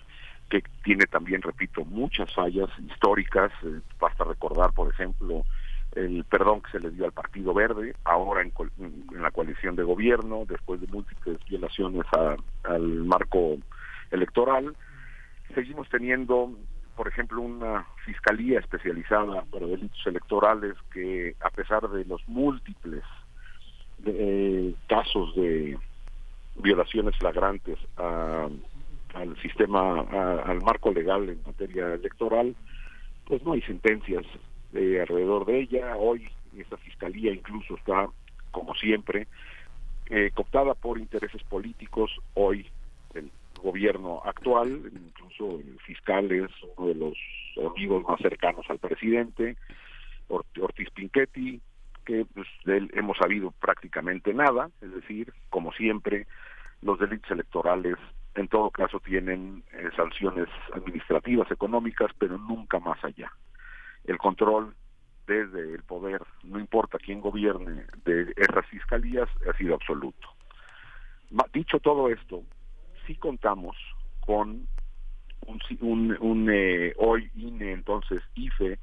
que tiene también, repito, muchas fallas históricas. Eh, basta recordar, por ejemplo, el perdón que se le dio al Partido Verde, ahora en, la coalición de gobierno, después de múltiples violaciones al marco electoral. Seguimos teniendo, por ejemplo, una fiscalía especializada para delitos electorales que, a pesar de los múltiples eh, casos de violaciones flagrantes al sistema, al marco legal en materia electoral, pues no hay sentencias de alrededor de ella. Hoy esta fiscalía incluso está, como siempre, eh, cooptada por intereses políticos. Hoy el gobierno actual, incluso el fiscal es uno de los amigos más cercanos al presidente, Ortiz Pinchetti, que pues, de él hemos sabido prácticamente nada, es decir, como siempre, los delitos electorales en todo caso tienen eh, sanciones administrativas, económicas, pero nunca más allá el control desde el poder, no importa quién gobierne, de esas fiscalías ha sido absoluto. Dicho todo esto, sí contamos con un, un, eh, hoy INE, entonces IFE,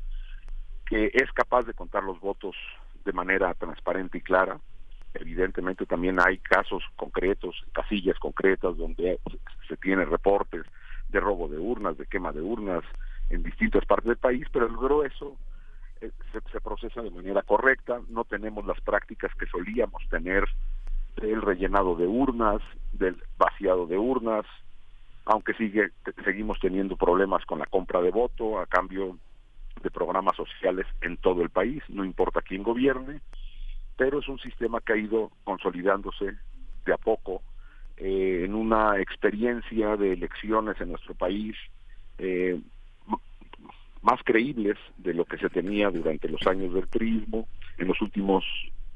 que es capaz de contar los votos de manera transparente y clara. Evidentemente también hay casos concretos, casillas concretas donde se tienen reportes de robo de urnas, de quema de urnas, en distintas partes del país, pero el grueso eh, se, procesa de manera correcta, no tenemos las prácticas que solíamos tener del rellenado de urnas, del vaciado de urnas, aunque sigue seguimos teniendo problemas con la compra de voto a cambio de programas sociales en todo el país, no importa quién gobierne, pero es un sistema que ha ido consolidándose de a poco eh, en una experiencia de elecciones en nuestro país eh, más creíbles de lo que se tenía durante los años del turismo en los últimos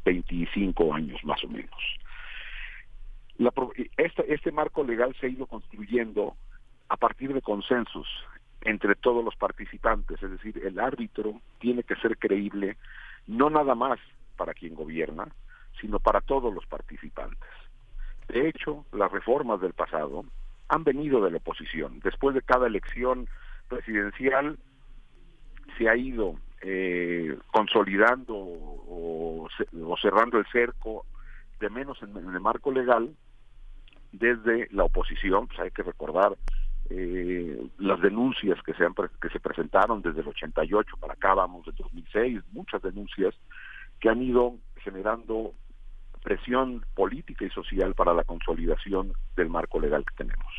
25 años más o menos. este, este marco legal se ha ido construyendo a partir de consensos entre todos los participantes, es decir, el árbitro tiene que ser creíble no nada más para quien gobierna, sino para todos los participantes. De hecho, las reformas del pasado han venido de la oposición. Después de cada elección presidencial se ha ido eh, consolidando o o cerrando el cerco de menos en, el marco legal desde la oposición, pues hay que recordar eh, las denuncias que se, han, que se presentaron desde el 88 para acá, vamos, del 2006, muchas denuncias que han ido generando presión política y social para la consolidación del marco legal que tenemos.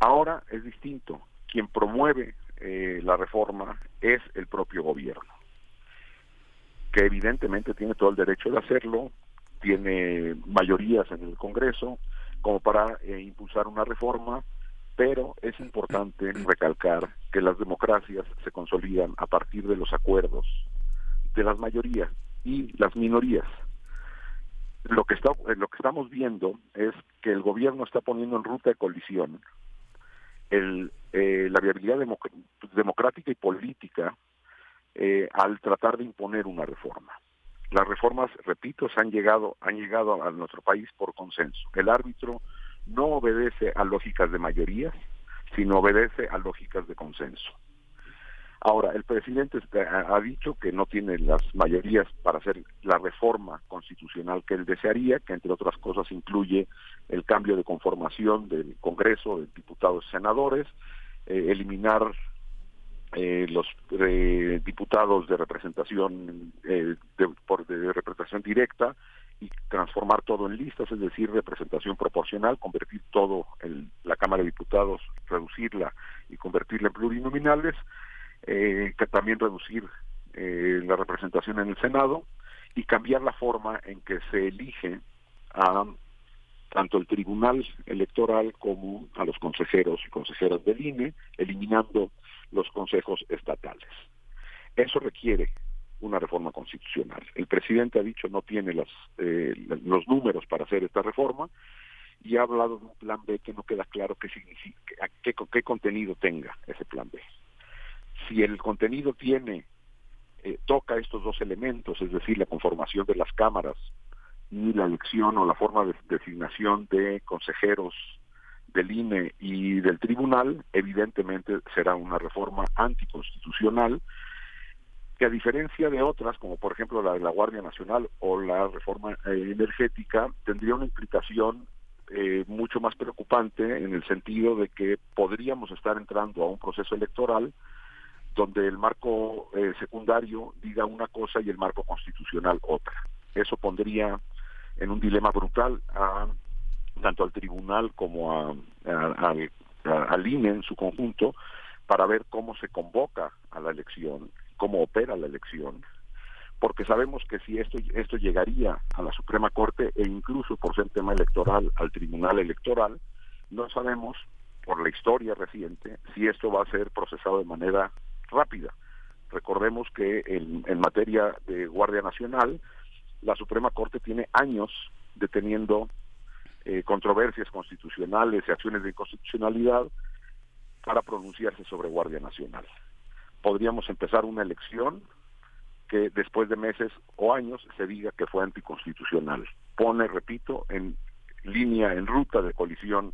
Ahora es distinto. Quien promueve eh, la reforma es el propio gobierno, que evidentemente tiene todo el derecho de hacerlo, tiene mayorías en el Congreso como para eh, impulsar una reforma, pero es importante recalcar que las democracias se consolidan a partir de los acuerdos de las mayorías y las minorías. Lo que, está, lo que estamos viendo es que el gobierno está poniendo en ruta de colisión el, eh, la viabilidad democrática y política eh, al tratar de imponer una reforma. Las reformas, repito, se han llegado, han llegado a nuestro país por consenso. El árbitro no obedece a lógicas de mayorías, sino obedece a lógicas de consenso. Ahora, el presidente ha dicho que no tiene las mayorías para hacer la reforma constitucional que él desearía, que entre otras cosas incluye el cambio de conformación del Congreso, de diputados y senadores, eh, eliminar eh, los eh, diputados de representación de, por, de representación directa y transformar todo en listas, es decir, representación proporcional, convertir todo en la Cámara de Diputados, reducirla y convertirla en plurinominales, eh, que también reducir eh, la representación en el Senado y cambiar la forma en que se elige a tanto el Tribunal Electoral como a los consejeros y consejeras del INE, eliminando los consejos estatales. Eso requiere una reforma constitucional. El presidente ha dicho no tiene las, eh, los números para hacer esta reforma y ha hablado de un plan B que no queda claro qué significa, qué, qué contenido tenga ese plan B si el contenido tiene, eh, toca estos dos elementos, es decir, la conformación de las cámaras y la elección o la forma de designación de consejeros del INE y del tribunal, evidentemente será una reforma anticonstitucional que a diferencia de otras, como por ejemplo la de la Guardia Nacional o la reforma eh, energética, tendría una implicación eh, mucho más preocupante en el sentido de que podríamos estar entrando a un proceso electoral donde el marco eh, secundario diga una cosa y el marco constitucional otra. Eso pondría en un dilema brutal a tanto al tribunal como a, al INE en su conjunto para ver cómo se convoca a la elección, cómo opera la elección, porque sabemos que si esto esto llegaría a la Suprema Corte e incluso por ser tema electoral al Tribunal Electoral, no sabemos por la historia reciente si esto va a ser procesado de manera rápida. Recordemos que en, materia de Guardia Nacional, la Suprema Corte tiene años deteniendo eh, controversias constitucionales y acciones de inconstitucionalidad para pronunciarse sobre Guardia Nacional. Podríamos empezar una elección que después de meses o años se diga que fue anticonstitucional. Pone, repito, en línea, en ruta de colisión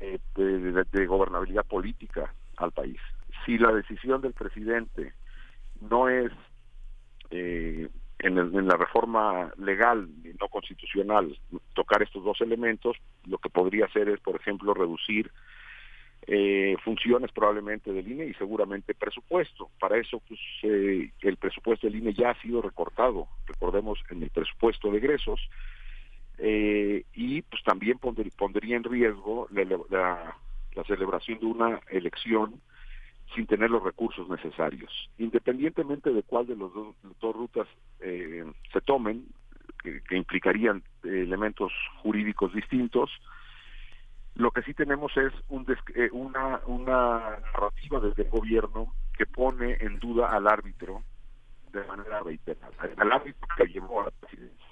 eh, de gobernabilidad política al país si la decisión del presidente no es eh, en, la reforma legal y no constitucional tocar estos dos elementos, lo que podría hacer es, por ejemplo, reducir eh, funciones probablemente del INE y seguramente presupuesto. Para eso, pues, eh, el presupuesto del INE ya ha sido recortado, recordemos, en el presupuesto de egresos, y pues también pondría en riesgo la, la celebración de una elección sin tener los recursos necesarios. Independientemente de cuál de las dos, rutas eh, se tomen, que, implicarían eh, elementos jurídicos distintos, lo que sí tenemos es un eh, una, una narrativa desde el gobierno que pone en duda al árbitro de manera reiterada, al árbitro que llevó a la presidencia.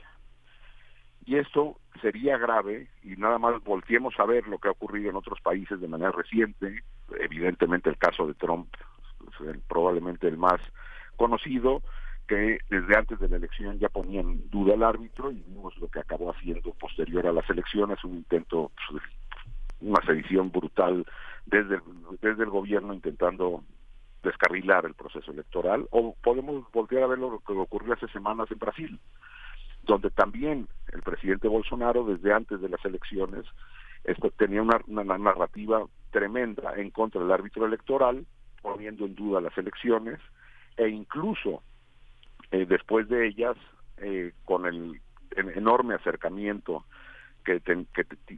Y esto sería grave, y nada más volteemos a ver lo que ha ocurrido en otros países de manera reciente, evidentemente el caso de Trump, probablemente el más conocido, que desde antes de la elección ya ponía en duda al árbitro y vimos lo que acabó haciendo posterior a las elecciones, un intento, pues, una sedición brutal desde el, desde el gobierno intentando descarrilar el proceso electoral, o podemos voltear a ver lo que ocurrió hace semanas en Brasil, donde también el presidente Bolsonaro, desde antes de las elecciones, esto, tenía una, narrativa tremenda en contra del árbitro electoral, poniendo en duda las elecciones, e incluso eh, después de ellas, eh, con el, enorme acercamiento que,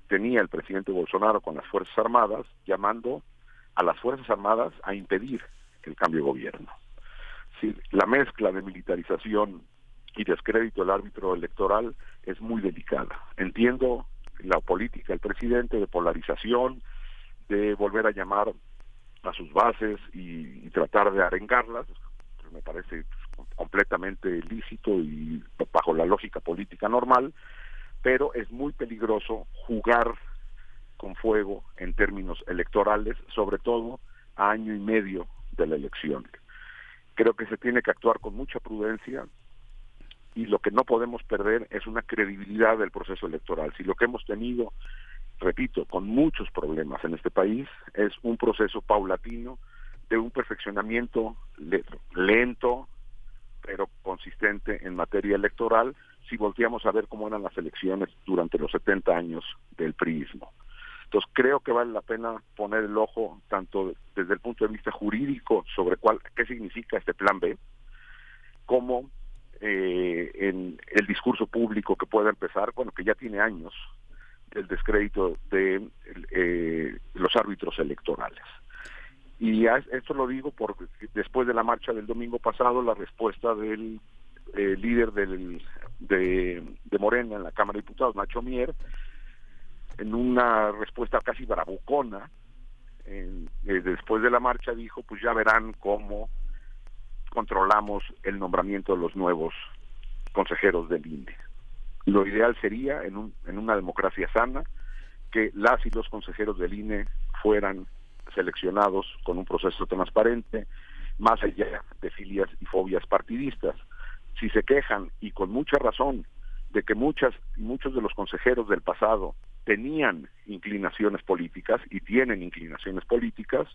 tenía el presidente Bolsonaro con las Fuerzas Armadas, llamando a las Fuerzas Armadas a impedir el cambio de gobierno. La mezcla de militarización y descrédito del árbitro electoral es muy delicada. Entiendo la política del presidente de polarización, de volver a llamar a sus bases y, tratar de arengarlas, me parece completamente lícito y bajo la lógica política normal, pero es muy peligroso jugar con fuego en términos electorales, sobre todo a año y medio de la elección. Creo que se tiene que actuar con mucha prudencia y lo que no podemos perder es una credibilidad del proceso electoral. Si lo que hemos tenido, repito, con muchos problemas en este país, es un proceso paulatino de un perfeccionamiento lento, pero consistente en materia electoral, si volteamos a ver cómo eran las elecciones durante los 70 años del priismo. Entonces creo que vale la pena poner el ojo tanto desde el punto de vista jurídico sobre cuál, qué significa este plan B, como eh, en el discurso público que pueda empezar, bueno, que ya tiene años, el descrédito de eh, los árbitros electorales. Y esto lo digo porque después de la marcha del domingo pasado, la respuesta del eh, líder del, de, de Morena en la Cámara de Diputados, Nacho Mier, en una respuesta casi bravucona, eh, después de la marcha dijo, pues ya verán cómo controlamos el nombramiento de los nuevos consejeros del INE. Lo ideal sería, en, un, en una democracia sana, que las y los consejeros del INE fueran seleccionados con un proceso transparente, más allá de filias y fobias partidistas. Si se quejan, y con mucha razón, de que muchas muchos de los consejeros del pasado tenían inclinaciones políticas y tienen inclinaciones políticas,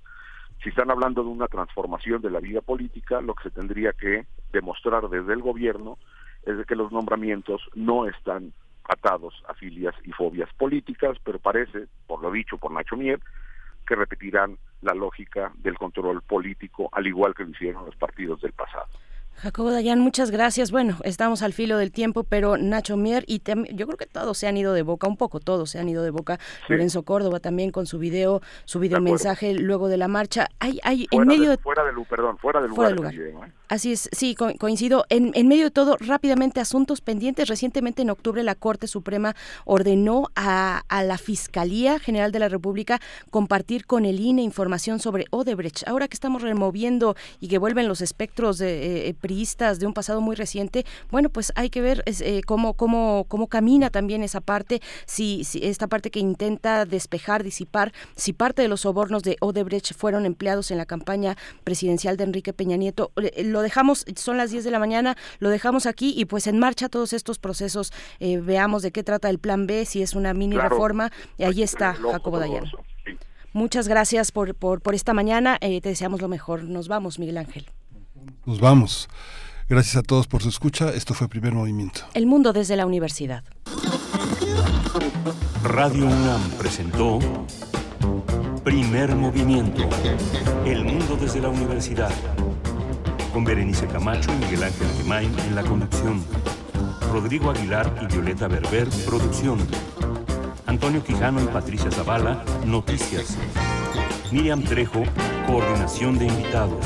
si están hablando de una transformación de la vida política, lo que se tendría que demostrar desde el gobierno es de que los nombramientos no están atados a filias y fobias políticas, pero parece, por lo dicho por Nacho Mier, que repetirán la lógica del control político, al igual que lo hicieron los partidos del pasado. Jacobo Dayan, muchas gracias. Bueno, estamos al filo del tiempo, pero Nacho Mier y yo creo que todos se han ido de boca, un poco todos se han ido de boca. Lorenzo Córdoba también con su video, su video mensaje luego de la marcha. Hay, hay en medio de, fuera del perdón, fuera del lugar. ¿eh? Así es, sí, coincido. En, en, medio de todo, rápidamente, asuntos pendientes. Recientemente, en octubre, la Corte Suprema ordenó a, a, la Fiscalía General de la República compartir con el INE información sobre Odebrecht. Ahora que estamos removiendo y que vuelven los espectros de, eh, priistas de un pasado muy reciente, bueno, pues hay que ver eh, cómo, cómo, cómo camina también esa parte, si, si esta parte que intenta despejar, disipar, si parte de los sobornos de Odebrecht fueron empleados en la campaña presidencial de Enrique Peña Nieto. Lo dejamos, son las 10 de la mañana, lo dejamos aquí y pues en marcha todos estos procesos. Eh, veamos de qué trata el plan B, si es una mini reforma. Y ahí está Jacobo Dayan. Muchas gracias por, por, por esta mañana. Eh, te deseamos lo mejor. Nos vamos, Miguel Ángel. Nos vamos. Gracias a todos por su escucha. Esto fue Primer Movimiento. El mundo desde la universidad. Radio UNAM presentó Primer Movimiento. El mundo desde la universidad con Berenice Camacho y Miguel Ángel Gemain en la conducción. Rodrigo Aguilar y Violeta Berber, producción. Antonio Quijano y Patricia Zavala, noticias. Miriam Trejo, coordinación de invitados.